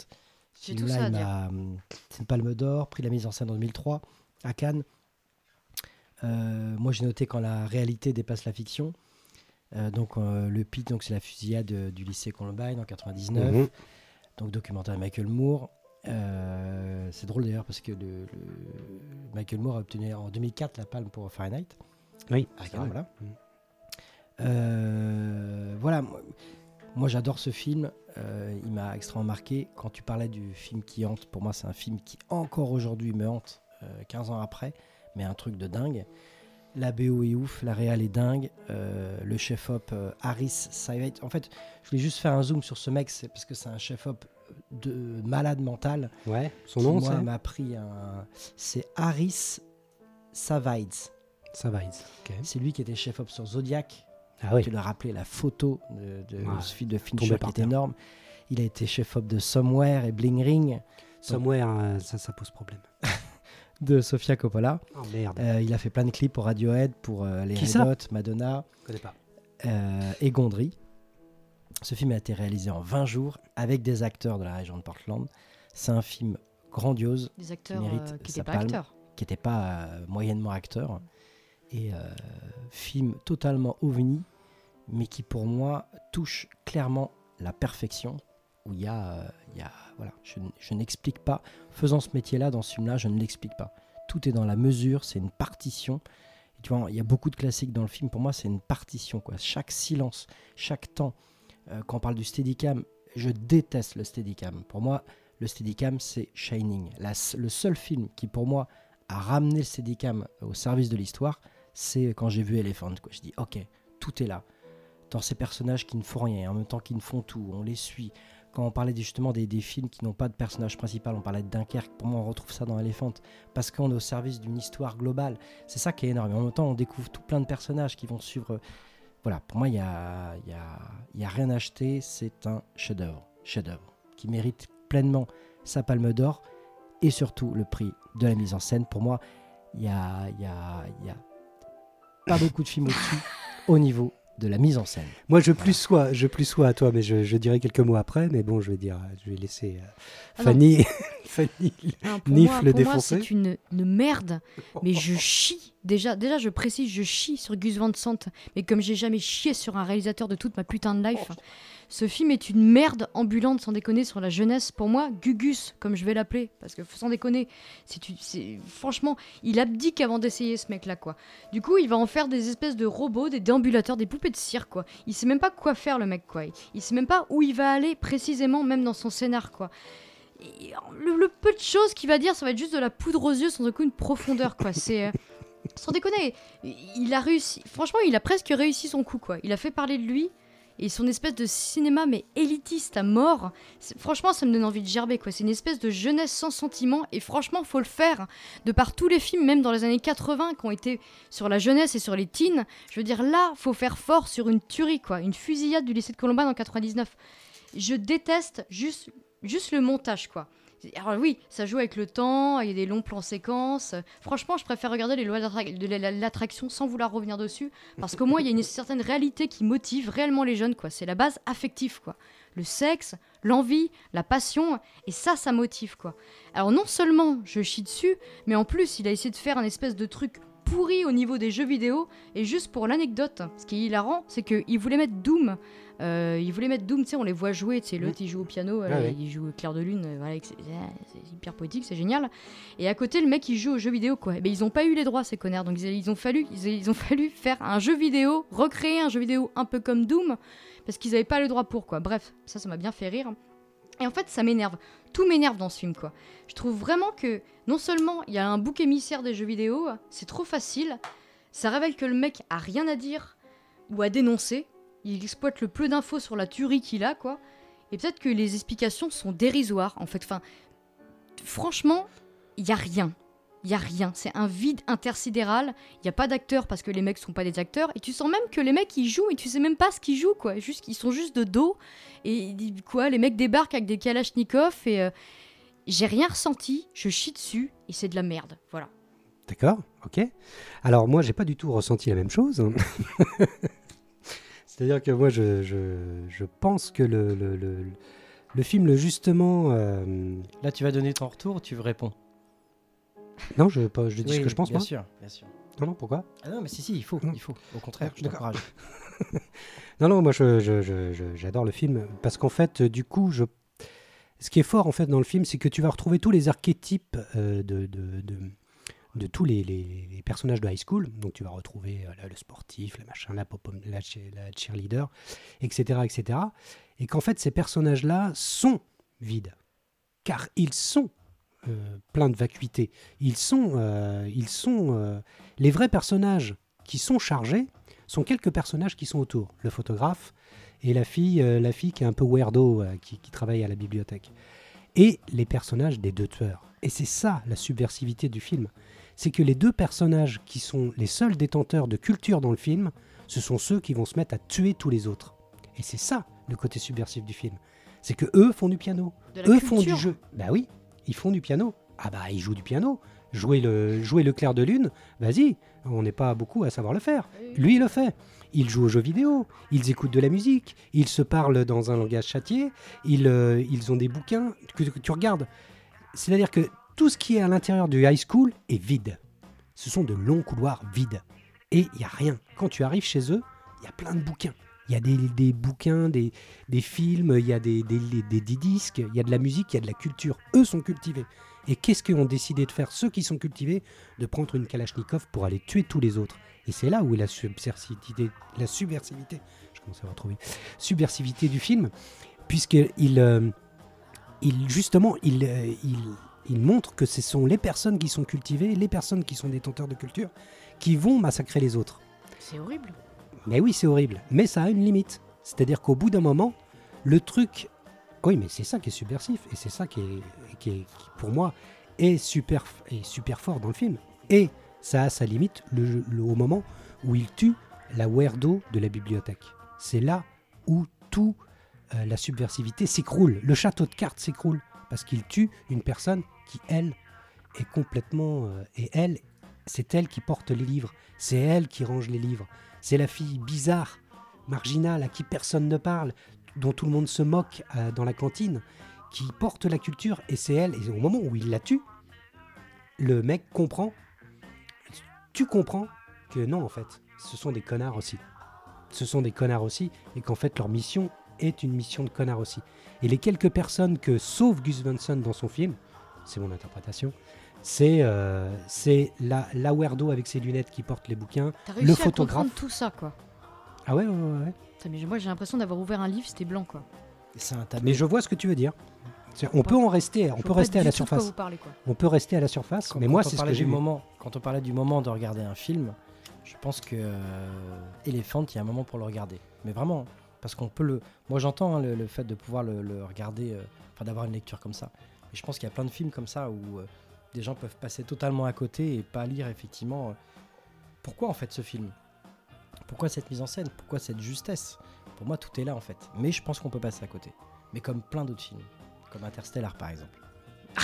Ce J'ai tout film-là, ça à il dire. m'a. hum, C'est une Palme d'Or, pris la mise en scène en 2003 à Cannes. Euh, moi, j'ai noté quand la réalité dépasse la fiction. Euh, donc, euh, le pitch, donc c'est la fusillade du lycée Columbine en 99. Mhm. donc documentaire de Michael Moore. Euh, c'est drôle d'ailleurs parce que le, le- Michael Moore a obtenu en 2004 la palme pour Fahrenheit. Oui, Ah, vrai. voilà. Euh, voilà, moi, moi, j'adore ce film. Euh, il m'a extrêmement marqué. Quand tu parlais du film qui hante, pour moi c'est un film qui encore aujourd'hui me hante, euh, 15 ans après, mais un truc de dingue. La BO est ouf, la réal est dingue, le chef-op Harris Saivate. En fait, je voulais juste faire un zoom sur ce mec, parce que c'est un chef-op de malade mental. Ouais, son nom, moi, m'a pris un. C'est Harris Savides. Ok. C'est lui qui était chef-op sur Zodiac. Ah oui. Tu l'as rappelé, la photo de, de Ouais, ce film de Fincher qui est énorme. Il a été chef-op de Somewhere et Bling Ring Somewhere, euh, ça, ça pose problème. de Sofia Coppola. Oh merde, Euh, il a fait plein de clips pour Radiohead, pour euh, les Red Madonna je connais pas. et Gondry. Ce film a été réalisé en 20 jours avec des acteurs de la région de Portland. C'est un film grandiose Des acteurs euh, qui n'étaient pas palme. acteurs. qui n'était pas euh, moyennement acteur. Et euh, film totalement ovni, mais qui pour moi touche clairement la perfection. Où il y a, euh, il y a voilà, je, je n'explique pas. Faisant ce métier-là, dans ce film-là, je ne l'explique pas. Tout est dans la mesure, c'est une partition. Tu vois, il y a beaucoup de classiques dans le film. Pour moi, c'est une partition. Quoi. Chaque silence, chaque temps. Euh, quand on parle du Steadicam, je déteste le Steadicam. Pour moi, le Steadicam, c'est Shining. Le seul film qui, pour moi, a ramené le Steadicam au service de l'histoire, c'est quand j'ai vu Elephant. Je dis, ok, tout est là. Dans ces personnages qui ne font rien, en même temps qui ne font tout, on les suit. Quand on parlait justement des, des films qui n'ont pas de personnage principal, on parlait de Dunkerque, pour moi on retrouve ça dans Elephant, parce qu'on est au service d'une histoire globale. C'est ça qui est énorme. En même temps, on découvre tout plein de personnages qui vont suivre. Voilà, pour moi, il n'y a, y a, il y a rien à acheter, c'est un chef-d'œuvre. Chef-d'œuvre qui mérite pleinement sa palme d'or et surtout le prix de la mise en scène. Pour moi, il y a, y a, il y a pas beaucoup de films au-dessus au niveau de la mise en scène. Moi, je plus sois, je plus sois à toi, mais je, je dirai quelques mots après. Mais bon, je vais dire, je vais laisser euh, Ah. Fanny, Fanny. Non, pour Nif moi, le pour moi, défoncer. c'est une, une merde. Mais je chie. Déjà, déjà, je précise, je chie sur Gus Van Sant. Mais comme j'ai jamais chié sur un réalisateur de toute ma putain de life, ce film est une merde ambulante, sans déconner, sur la jeunesse. Pour moi, Gugus, comme je vais l'appeler, parce que sans déconner, c'est, franchement, il abdique avant d'essayer ce mec-là, quoi. Du coup, il va en faire des espèces de robots, des déambulateurs, des poupées de cire, quoi. Il sait même pas quoi faire, le mec, quoi. Il sait même pas où il va aller précisément, même dans son scénar, quoi. Le, le peu de choses qu'il va dire, ça va être juste de la poudre aux yeux sans aucune profondeur, quoi. C'est. Sans déconner, il a réussi. Franchement, il a presque réussi son coup, quoi. Il a fait parler de lui. Et son espèce de cinéma, mais élitiste à mort. Franchement, ça me donne envie de gerber, quoi. C'est une espèce de jeunesse sans sentiment. Et franchement, faut le faire. De par tous les films, même dans les années 80, qui ont été sur la jeunesse et sur les teens. Je veux dire, là, faut faire fort sur une tuerie, quoi. Une fusillade du lycée de Columbine en 99. Je déteste juste, juste le montage, quoi. Alors oui, ça joue avec le temps, il y a des longs plans séquences. Franchement, je préfère regarder les lois de la- l'attraction sans vouloir revenir dessus, parce qu'au moins il y a une certaine réalité qui motive réellement les jeunes, quoi. C'est la base affective, quoi. Le sexe, l'envie, la passion, et ça, ça motive, quoi. Alors non seulement je chie dessus, mais en plus il a essayé de faire un espèce de truc pourri au niveau des jeux vidéo, et juste pour l'anecdote, ce qui est hilarant, c'est qu'il voulait mettre Doom. Euh, il voulait mettre Doom, tu sais, on les voit jouer, tu sais, l'autre il joue au piano, euh, Ouais, ouais. il joue Clair de Lune, euh, voilà, c'est c'est hyper poétique, c'est génial. Et à côté, le mec il joue aux jeux vidéo, quoi. Mais ils ont pas eu les droits, ces connards, donc ils, ils ont fallu, ils, ils ont fallu faire un jeu vidéo, recréer un jeu vidéo un peu comme Doom, parce qu'ils avaient pas le droit pour, quoi. Bref, ça, ça m'a bien fait rire. Et en fait, ça m'énerve. Tout m'énerve dans ce film, quoi. Je trouve vraiment que non seulement il y a un bouc émissaire des jeux vidéo, c'est trop facile, ça révèle que le mec a rien à dire ou à dénoncer. Il exploite le peu d'infos sur la tuerie qu'il a, quoi. Et peut-être que les explications sont dérisoires, en fait. Franchement, il y a rien. Il y a rien. C'est un vide intersidéral. Il y a pas d'acteurs parce que les mecs sont pas des acteurs. Et tu sens même que les mecs ils jouent et tu sais même pas ce qu'ils jouent, quoi. Juste, ils sont juste de dos. Et quoi, les mecs débarquent avec des kalachnikovs et euh, j'ai rien ressenti. Je chie dessus et c'est de la merde. Voilà. D'accord, ok. Alors moi, j'ai pas du tout ressenti la même chose. C'est-à-dire que moi, je, je- je pense que le, le, le- le film, le justement... euh, Là, tu vas donner ton retour, tu réponds. Non, je, pas- je dis ce Oui, que je pense, bien moi. sûr, bien sûr. Non, non, pourquoi? Ah non, mais si, si, il faut, Non. il faut. Au contraire, je D'accord. t'encourage. Non, non, moi, je- je- je- je- j'adore le film. Parce qu'en fait, euh, du coup, je... ce qui est fort, en fait, dans le film, c'est que tu vas retrouver tous les archétypes euh, de... de, de de tous les, les- les personnages de high school. Donc tu vas retrouver euh, là, le sportif, la machin, la, pop la cheerleader, etc. etc. Et qu'en fait, ces personnages-là sont vides. Car ils sont euh, pleins de vacuité. Ils sont, euh, ils sont euh, les vrais personnages qui sont chargés sont quelques personnages qui sont autour. Le photographe et la fille, euh, la fille qui est un peu weirdo, euh, qui, qui travaille à la bibliothèque. Et les personnages des deux tueurs. Et c'est ça la subversivité du film. C'est que les deux personnages qui sont les seuls détenteurs de culture dans le film, ce sont ceux qui vont se mettre à tuer tous les autres. Et c'est ça le côté subversif du film. C'est que eux font du piano. Eux font du jeu. Bah oui, ils font du piano. Ah bah ils jouent du piano. Jouer le, jouer le clair de lune, vas-y, on n'est pas beaucoup à savoir le faire. Lui, il le fait. Ils jouent aux jeux vidéo, ils écoutent de la musique, ils se parlent dans un langage châtié, ils, euh, ils ont des bouquins que, que tu regardes. C'est-à-dire que tout ce qui est à l'intérieur du high school est vide. Ce sont de longs couloirs vides. Et il n'y a rien. Quand tu arrives chez eux, il y a plein de bouquins. Il y a des, bouquins, des, films, il y a des, disques, il y a de la musique, il y a de la culture. Eux sont cultivés. Et qu'est-ce qu'ils ont décidé de faire, ceux qui sont cultivés? De prendre une Kalachnikov pour aller tuer tous les autres. Et c'est là où est la subversivité, la subversivité, je commence à subversivité du film, puisqu'il euh, il, justement, euh, il, il montre que ce sont les personnes qui sont cultivées, les personnes qui sont détenteurs de culture, qui vont massacrer les autres. C'est horrible. Mais oui, c'est horrible. Mais ça a une limite. C'est-à-dire qu'au bout d'un moment, le truc. Oui, mais c'est ça qui est subversif. Et c'est ça qui est, qui est- pour moi, est super, est super fort dans le film. Et ça a sa limite au moment où il tue la weirdo de la bibliothèque. C'est là où tout euh, la subversivité s'écroule. Le château de cartes s'écroule. Parce qu'il tue une personne qui, elle, est complètement. euh, et elle, c'est elle qui porte les livres. C'est elle qui range les livres. C'est la fille bizarre, marginale, à qui personne ne parle, dont tout le monde se moque euh, dans la cantine, qui porte la culture, et c'est elle. Et au moment où il la tue, le mec comprend. Tu comprends que non, en fait, ce sont des connards aussi. Ce sont des connards aussi, et qu'en fait, leur mission est une mission de connards aussi. Et les quelques personnes que sauve Gus Van Sant dans son film, c'est mon interprétation, c'est euh, c'est la, la weirdo avec ses lunettes qui porte les bouquins, T'as le réussi à photographe. comprendre tout ça, quoi. Ah ouais, ouais, ouais, ouais. Putain, mais moi j'ai l'impression d'avoir ouvert un livre, c'était blanc, quoi. C'est un. Mais je vois ce que tu veux dire. C'est- On peut en rester, on Je peut vois pas rester à du la tout de quoi surface. vous parlez, quoi. On peut rester à la surface, Quand- mais quand moi on c'est ce parlait que j'ai du vu. moment, Quand on parlait du moment de regarder un film, je pense que euh, Elephant, il y a un moment pour le regarder. Mais vraiment, parce qu'on peut le. Moi, j'entends hein, le, le fait de pouvoir le, le regarder, euh, enfin d'avoir une lecture comme ça. Et je pense qu'il y a plein de films comme ça où euh, des gens peuvent passer totalement à côté et pas lire effectivement. euh, pourquoi en fait ce film? Pourquoi cette mise en scène? Pourquoi cette justesse? Pour moi, tout est là en fait. Mais je pense qu'on peut passer à côté. Mais comme plein d'autres films, comme Interstellar par exemple.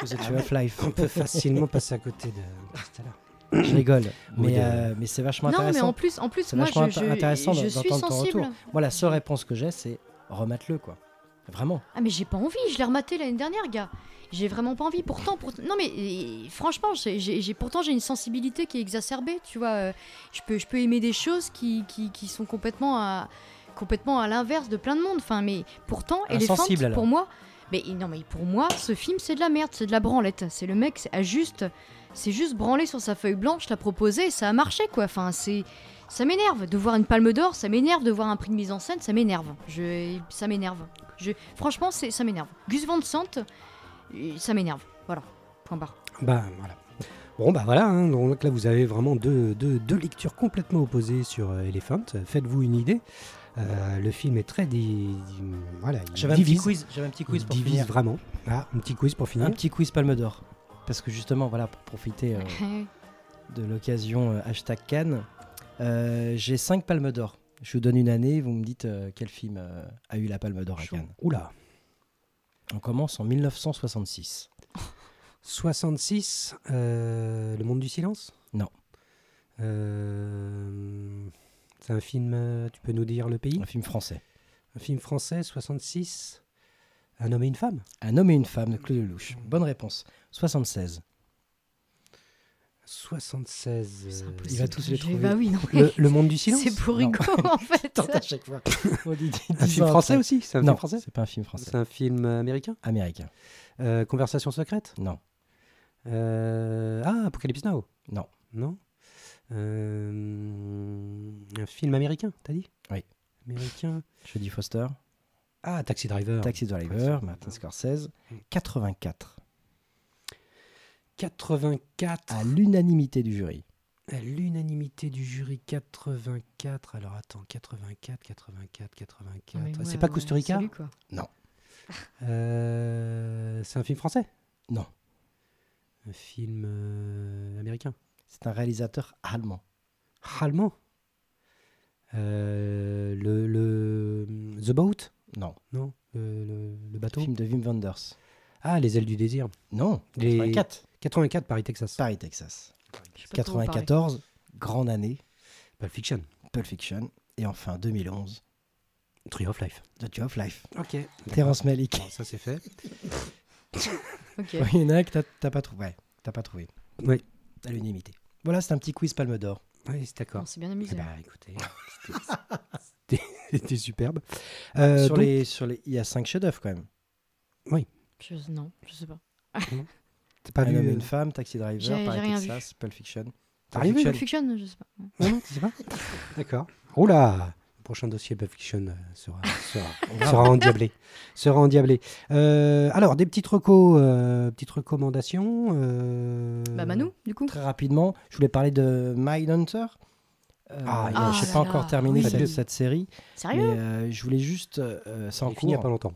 The Tree of Life. On peut facilement passer à côté de Interstellar. Je rigole, mais, euh, mais c'est vachement Non, mais intéressant. en plus, en plus moi, je, je, intéressant je suis d'entendre ton sensible. retour. Moi, la seule réponse que j'ai, c'est remettre-le, quoi. Vraiment. Ah, mais j'ai pas envie, je l'ai rematé l'année dernière, gars. J'ai vraiment pas envie. Pourtant, pour... non, mais franchement, j'ai, pourtant, j'ai une sensibilité qui est exacerbée, tu vois. euh, Je peux, je peux aimer des choses qui, qui, qui sont complètement à, complètement à l'inverse de plein de monde. Enfin, mais pourtant, Elephant, alors. pour moi, mais non, mais pour moi, ce film, c'est de la merde, c'est de la branlette. C'est le mec a juste, c'est juste branlé sur sa feuille blanche, l'a proposé, et ça a marché, quoi. Enfin, c'est, ça m'énerve de voir une Palme d'Or, ça m'énerve de voir un prix de mise en scène, ça m'énerve. Je, ça m'énerve. Je, franchement, c'est, ça m'énerve. Gus Van Sant, euh, ça m'énerve. Voilà. Point barre. Bah voilà. Bon bah voilà, hein, donc là vous avez vraiment deux, deux, deux lectures complètement opposées sur euh, Elephant. Faites-vous une idée. Euh, le film est très di- voilà, il J'avais un petit divise, quiz, j'avais un petit il quiz pour divise finir. vraiment. Ah, un petit quiz pour finir. Un petit quiz Palme d'Or. Parce que justement, voilà, pour profiter euh, de l'occasion euh, hashtag Cannes, j'ai 5 palmes d'or. Je vous donne une année, vous me dites euh, quel film euh, a eu la palme d'or à. Cannes. Oula. On commence en 1966. 66, euh, Le Monde du Silence? Non. Euh, c'est un film, euh, tu peux nous dire le pays? Un film français. Un film français, 66. Un homme et une femme? Un homme et une femme de Claude Lelouch. Bonne réponse. 76. 76. C'est euh, il va tous les trouver. Bah oui, non. le, le Monde du Silence C'est pour Non. Rico, en fait. À chaque fois. On dit Un 10 film français après. aussi C'est un Non, film français c'est pas un film français. C'est un film américain Américain. Euh, Conversation secrète Non. Euh, Ah, Apocalypse Now Non. Non Euh, Un film américain, t'as dit? Oui. Américain Je dis Foster. Ah, Taxi Driver. Taxi Driver, Martin Scorsese. 84. 84. À l'unanimité du jury. À l'unanimité du jury 84. Alors attends, 84, 84, 84. Non, mais c'est ouais, pas ouais, Costa Rica salut, quoi. Euh, C'est un film français? Non. Un film euh, américain? C'est un réalisateur allemand. Allemand? Euh, le, le The Boat? Non. Non le, le- le bateau? Film de Wim Wenders. Ah, Les ailes du désir. Non. Les- 84. 84, Paris, Texas. Paris, Texas. Je sais pas trop où parler. 94. Grande année. Pulp Fiction. Pulp Fiction. Et enfin 2011. Tree of Life. The Tree of Life. Ok. Terrence Malick. Bon, ça c'est fait. Ok. Oui, il y en a un que t'as- t'as pas trouvé. Ouais, t'as pas trouvé. Oui. À l'unanimité. Voilà, c'est un petit quiz Palme d'Or. Oui, c'est d'accord. s'est bien Eh amusé. ben, écoutez, c'était- superbe. Euh, sur donc- les, sur les, il y a 5 chefs-d'œuvre quand même. Je- Non, je sais pas. T'as pas un vu homme et euh, une femme, Taxi Driver, j'ai Paris, rien vu. Texas, Pulp Fiction. T'as rien vu, Pulp Fiction, je sais pas. Non, non, tu sais pas D'accord. Oula Le prochain dossier Pulp Fiction euh, sera, sera, sera endiablé. Sera endiablé. Euh, alors, des petites recos, euh, petites recommandations. euh, Bah Manu, du coup. Très rapidement, je voulais parler de Mindhunter. Euh, Ah, ah je n'ai là pas encore là, terminé oui. cette, cette série, mais Sérieux euh, je voulais juste, euh, en Il est fini il n'y a cours, pas longtemps.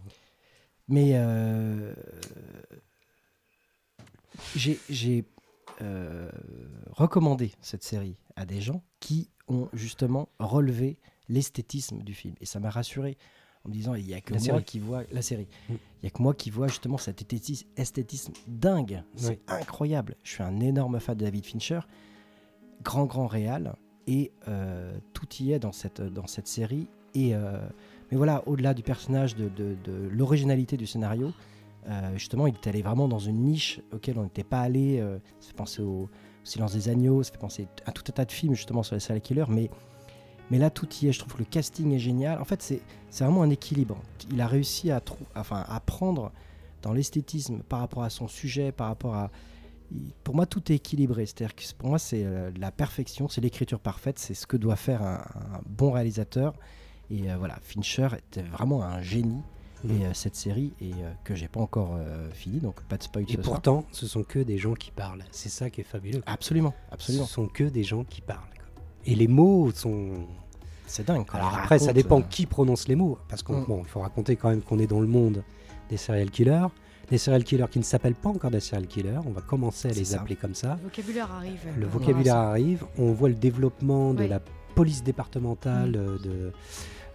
mais euh, j'ai euh, recommandé cette série à des gens qui ont justement relevé l'esthétisme du film. Et ça m'a rassuré en me disant, il n'y a que La moi série. qui vois la série. Mm. Il n'y a que moi qui vois justement cet esthétis- esthétisme dingue. C'est incroyable. Je suis un énorme fan de David Fincher. Grand, grand réal. Et euh, tout y est dans cette, dans cette série. Et, euh, mais voilà, au-delà du personnage, de, de- de l'originalité du scénario, justement, il est allé vraiment dans une niche auquel on n'était pas allé. euh, ça fait penser au, Silence des Agneaux, ça fait penser à tout un tas de films justement sur les serial killers. Mais, mais là, tout y est. Je trouve que le casting est génial. En fait, c'est vraiment un équilibre. Il a réussi à, à prendre dans l'esthétisme par rapport à son sujet, par rapport à. Pour moi, tout est équilibré. C'est-à-dire que pour moi, c'est euh, la perfection, c'est l'écriture parfaite, c'est ce que doit faire un, bon réalisateur. Et euh, voilà, Fincher était vraiment un génie. Mhm. Et euh, cette série, et euh, que j'ai pas encore euh, fini, donc pas de spoil Et ce soir. pourtant, ce sont que des gens qui parlent. C'est ça qui est fabuleux. Absolument, absolument. Ce sont que des gens qui parlent. quoi. Et les mots sont. C'est dingue. quand Alors après, ça dépend euh, qui prononce les mots. Parce qu'il Mm. faut raconter quand même qu'on est dans le monde des serial killers. Des serial killers qui ne s'appellent pas encore des serial killers. On va commencer à les ça. appeler comme ça. Le vocabulaire arrive. Le On vocabulaire arrive. On voit le développement de la police départementale, Mm. de,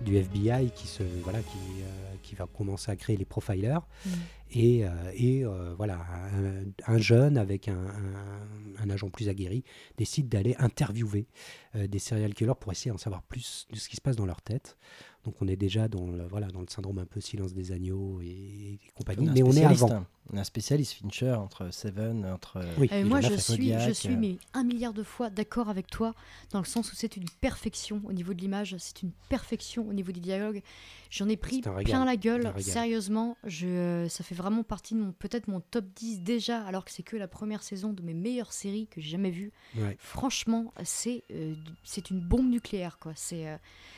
du FBI qui, se, voilà, qui, euh, qui va commencer à créer les profilers. Mm. Et, euh, et euh, voilà, un, un jeune avec un, un- un agent plus aguerri décide d'aller interviewer euh, des serial killers pour essayer d'en savoir plus de ce qui se passe dans leur tête. Donc on est déjà dans le, voilà, dans le syndrome un peu silence des agneaux et, et compagnie. Mais on est avant. On est un spécialiste Fincher entre Seven, entre. Oui, Euh, il moi, je suis, je suis euh. mais un milliard de fois d'accord avec toi, dans le sens où c'est une perfection au niveau de l'image, c'est une perfection au niveau des dialogues. J'en ai pris plein la gueule, sérieusement. Je, ça fait vraiment partie de mon, peut-être mon top 10 déjà, alors que c'est que la première saison de mes meilleures séries que j'ai jamais vues. Ouais. Franchement, c'est euh, c'est une bombe nucléaire, quoi. C'est, euh,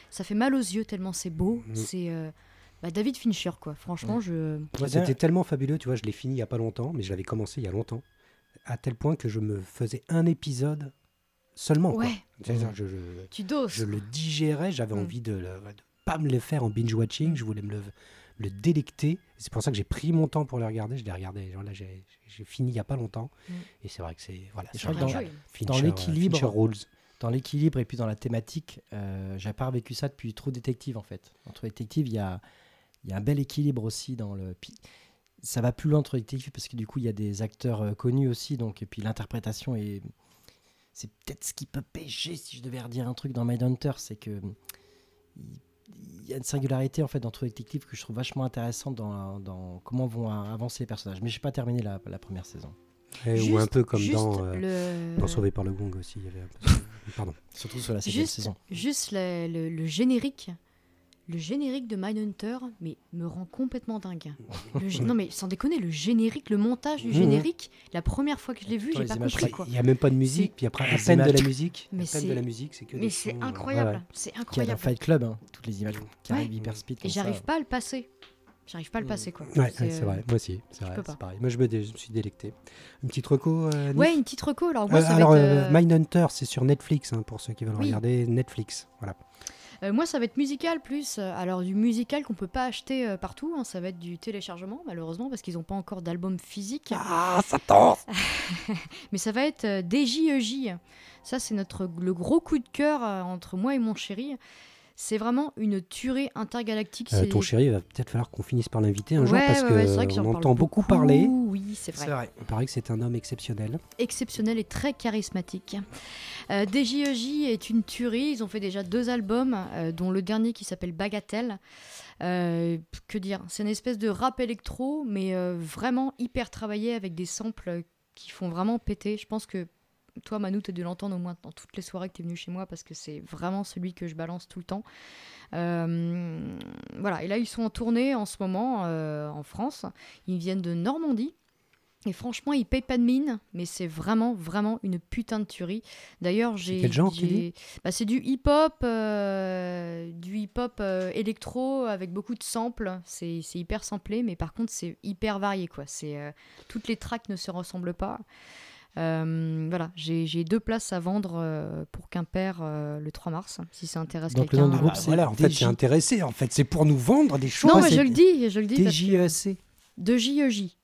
ça fait mal aux yeux tellement c'est beau. C'est euh, bah, David Fincher, quoi. Franchement, je. Moi, Bien. c'était tellement fabuleux, tu vois, je l'ai fini il y a pas longtemps, mais je l'avais commencé il y a longtemps, à tel point que je me faisais un épisode seulement. quoi. Ouais, C'est-à-dire, Je, je- tu doses. je le digérais, j'avais Mm. envie de ne pas me le faire en binge-watching, je voulais me le, le délecter. C'est pour ça que j'ai pris mon temps pour le regarder, je l'ai regardé, genre là, j'ai fini il y a pas longtemps, Mm. et c'est vrai que c'est... Voilà, je un dans-. Fincher, dans euh, l'équilibre- Fincher Rules. dans l'équilibre et puis dans la thématique, euh, j'ai pas revécu ça depuis trop détective en fait. Entre détective, il y a, il y a un bel équilibre aussi dans le. puis ça va plus loin entre détective parce que du coup, il y a des acteurs euh, connus aussi, donc et puis l'interprétation est. C'est peut-être ce qui peut pêcher si je devais redire un truc dans Mindhunter, c'est que il, y a une singularité en fait dans True Detective que je trouve vachement intéressante dans, dans comment vont a- avancer les personnages. Mais j'ai pas terminé la, la première saison. Et- Juste- ou un peu comme dans, euh, le... dans Sauvé par le Gong aussi. Il y avait un peu ça. Pardon. Surtout sur la septième saison. juste le, le- le générique, le générique de Mindhunter, mais me rend complètement dingue. Le non mais sans déconner, le générique, le montage du Mhm. générique, la première fois que je l'ai vu, j'ai pas compris quoi. Il n'y a même pas de musique, puis après, à peine de images. la musique. Mais à peine de c'est- la musique, c'est que Mais c'est euh, incroyable, ouais, ouais. c'est Qui a dans incroyable. Fight Club, hein, toutes les images qui Ouais. arrivent hyper speed. Et j'arrive pas à le passer. J'arrive pas à le Mm. passer quoi. Ouais, C'est, c'est euh, vrai. Moi aussi, c'est vrai, c'est pareil. Moi, je me, dé- je me suis délecté. Une petite reco, euh, Ouais, une petite reco. Alors moi, Euh, ça va alors, être, euh, euh, Mindhunter, c'est sur Netflix, hein, pour ceux qui veulent Oui. regarder. Netflix, voilà. Euh, moi, ça va être musical plus. euh, Alors du musical qu'on peut pas acheter euh, partout. hein, ça va être du téléchargement malheureusement parce qu'ils ont pas encore d'album physique. Ah, ça tente Mais ça va être euh, DJEJ. Ça, c'est notre le gros coup de cœur euh, entre moi et mon chéri. C'est vraiment une tuerie intergalactique. Euh, c'est- Ton chéri, il va peut-être falloir qu'on finisse par l'inviter un jour Ouais, parce ouais, que ouais, c'est vrai que j'en on parle entend beaucoup parler. Oui, c'est vrai. C'est vrai. Il paraît que c'est un homme exceptionnel. Exceptionnel et très charismatique. Euh, DJEJ est une tuerie. Ils ont fait déjà deux albums, euh, dont le dernier qui s'appelle Bagatelle. Euh, que dire C'est une espèce de rap électro, mais euh, vraiment hyper travaillé avec des samples qui font vraiment péter. Je pense que toi, Manu, tu as dû l'entendre au moins dans toutes les soirées que tu es venu chez moi parce que c'est vraiment celui que je balance tout le temps. Euh, voilà, et là, ils sont en tournée en ce moment euh, en France. Ils viennent de Normandie. Et franchement, ils payent pas de mine, mais c'est vraiment, vraiment une putain de tuerie. D'ailleurs, j'ai. quel genre, tu j'ai- bah, C'est du hip-hop, euh, du hip-hop euh, électro avec beaucoup de samples. C'est c'est hyper samplé, mais par contre, c'est hyper varié. Quoi. C'est euh, toutes les tracks ne se ressemblent pas. Euh, voilà, j'ai deux places à vendre euh, pour Quimper euh, le 3 mars, si ça intéresse Donc, le quelqu'un. nom du groupe, Ah, c'est voilà, en fait, DJ. c'est intéressé. En fait, c'est pour nous vendre des choses. Non, mais je le dis, je le dis. TJEC. De JEJ.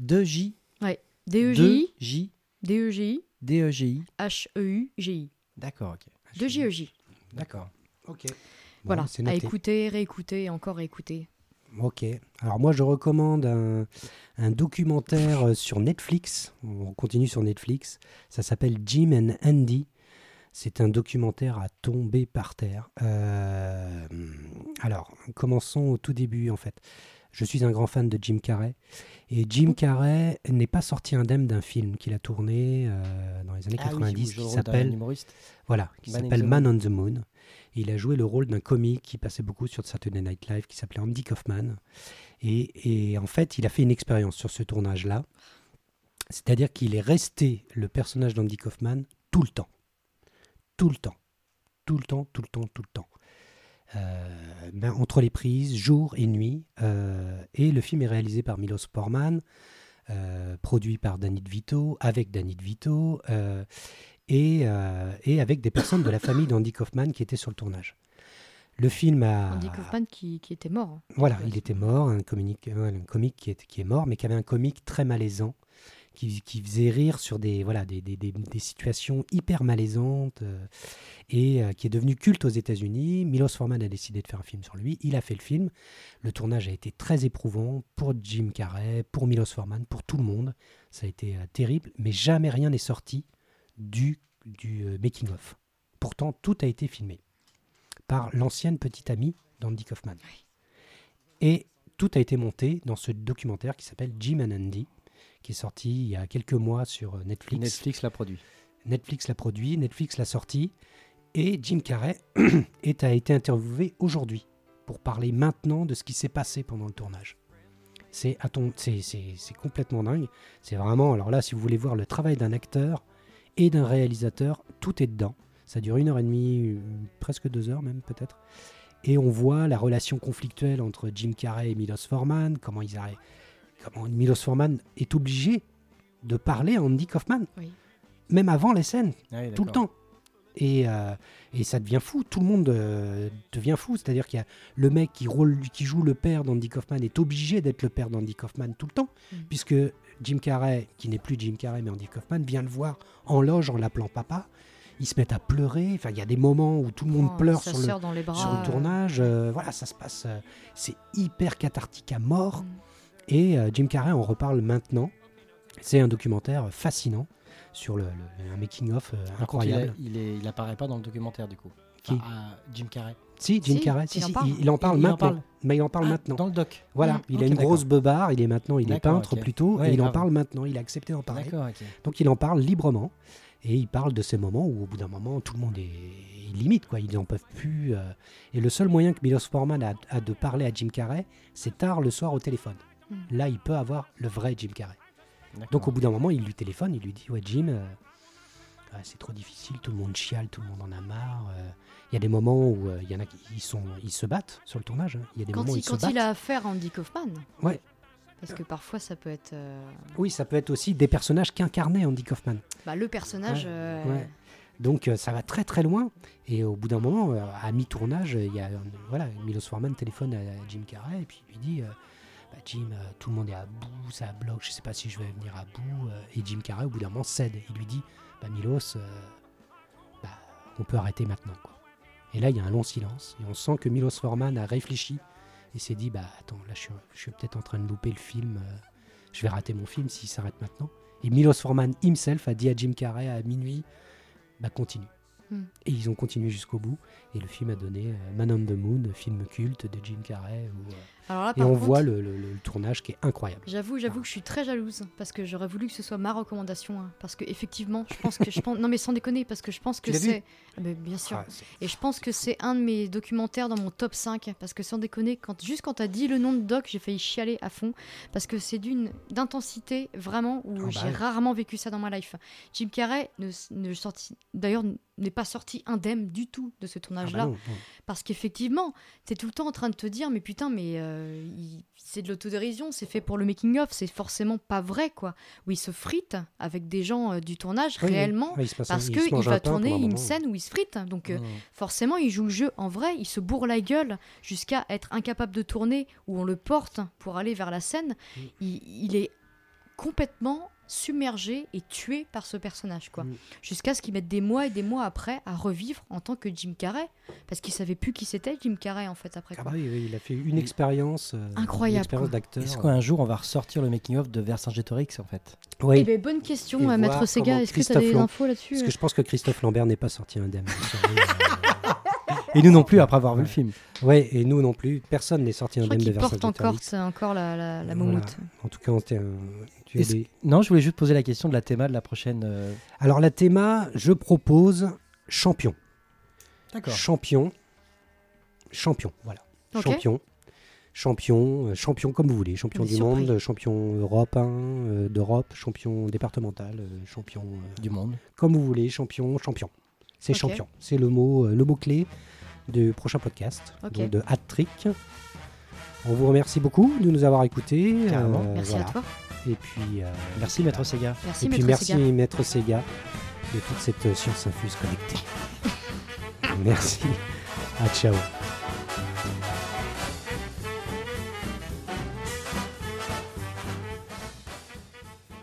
2J. DEJ, 2J. DEJ, DEGI. H-E-U-G-I. D'accord, ok. De JEJ. D'accord. Ok. Bon, Voilà, c'est à noté. écouter, réécouter et encore réécouter. Ok. Alors moi, je recommande un, un documentaire euh, sur Netflix. On continue sur Netflix. Ça s'appelle Jim and Andy. C'est un documentaire à tomber par terre. Euh, alors, commençons au tout début, en fait. Je suis un grand fan de Jim Carrey. Et Jim Carrey n'est pas sorti indemne d'un film qu'il a tourné euh, dans les années Ah oui, 90 où je qui s'appelle voilà, qui Man s'appelle Man on the Moon. Et il a joué le rôle d'un comique qui passait beaucoup sur Saturday Night Live, qui s'appelait Andy Kaufman. Et, et en fait, il a fait une expérience sur ce tournage-là. C'est-à-dire qu'il est resté le personnage d'Andy Kaufman tout le temps. Tout le temps. Tout le temps, tout le temps, tout le temps. Euh, ben, entre les prises, jour et nuit. Euh, et le film est réalisé par Milos Forman, euh, produit par Danny DeVito, avec Danny DeVito, et, et avec des personnes de la famille d'Andy Kaufman qui étaient sur le tournage. Le film a... Andy Kaufman qui, qui était mort. Voilà, il était mort, un comique, un comique qui, est, qui est mort, mais qui avait un comique très malaisant, qui, qui faisait rire sur des, voilà, des, des- des- des situations hyper malaisantes euh, et euh, qui est devenu culte aux États-Unis. Milos Forman a décidé de faire un film sur lui. Il a fait le film. Le tournage a été très éprouvant pour Jim Carrey, pour Milos Forman, pour tout le monde. Ça a été euh, terrible, mais jamais rien n'est sorti du, du making-of. Pourtant, tout a été filmé par l'ancienne petite amie d'Andy Kaufman. Et tout a été monté dans ce documentaire qui s'appelle Jim and Andy, qui est sorti il y a quelques mois sur euh, Netflix. Netflix l'a produit. Netflix l'a produit, Netflix l'a sorti, et Jim Carrey est, a été interviewé aujourd'hui pour parler maintenant de ce qui s'est passé pendant le tournage. C'est complètement dingue. C'est vraiment, alors là, si vous voulez voir le travail d'un acteur et d'un réalisateur, tout est dedans. Ça dure une heure et demie, presque deux heures même peut-être. Et on voit la relation conflictuelle entre Jim Carrey et Milos Forman, comment ils arrivent, Milos Forman est obligé de parler à Andy Kaufman, Oui. même avant les scènes Ah oui, tout le temps. Et, euh, et ça devient fou, tout le monde euh, devient fou. C'est-à-dire qu'il y a le mec qui, rôle, qui joue le père d'Andy Kaufman est obligé d'être le père d'Andy Kaufman tout le temps, Mm. puisque Jim Carrey, qui n'est plus Jim Carrey mais Andy Kaufman, vient le voir en loge en l'appelant papa. Ils se mettent à pleurer. Enfin, il y a des moments où tout le monde Oh, pleure sur le, sœur dans les bras. sur le euh, tournage. Euh, voilà, ça se passe. euh, c'est hyper cathartique à mort. Mm. Et euh, Jim Carrey en reparle maintenant. C'est un documentaire fascinant sur le, le- un making-of euh, il, incroyable. est- il, est- il apparaît pas dans le documentaire du coup. Qui Enfin, ah, Jim Carrey. Si, Jim Si, Carrey, si, il en si, parle. il, il en parle Il- il en maintenant. parle. Mais il en parle Ah, maintenant. Dans le doc. Voilà, Mm. il Ok, a une grosse beubare, il est maintenant, il est peintre ok. plutôt, Ouais, et il en parle maintenant, il a accepté d'en parler. D'accord, ok. Donc il en parle librement, et il parle de ces moments où au bout d'un moment, tout le monde est limite, quoi, ils n'en peuvent plus. euh, Et le seul moyen que Milos Forman a, a de parler à Jim Carrey, c'est tard le soir au téléphone. Mm. Là, il peut avoir le vrai Jim Carrey. Donc au bout d'un moment, il lui téléphone, il lui dit Ouais, Jim, euh, ah, c'est trop difficile, tout le monde chiale, tout le monde en a marre. euh. Il y a des moments où euh, il y en a qui ils sont, ils se battent sur le tournage. hein. Il y a des Quand, moments où il, ils se quand battent. il a affaire à Andy Kaufman. Ouais. Parce que parfois ça peut être euh, Oui, ça peut être aussi des personnages qu'incarnait Andy Kaufman. bah, le personnage. Ouais, euh, ouais. Donc euh, ça va très très loin. Et au bout d'un moment, euh, à mi-tournage, il y a euh, voilà, Milos Forman téléphone à Jim Carrey et puis il lui dit Jim, euh, tout le monde est à bout, ça bloque, je sais pas si je vais venir à bout. euh. et Jim Carrey, au bout d'un moment, cède. Il lui dit bah, Milos, euh, bah, on peut arrêter maintenant. Et là, il y a un long silence. Et on sent que Milos Forman a réfléchi et s'est dit Bah attends, là je suis, peut-être en train de louper le film. je vais rater mon film s'il s'arrête maintenant. Et Milos Forman himself a dit à Jim Carrey à minuit bah continue. Et ils ont continué jusqu'au bout. Et le film a donné euh, Man on the Moon, film culte de Jim Carrey. où, euh, là, et on contre, voit le, le- le tournage qui est incroyable. J'avoue, j'avoue que je suis très jalouse parce que j'aurais voulu que ce soit ma recommandation. hein, parce que effectivement, je pense que je pense. Non mais sans déconner, parce que je pense que c'est. Ah, bien sûr. Ah, Et je pense que c'est un de mes documentaires dans mon top 5. Parce que sans déconner, quand, juste quand t'as dit le nom de doc, j'ai failli chialer à fond. Parce que c'est d'une d'intensité vraiment où Ah bah j'ai ouais. rarement vécu ça dans ma life. Jim Carrey ne, ne sorti, d'ailleurs n'est pas sorti indemne du tout de ce ah bah tournage-là. Parce qu'effectivement, t'es tout le temps en train de te dire, mais putain, mais euh, c'est de l'autodérision, c'est fait pour le making-of, c'est forcément pas vrai, quoi. Où il se frite avec des gens euh, du tournage Oui, réellement. Parce qu'il va tourner un une scène où il se frite. Donc euh, forcément, il joue le jeu en vrai, il se bourre la gueule jusqu'à être incapable de tourner, où on le porte pour aller vers la scène. Mm. Il, il est complètement submergé et tué par ce personnage, quoi. Mm. Jusqu'à ce qu'il mette des mois et des mois après à revivre en tant que Jim Carrey. Parce qu'il savait plus qui c'était, Jim Carrey, en fait, après. Ah Quoi. bah oui, oui, il a fait une expérience, euh, Incroyable, une expérience quoi. d'acteur. Est-ce qu'un jour on va ressortir le making-of de Vercingétorix en fait? Oui, Eh ben, bonne question, Et euh, Maître Sega. Est-ce que tu as Christophe des Lam- infos là-dessus parce euh que je pense que Christophe Lambert n'est pas sorti indemne. euh, Et nous non plus après avoir vu Ouais. le film. ouais, et nous non plus, personne n'est sorti Je crois indemne de qu'il porte encore, encore la, la, la Voilà. moumoute. En tout cas, on était un- tu Non, je voulais juste poser la question de la théma de la prochaine. euh, Alors la théma, je propose champion. D'accord. Champion. Champion, voilà. Ok. Champion. Champion, euh, champion comme vous voulez, champion du monde, champion Europe 1, euh, d'Europe, champion départemental, euh, champion euh, Du monde. comme vous voulez, champion, champion. C'est champion, c'est le mot, euh, le mot clé du prochain podcast, donc de Hat Trick. On vous remercie beaucoup de nous avoir écoutés. Euh, Merci voilà. à toi. Et puis, euh, Merci Maître Sega. Merci, et puis Maître merci Sega. Maître Sega de toute cette euh, science infuse connectée. merci. Ah, ciao.